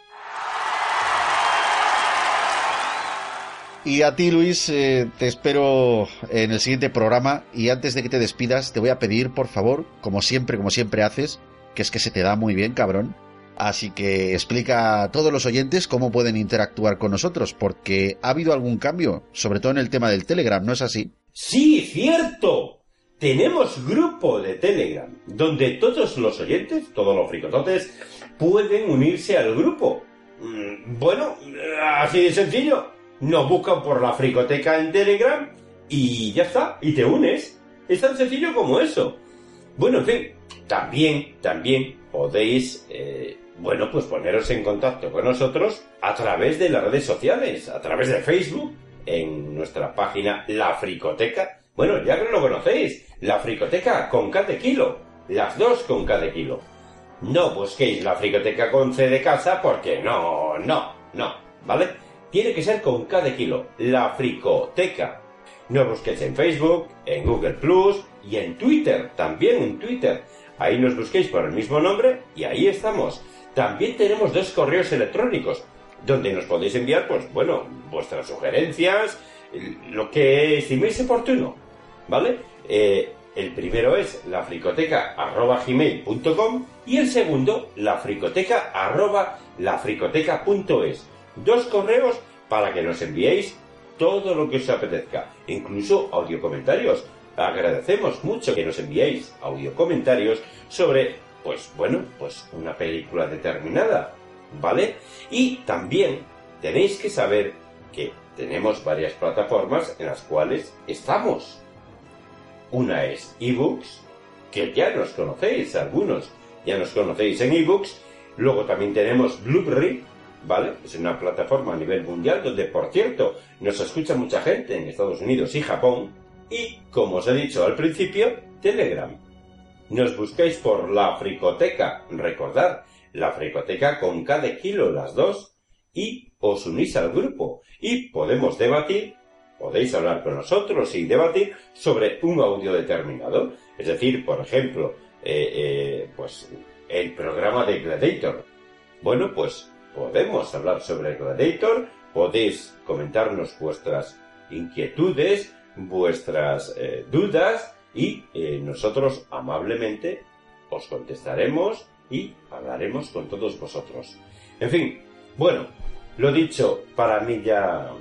Y a ti, Luis, eh, te espero en el siguiente programa. Y antes de que te despidas, te voy a pedir, por favor, como siempre, como siempre haces, que es que se te da muy bien, cabrón. Así que explica a todos los oyentes cómo pueden interactuar con nosotros, porque ha habido algún cambio, sobre todo en el tema del Telegram, ¿no es así? Sí, cierto. Tenemos grupo de Telegram donde todos los oyentes, todos los fricototes, pueden unirse al grupo. Mm, Bueno, así de sencillo. Nos buscan por la fricoteca en Telegram y ya está, y te unes. Es tan sencillo como eso. Bueno, en fin, también, también podéis, eh, bueno, pues poneros en contacto con nosotros a través de las redes sociales, a través de Facebook, en nuestra página La Fricoteca. Bueno, ya que lo conocéis, La Fricoteca con K de kilo, las dos con K de kilo. No busquéis La Fricoteca con C de casa porque no, no, no, ¿vale? Tiene que ser con K de kilo, La Fricoteca. No busquéis en Facebook, en Google Plus y en Twitter, también en Twitter. Ahí nos busquéis por el mismo nombre y ahí estamos. También tenemos dos correos electrónicos donde nos podéis enviar, pues bueno, vuestras sugerencias, lo que estiméis oportuno, ¿vale? Eh, el primero es lafricoteca.gmail.com y el segundo, lafricoteca.lafricoteca.es. Dos correos para que nos enviéis todo lo que os apetezca, incluso audio comentarios. Agradecemos mucho que nos enviéis audio comentarios sobre, pues bueno, pues una película determinada, ¿vale? Y también tenéis que saber que tenemos varias plataformas en las cuales estamos. Una es ebooks, que ya nos conocéis algunos, ya nos conocéis en ebooks. Luego también tenemos Blueberry, ¿vale? Es una plataforma a nivel mundial donde, por cierto, nos escucha mucha gente en Estados Unidos y Japón. Y, como os he dicho al principio, Telegram. Nos buscáis por la Fricoteca, recordad, la Fricoteca con cada kilo las dos, y os unís al grupo y podemos debatir, podéis hablar con nosotros y debatir sobre un audio determinado. Es decir, por ejemplo, eh, eh, pues el programa de Gladiator. Bueno, pues podemos hablar sobre Gladiator, podéis comentarnos vuestras inquietudes, vuestras eh, dudas y eh, nosotros amablemente os contestaremos y hablaremos con todos vosotros. En fin, bueno, lo dicho, para mí ya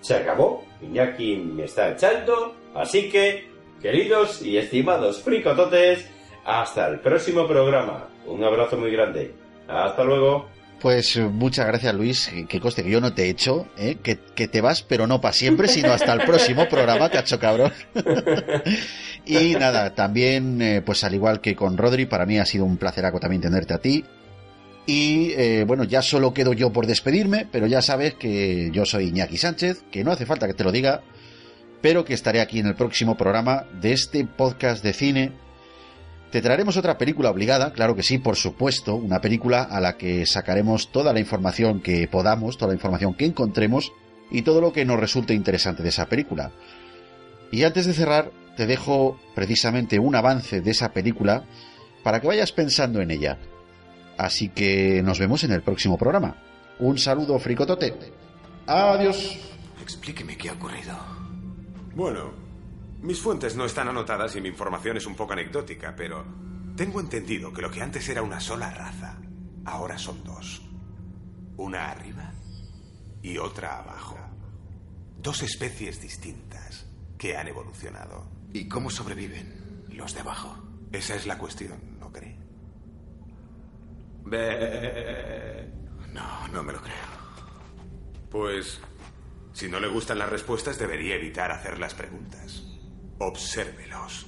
se acabó. Iñaki me está echando, así que, queridos y estimados fricototes, hasta el próximo programa. Un abrazo muy grande. Hasta luego. Pues eh, muchas gracias Luis, que- que coste que yo no te he hecho, ¿eh? que, que te vas pero no para siempre, sino hasta el próximo programa, cacho cabrón. y nada, también, eh, pues al igual que con Rodri, para mí ha sido un placeraco también tenerte a ti. Y eh, bueno, ya solo quedo yo por despedirme, pero ya sabes que yo soy Iñaki Sánchez, que no hace falta que te lo diga, pero que estaré aquí en el próximo programa de este podcast de cine te traeremos otra película obligada, claro que sí, por supuesto, una película a la que sacaremos toda la información que podamos, toda la información que encontremos y todo lo que nos resulte interesante de esa película. Y antes de cerrar, te dejo precisamente un avance de esa película para que vayas pensando en ella. Así que nos vemos en el próximo programa. Un saludo, fricotote. Adiós. Explíqueme qué ha ocurrido. Bueno, mis fuentes no están anotadas y mi información es un poco anecdótica, pero tengo entendido que lo que antes era una sola raza, ahora son dos. Una arriba y otra abajo. Dos especies distintas que han evolucionado. ¿Y cómo sobreviven los de abajo? Esa es la cuestión, ¿no cree? No, no me lo creo. Pues, si no le gustan las respuestas, debería evitar hacer las preguntas. Obsérvelos.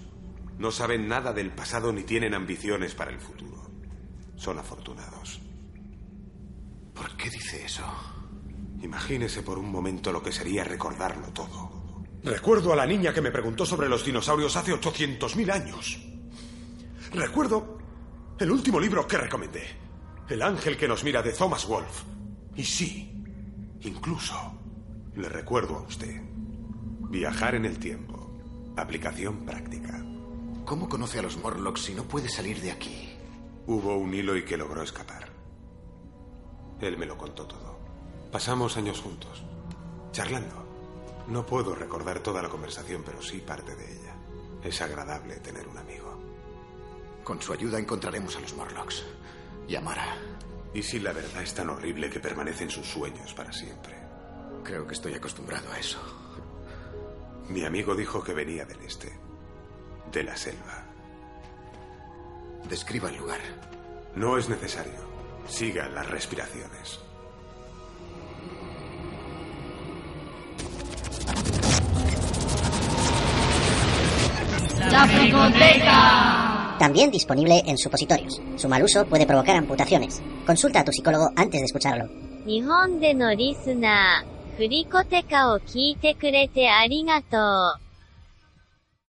No saben nada del pasado ni tienen ambiciones para el futuro. Son afortunados. ¿Por qué dice eso? Imagínese por un momento lo que sería recordarlo todo. Recuerdo a la niña que me preguntó sobre los dinosaurios hace 800.000 años. Recuerdo el último libro que recomendé. El ángel que nos mira de Thomas Wolfe. Y sí, incluso le recuerdo a usted. Viajar en el tiempo. Aplicación práctica. ¿Cómo conoce a los Morlocks si no puede salir de aquí? Hubo un hilo y que logró escapar. Él me lo contó todo. Pasamos años juntos, charlando. No puedo recordar toda la conversación, pero sí parte de ella. Es agradable tener un amigo. Con su ayuda encontraremos a los Morlocks. Y a Mara. ¿Y si la verdad es tan horrible que permanece en sus sueños para siempre? Creo que estoy acostumbrado a eso. Mi amigo dijo que venía del este, de la selva. Describa el lugar. No es necesario. Siga las respiraciones. La Fricoteca. También disponible en supositorios. Su mal uso puede provocar amputaciones. Consulta a tu psicólogo antes de escucharlo. 日本でのリスナー、 クリコテカを聞いてくれてありがとう。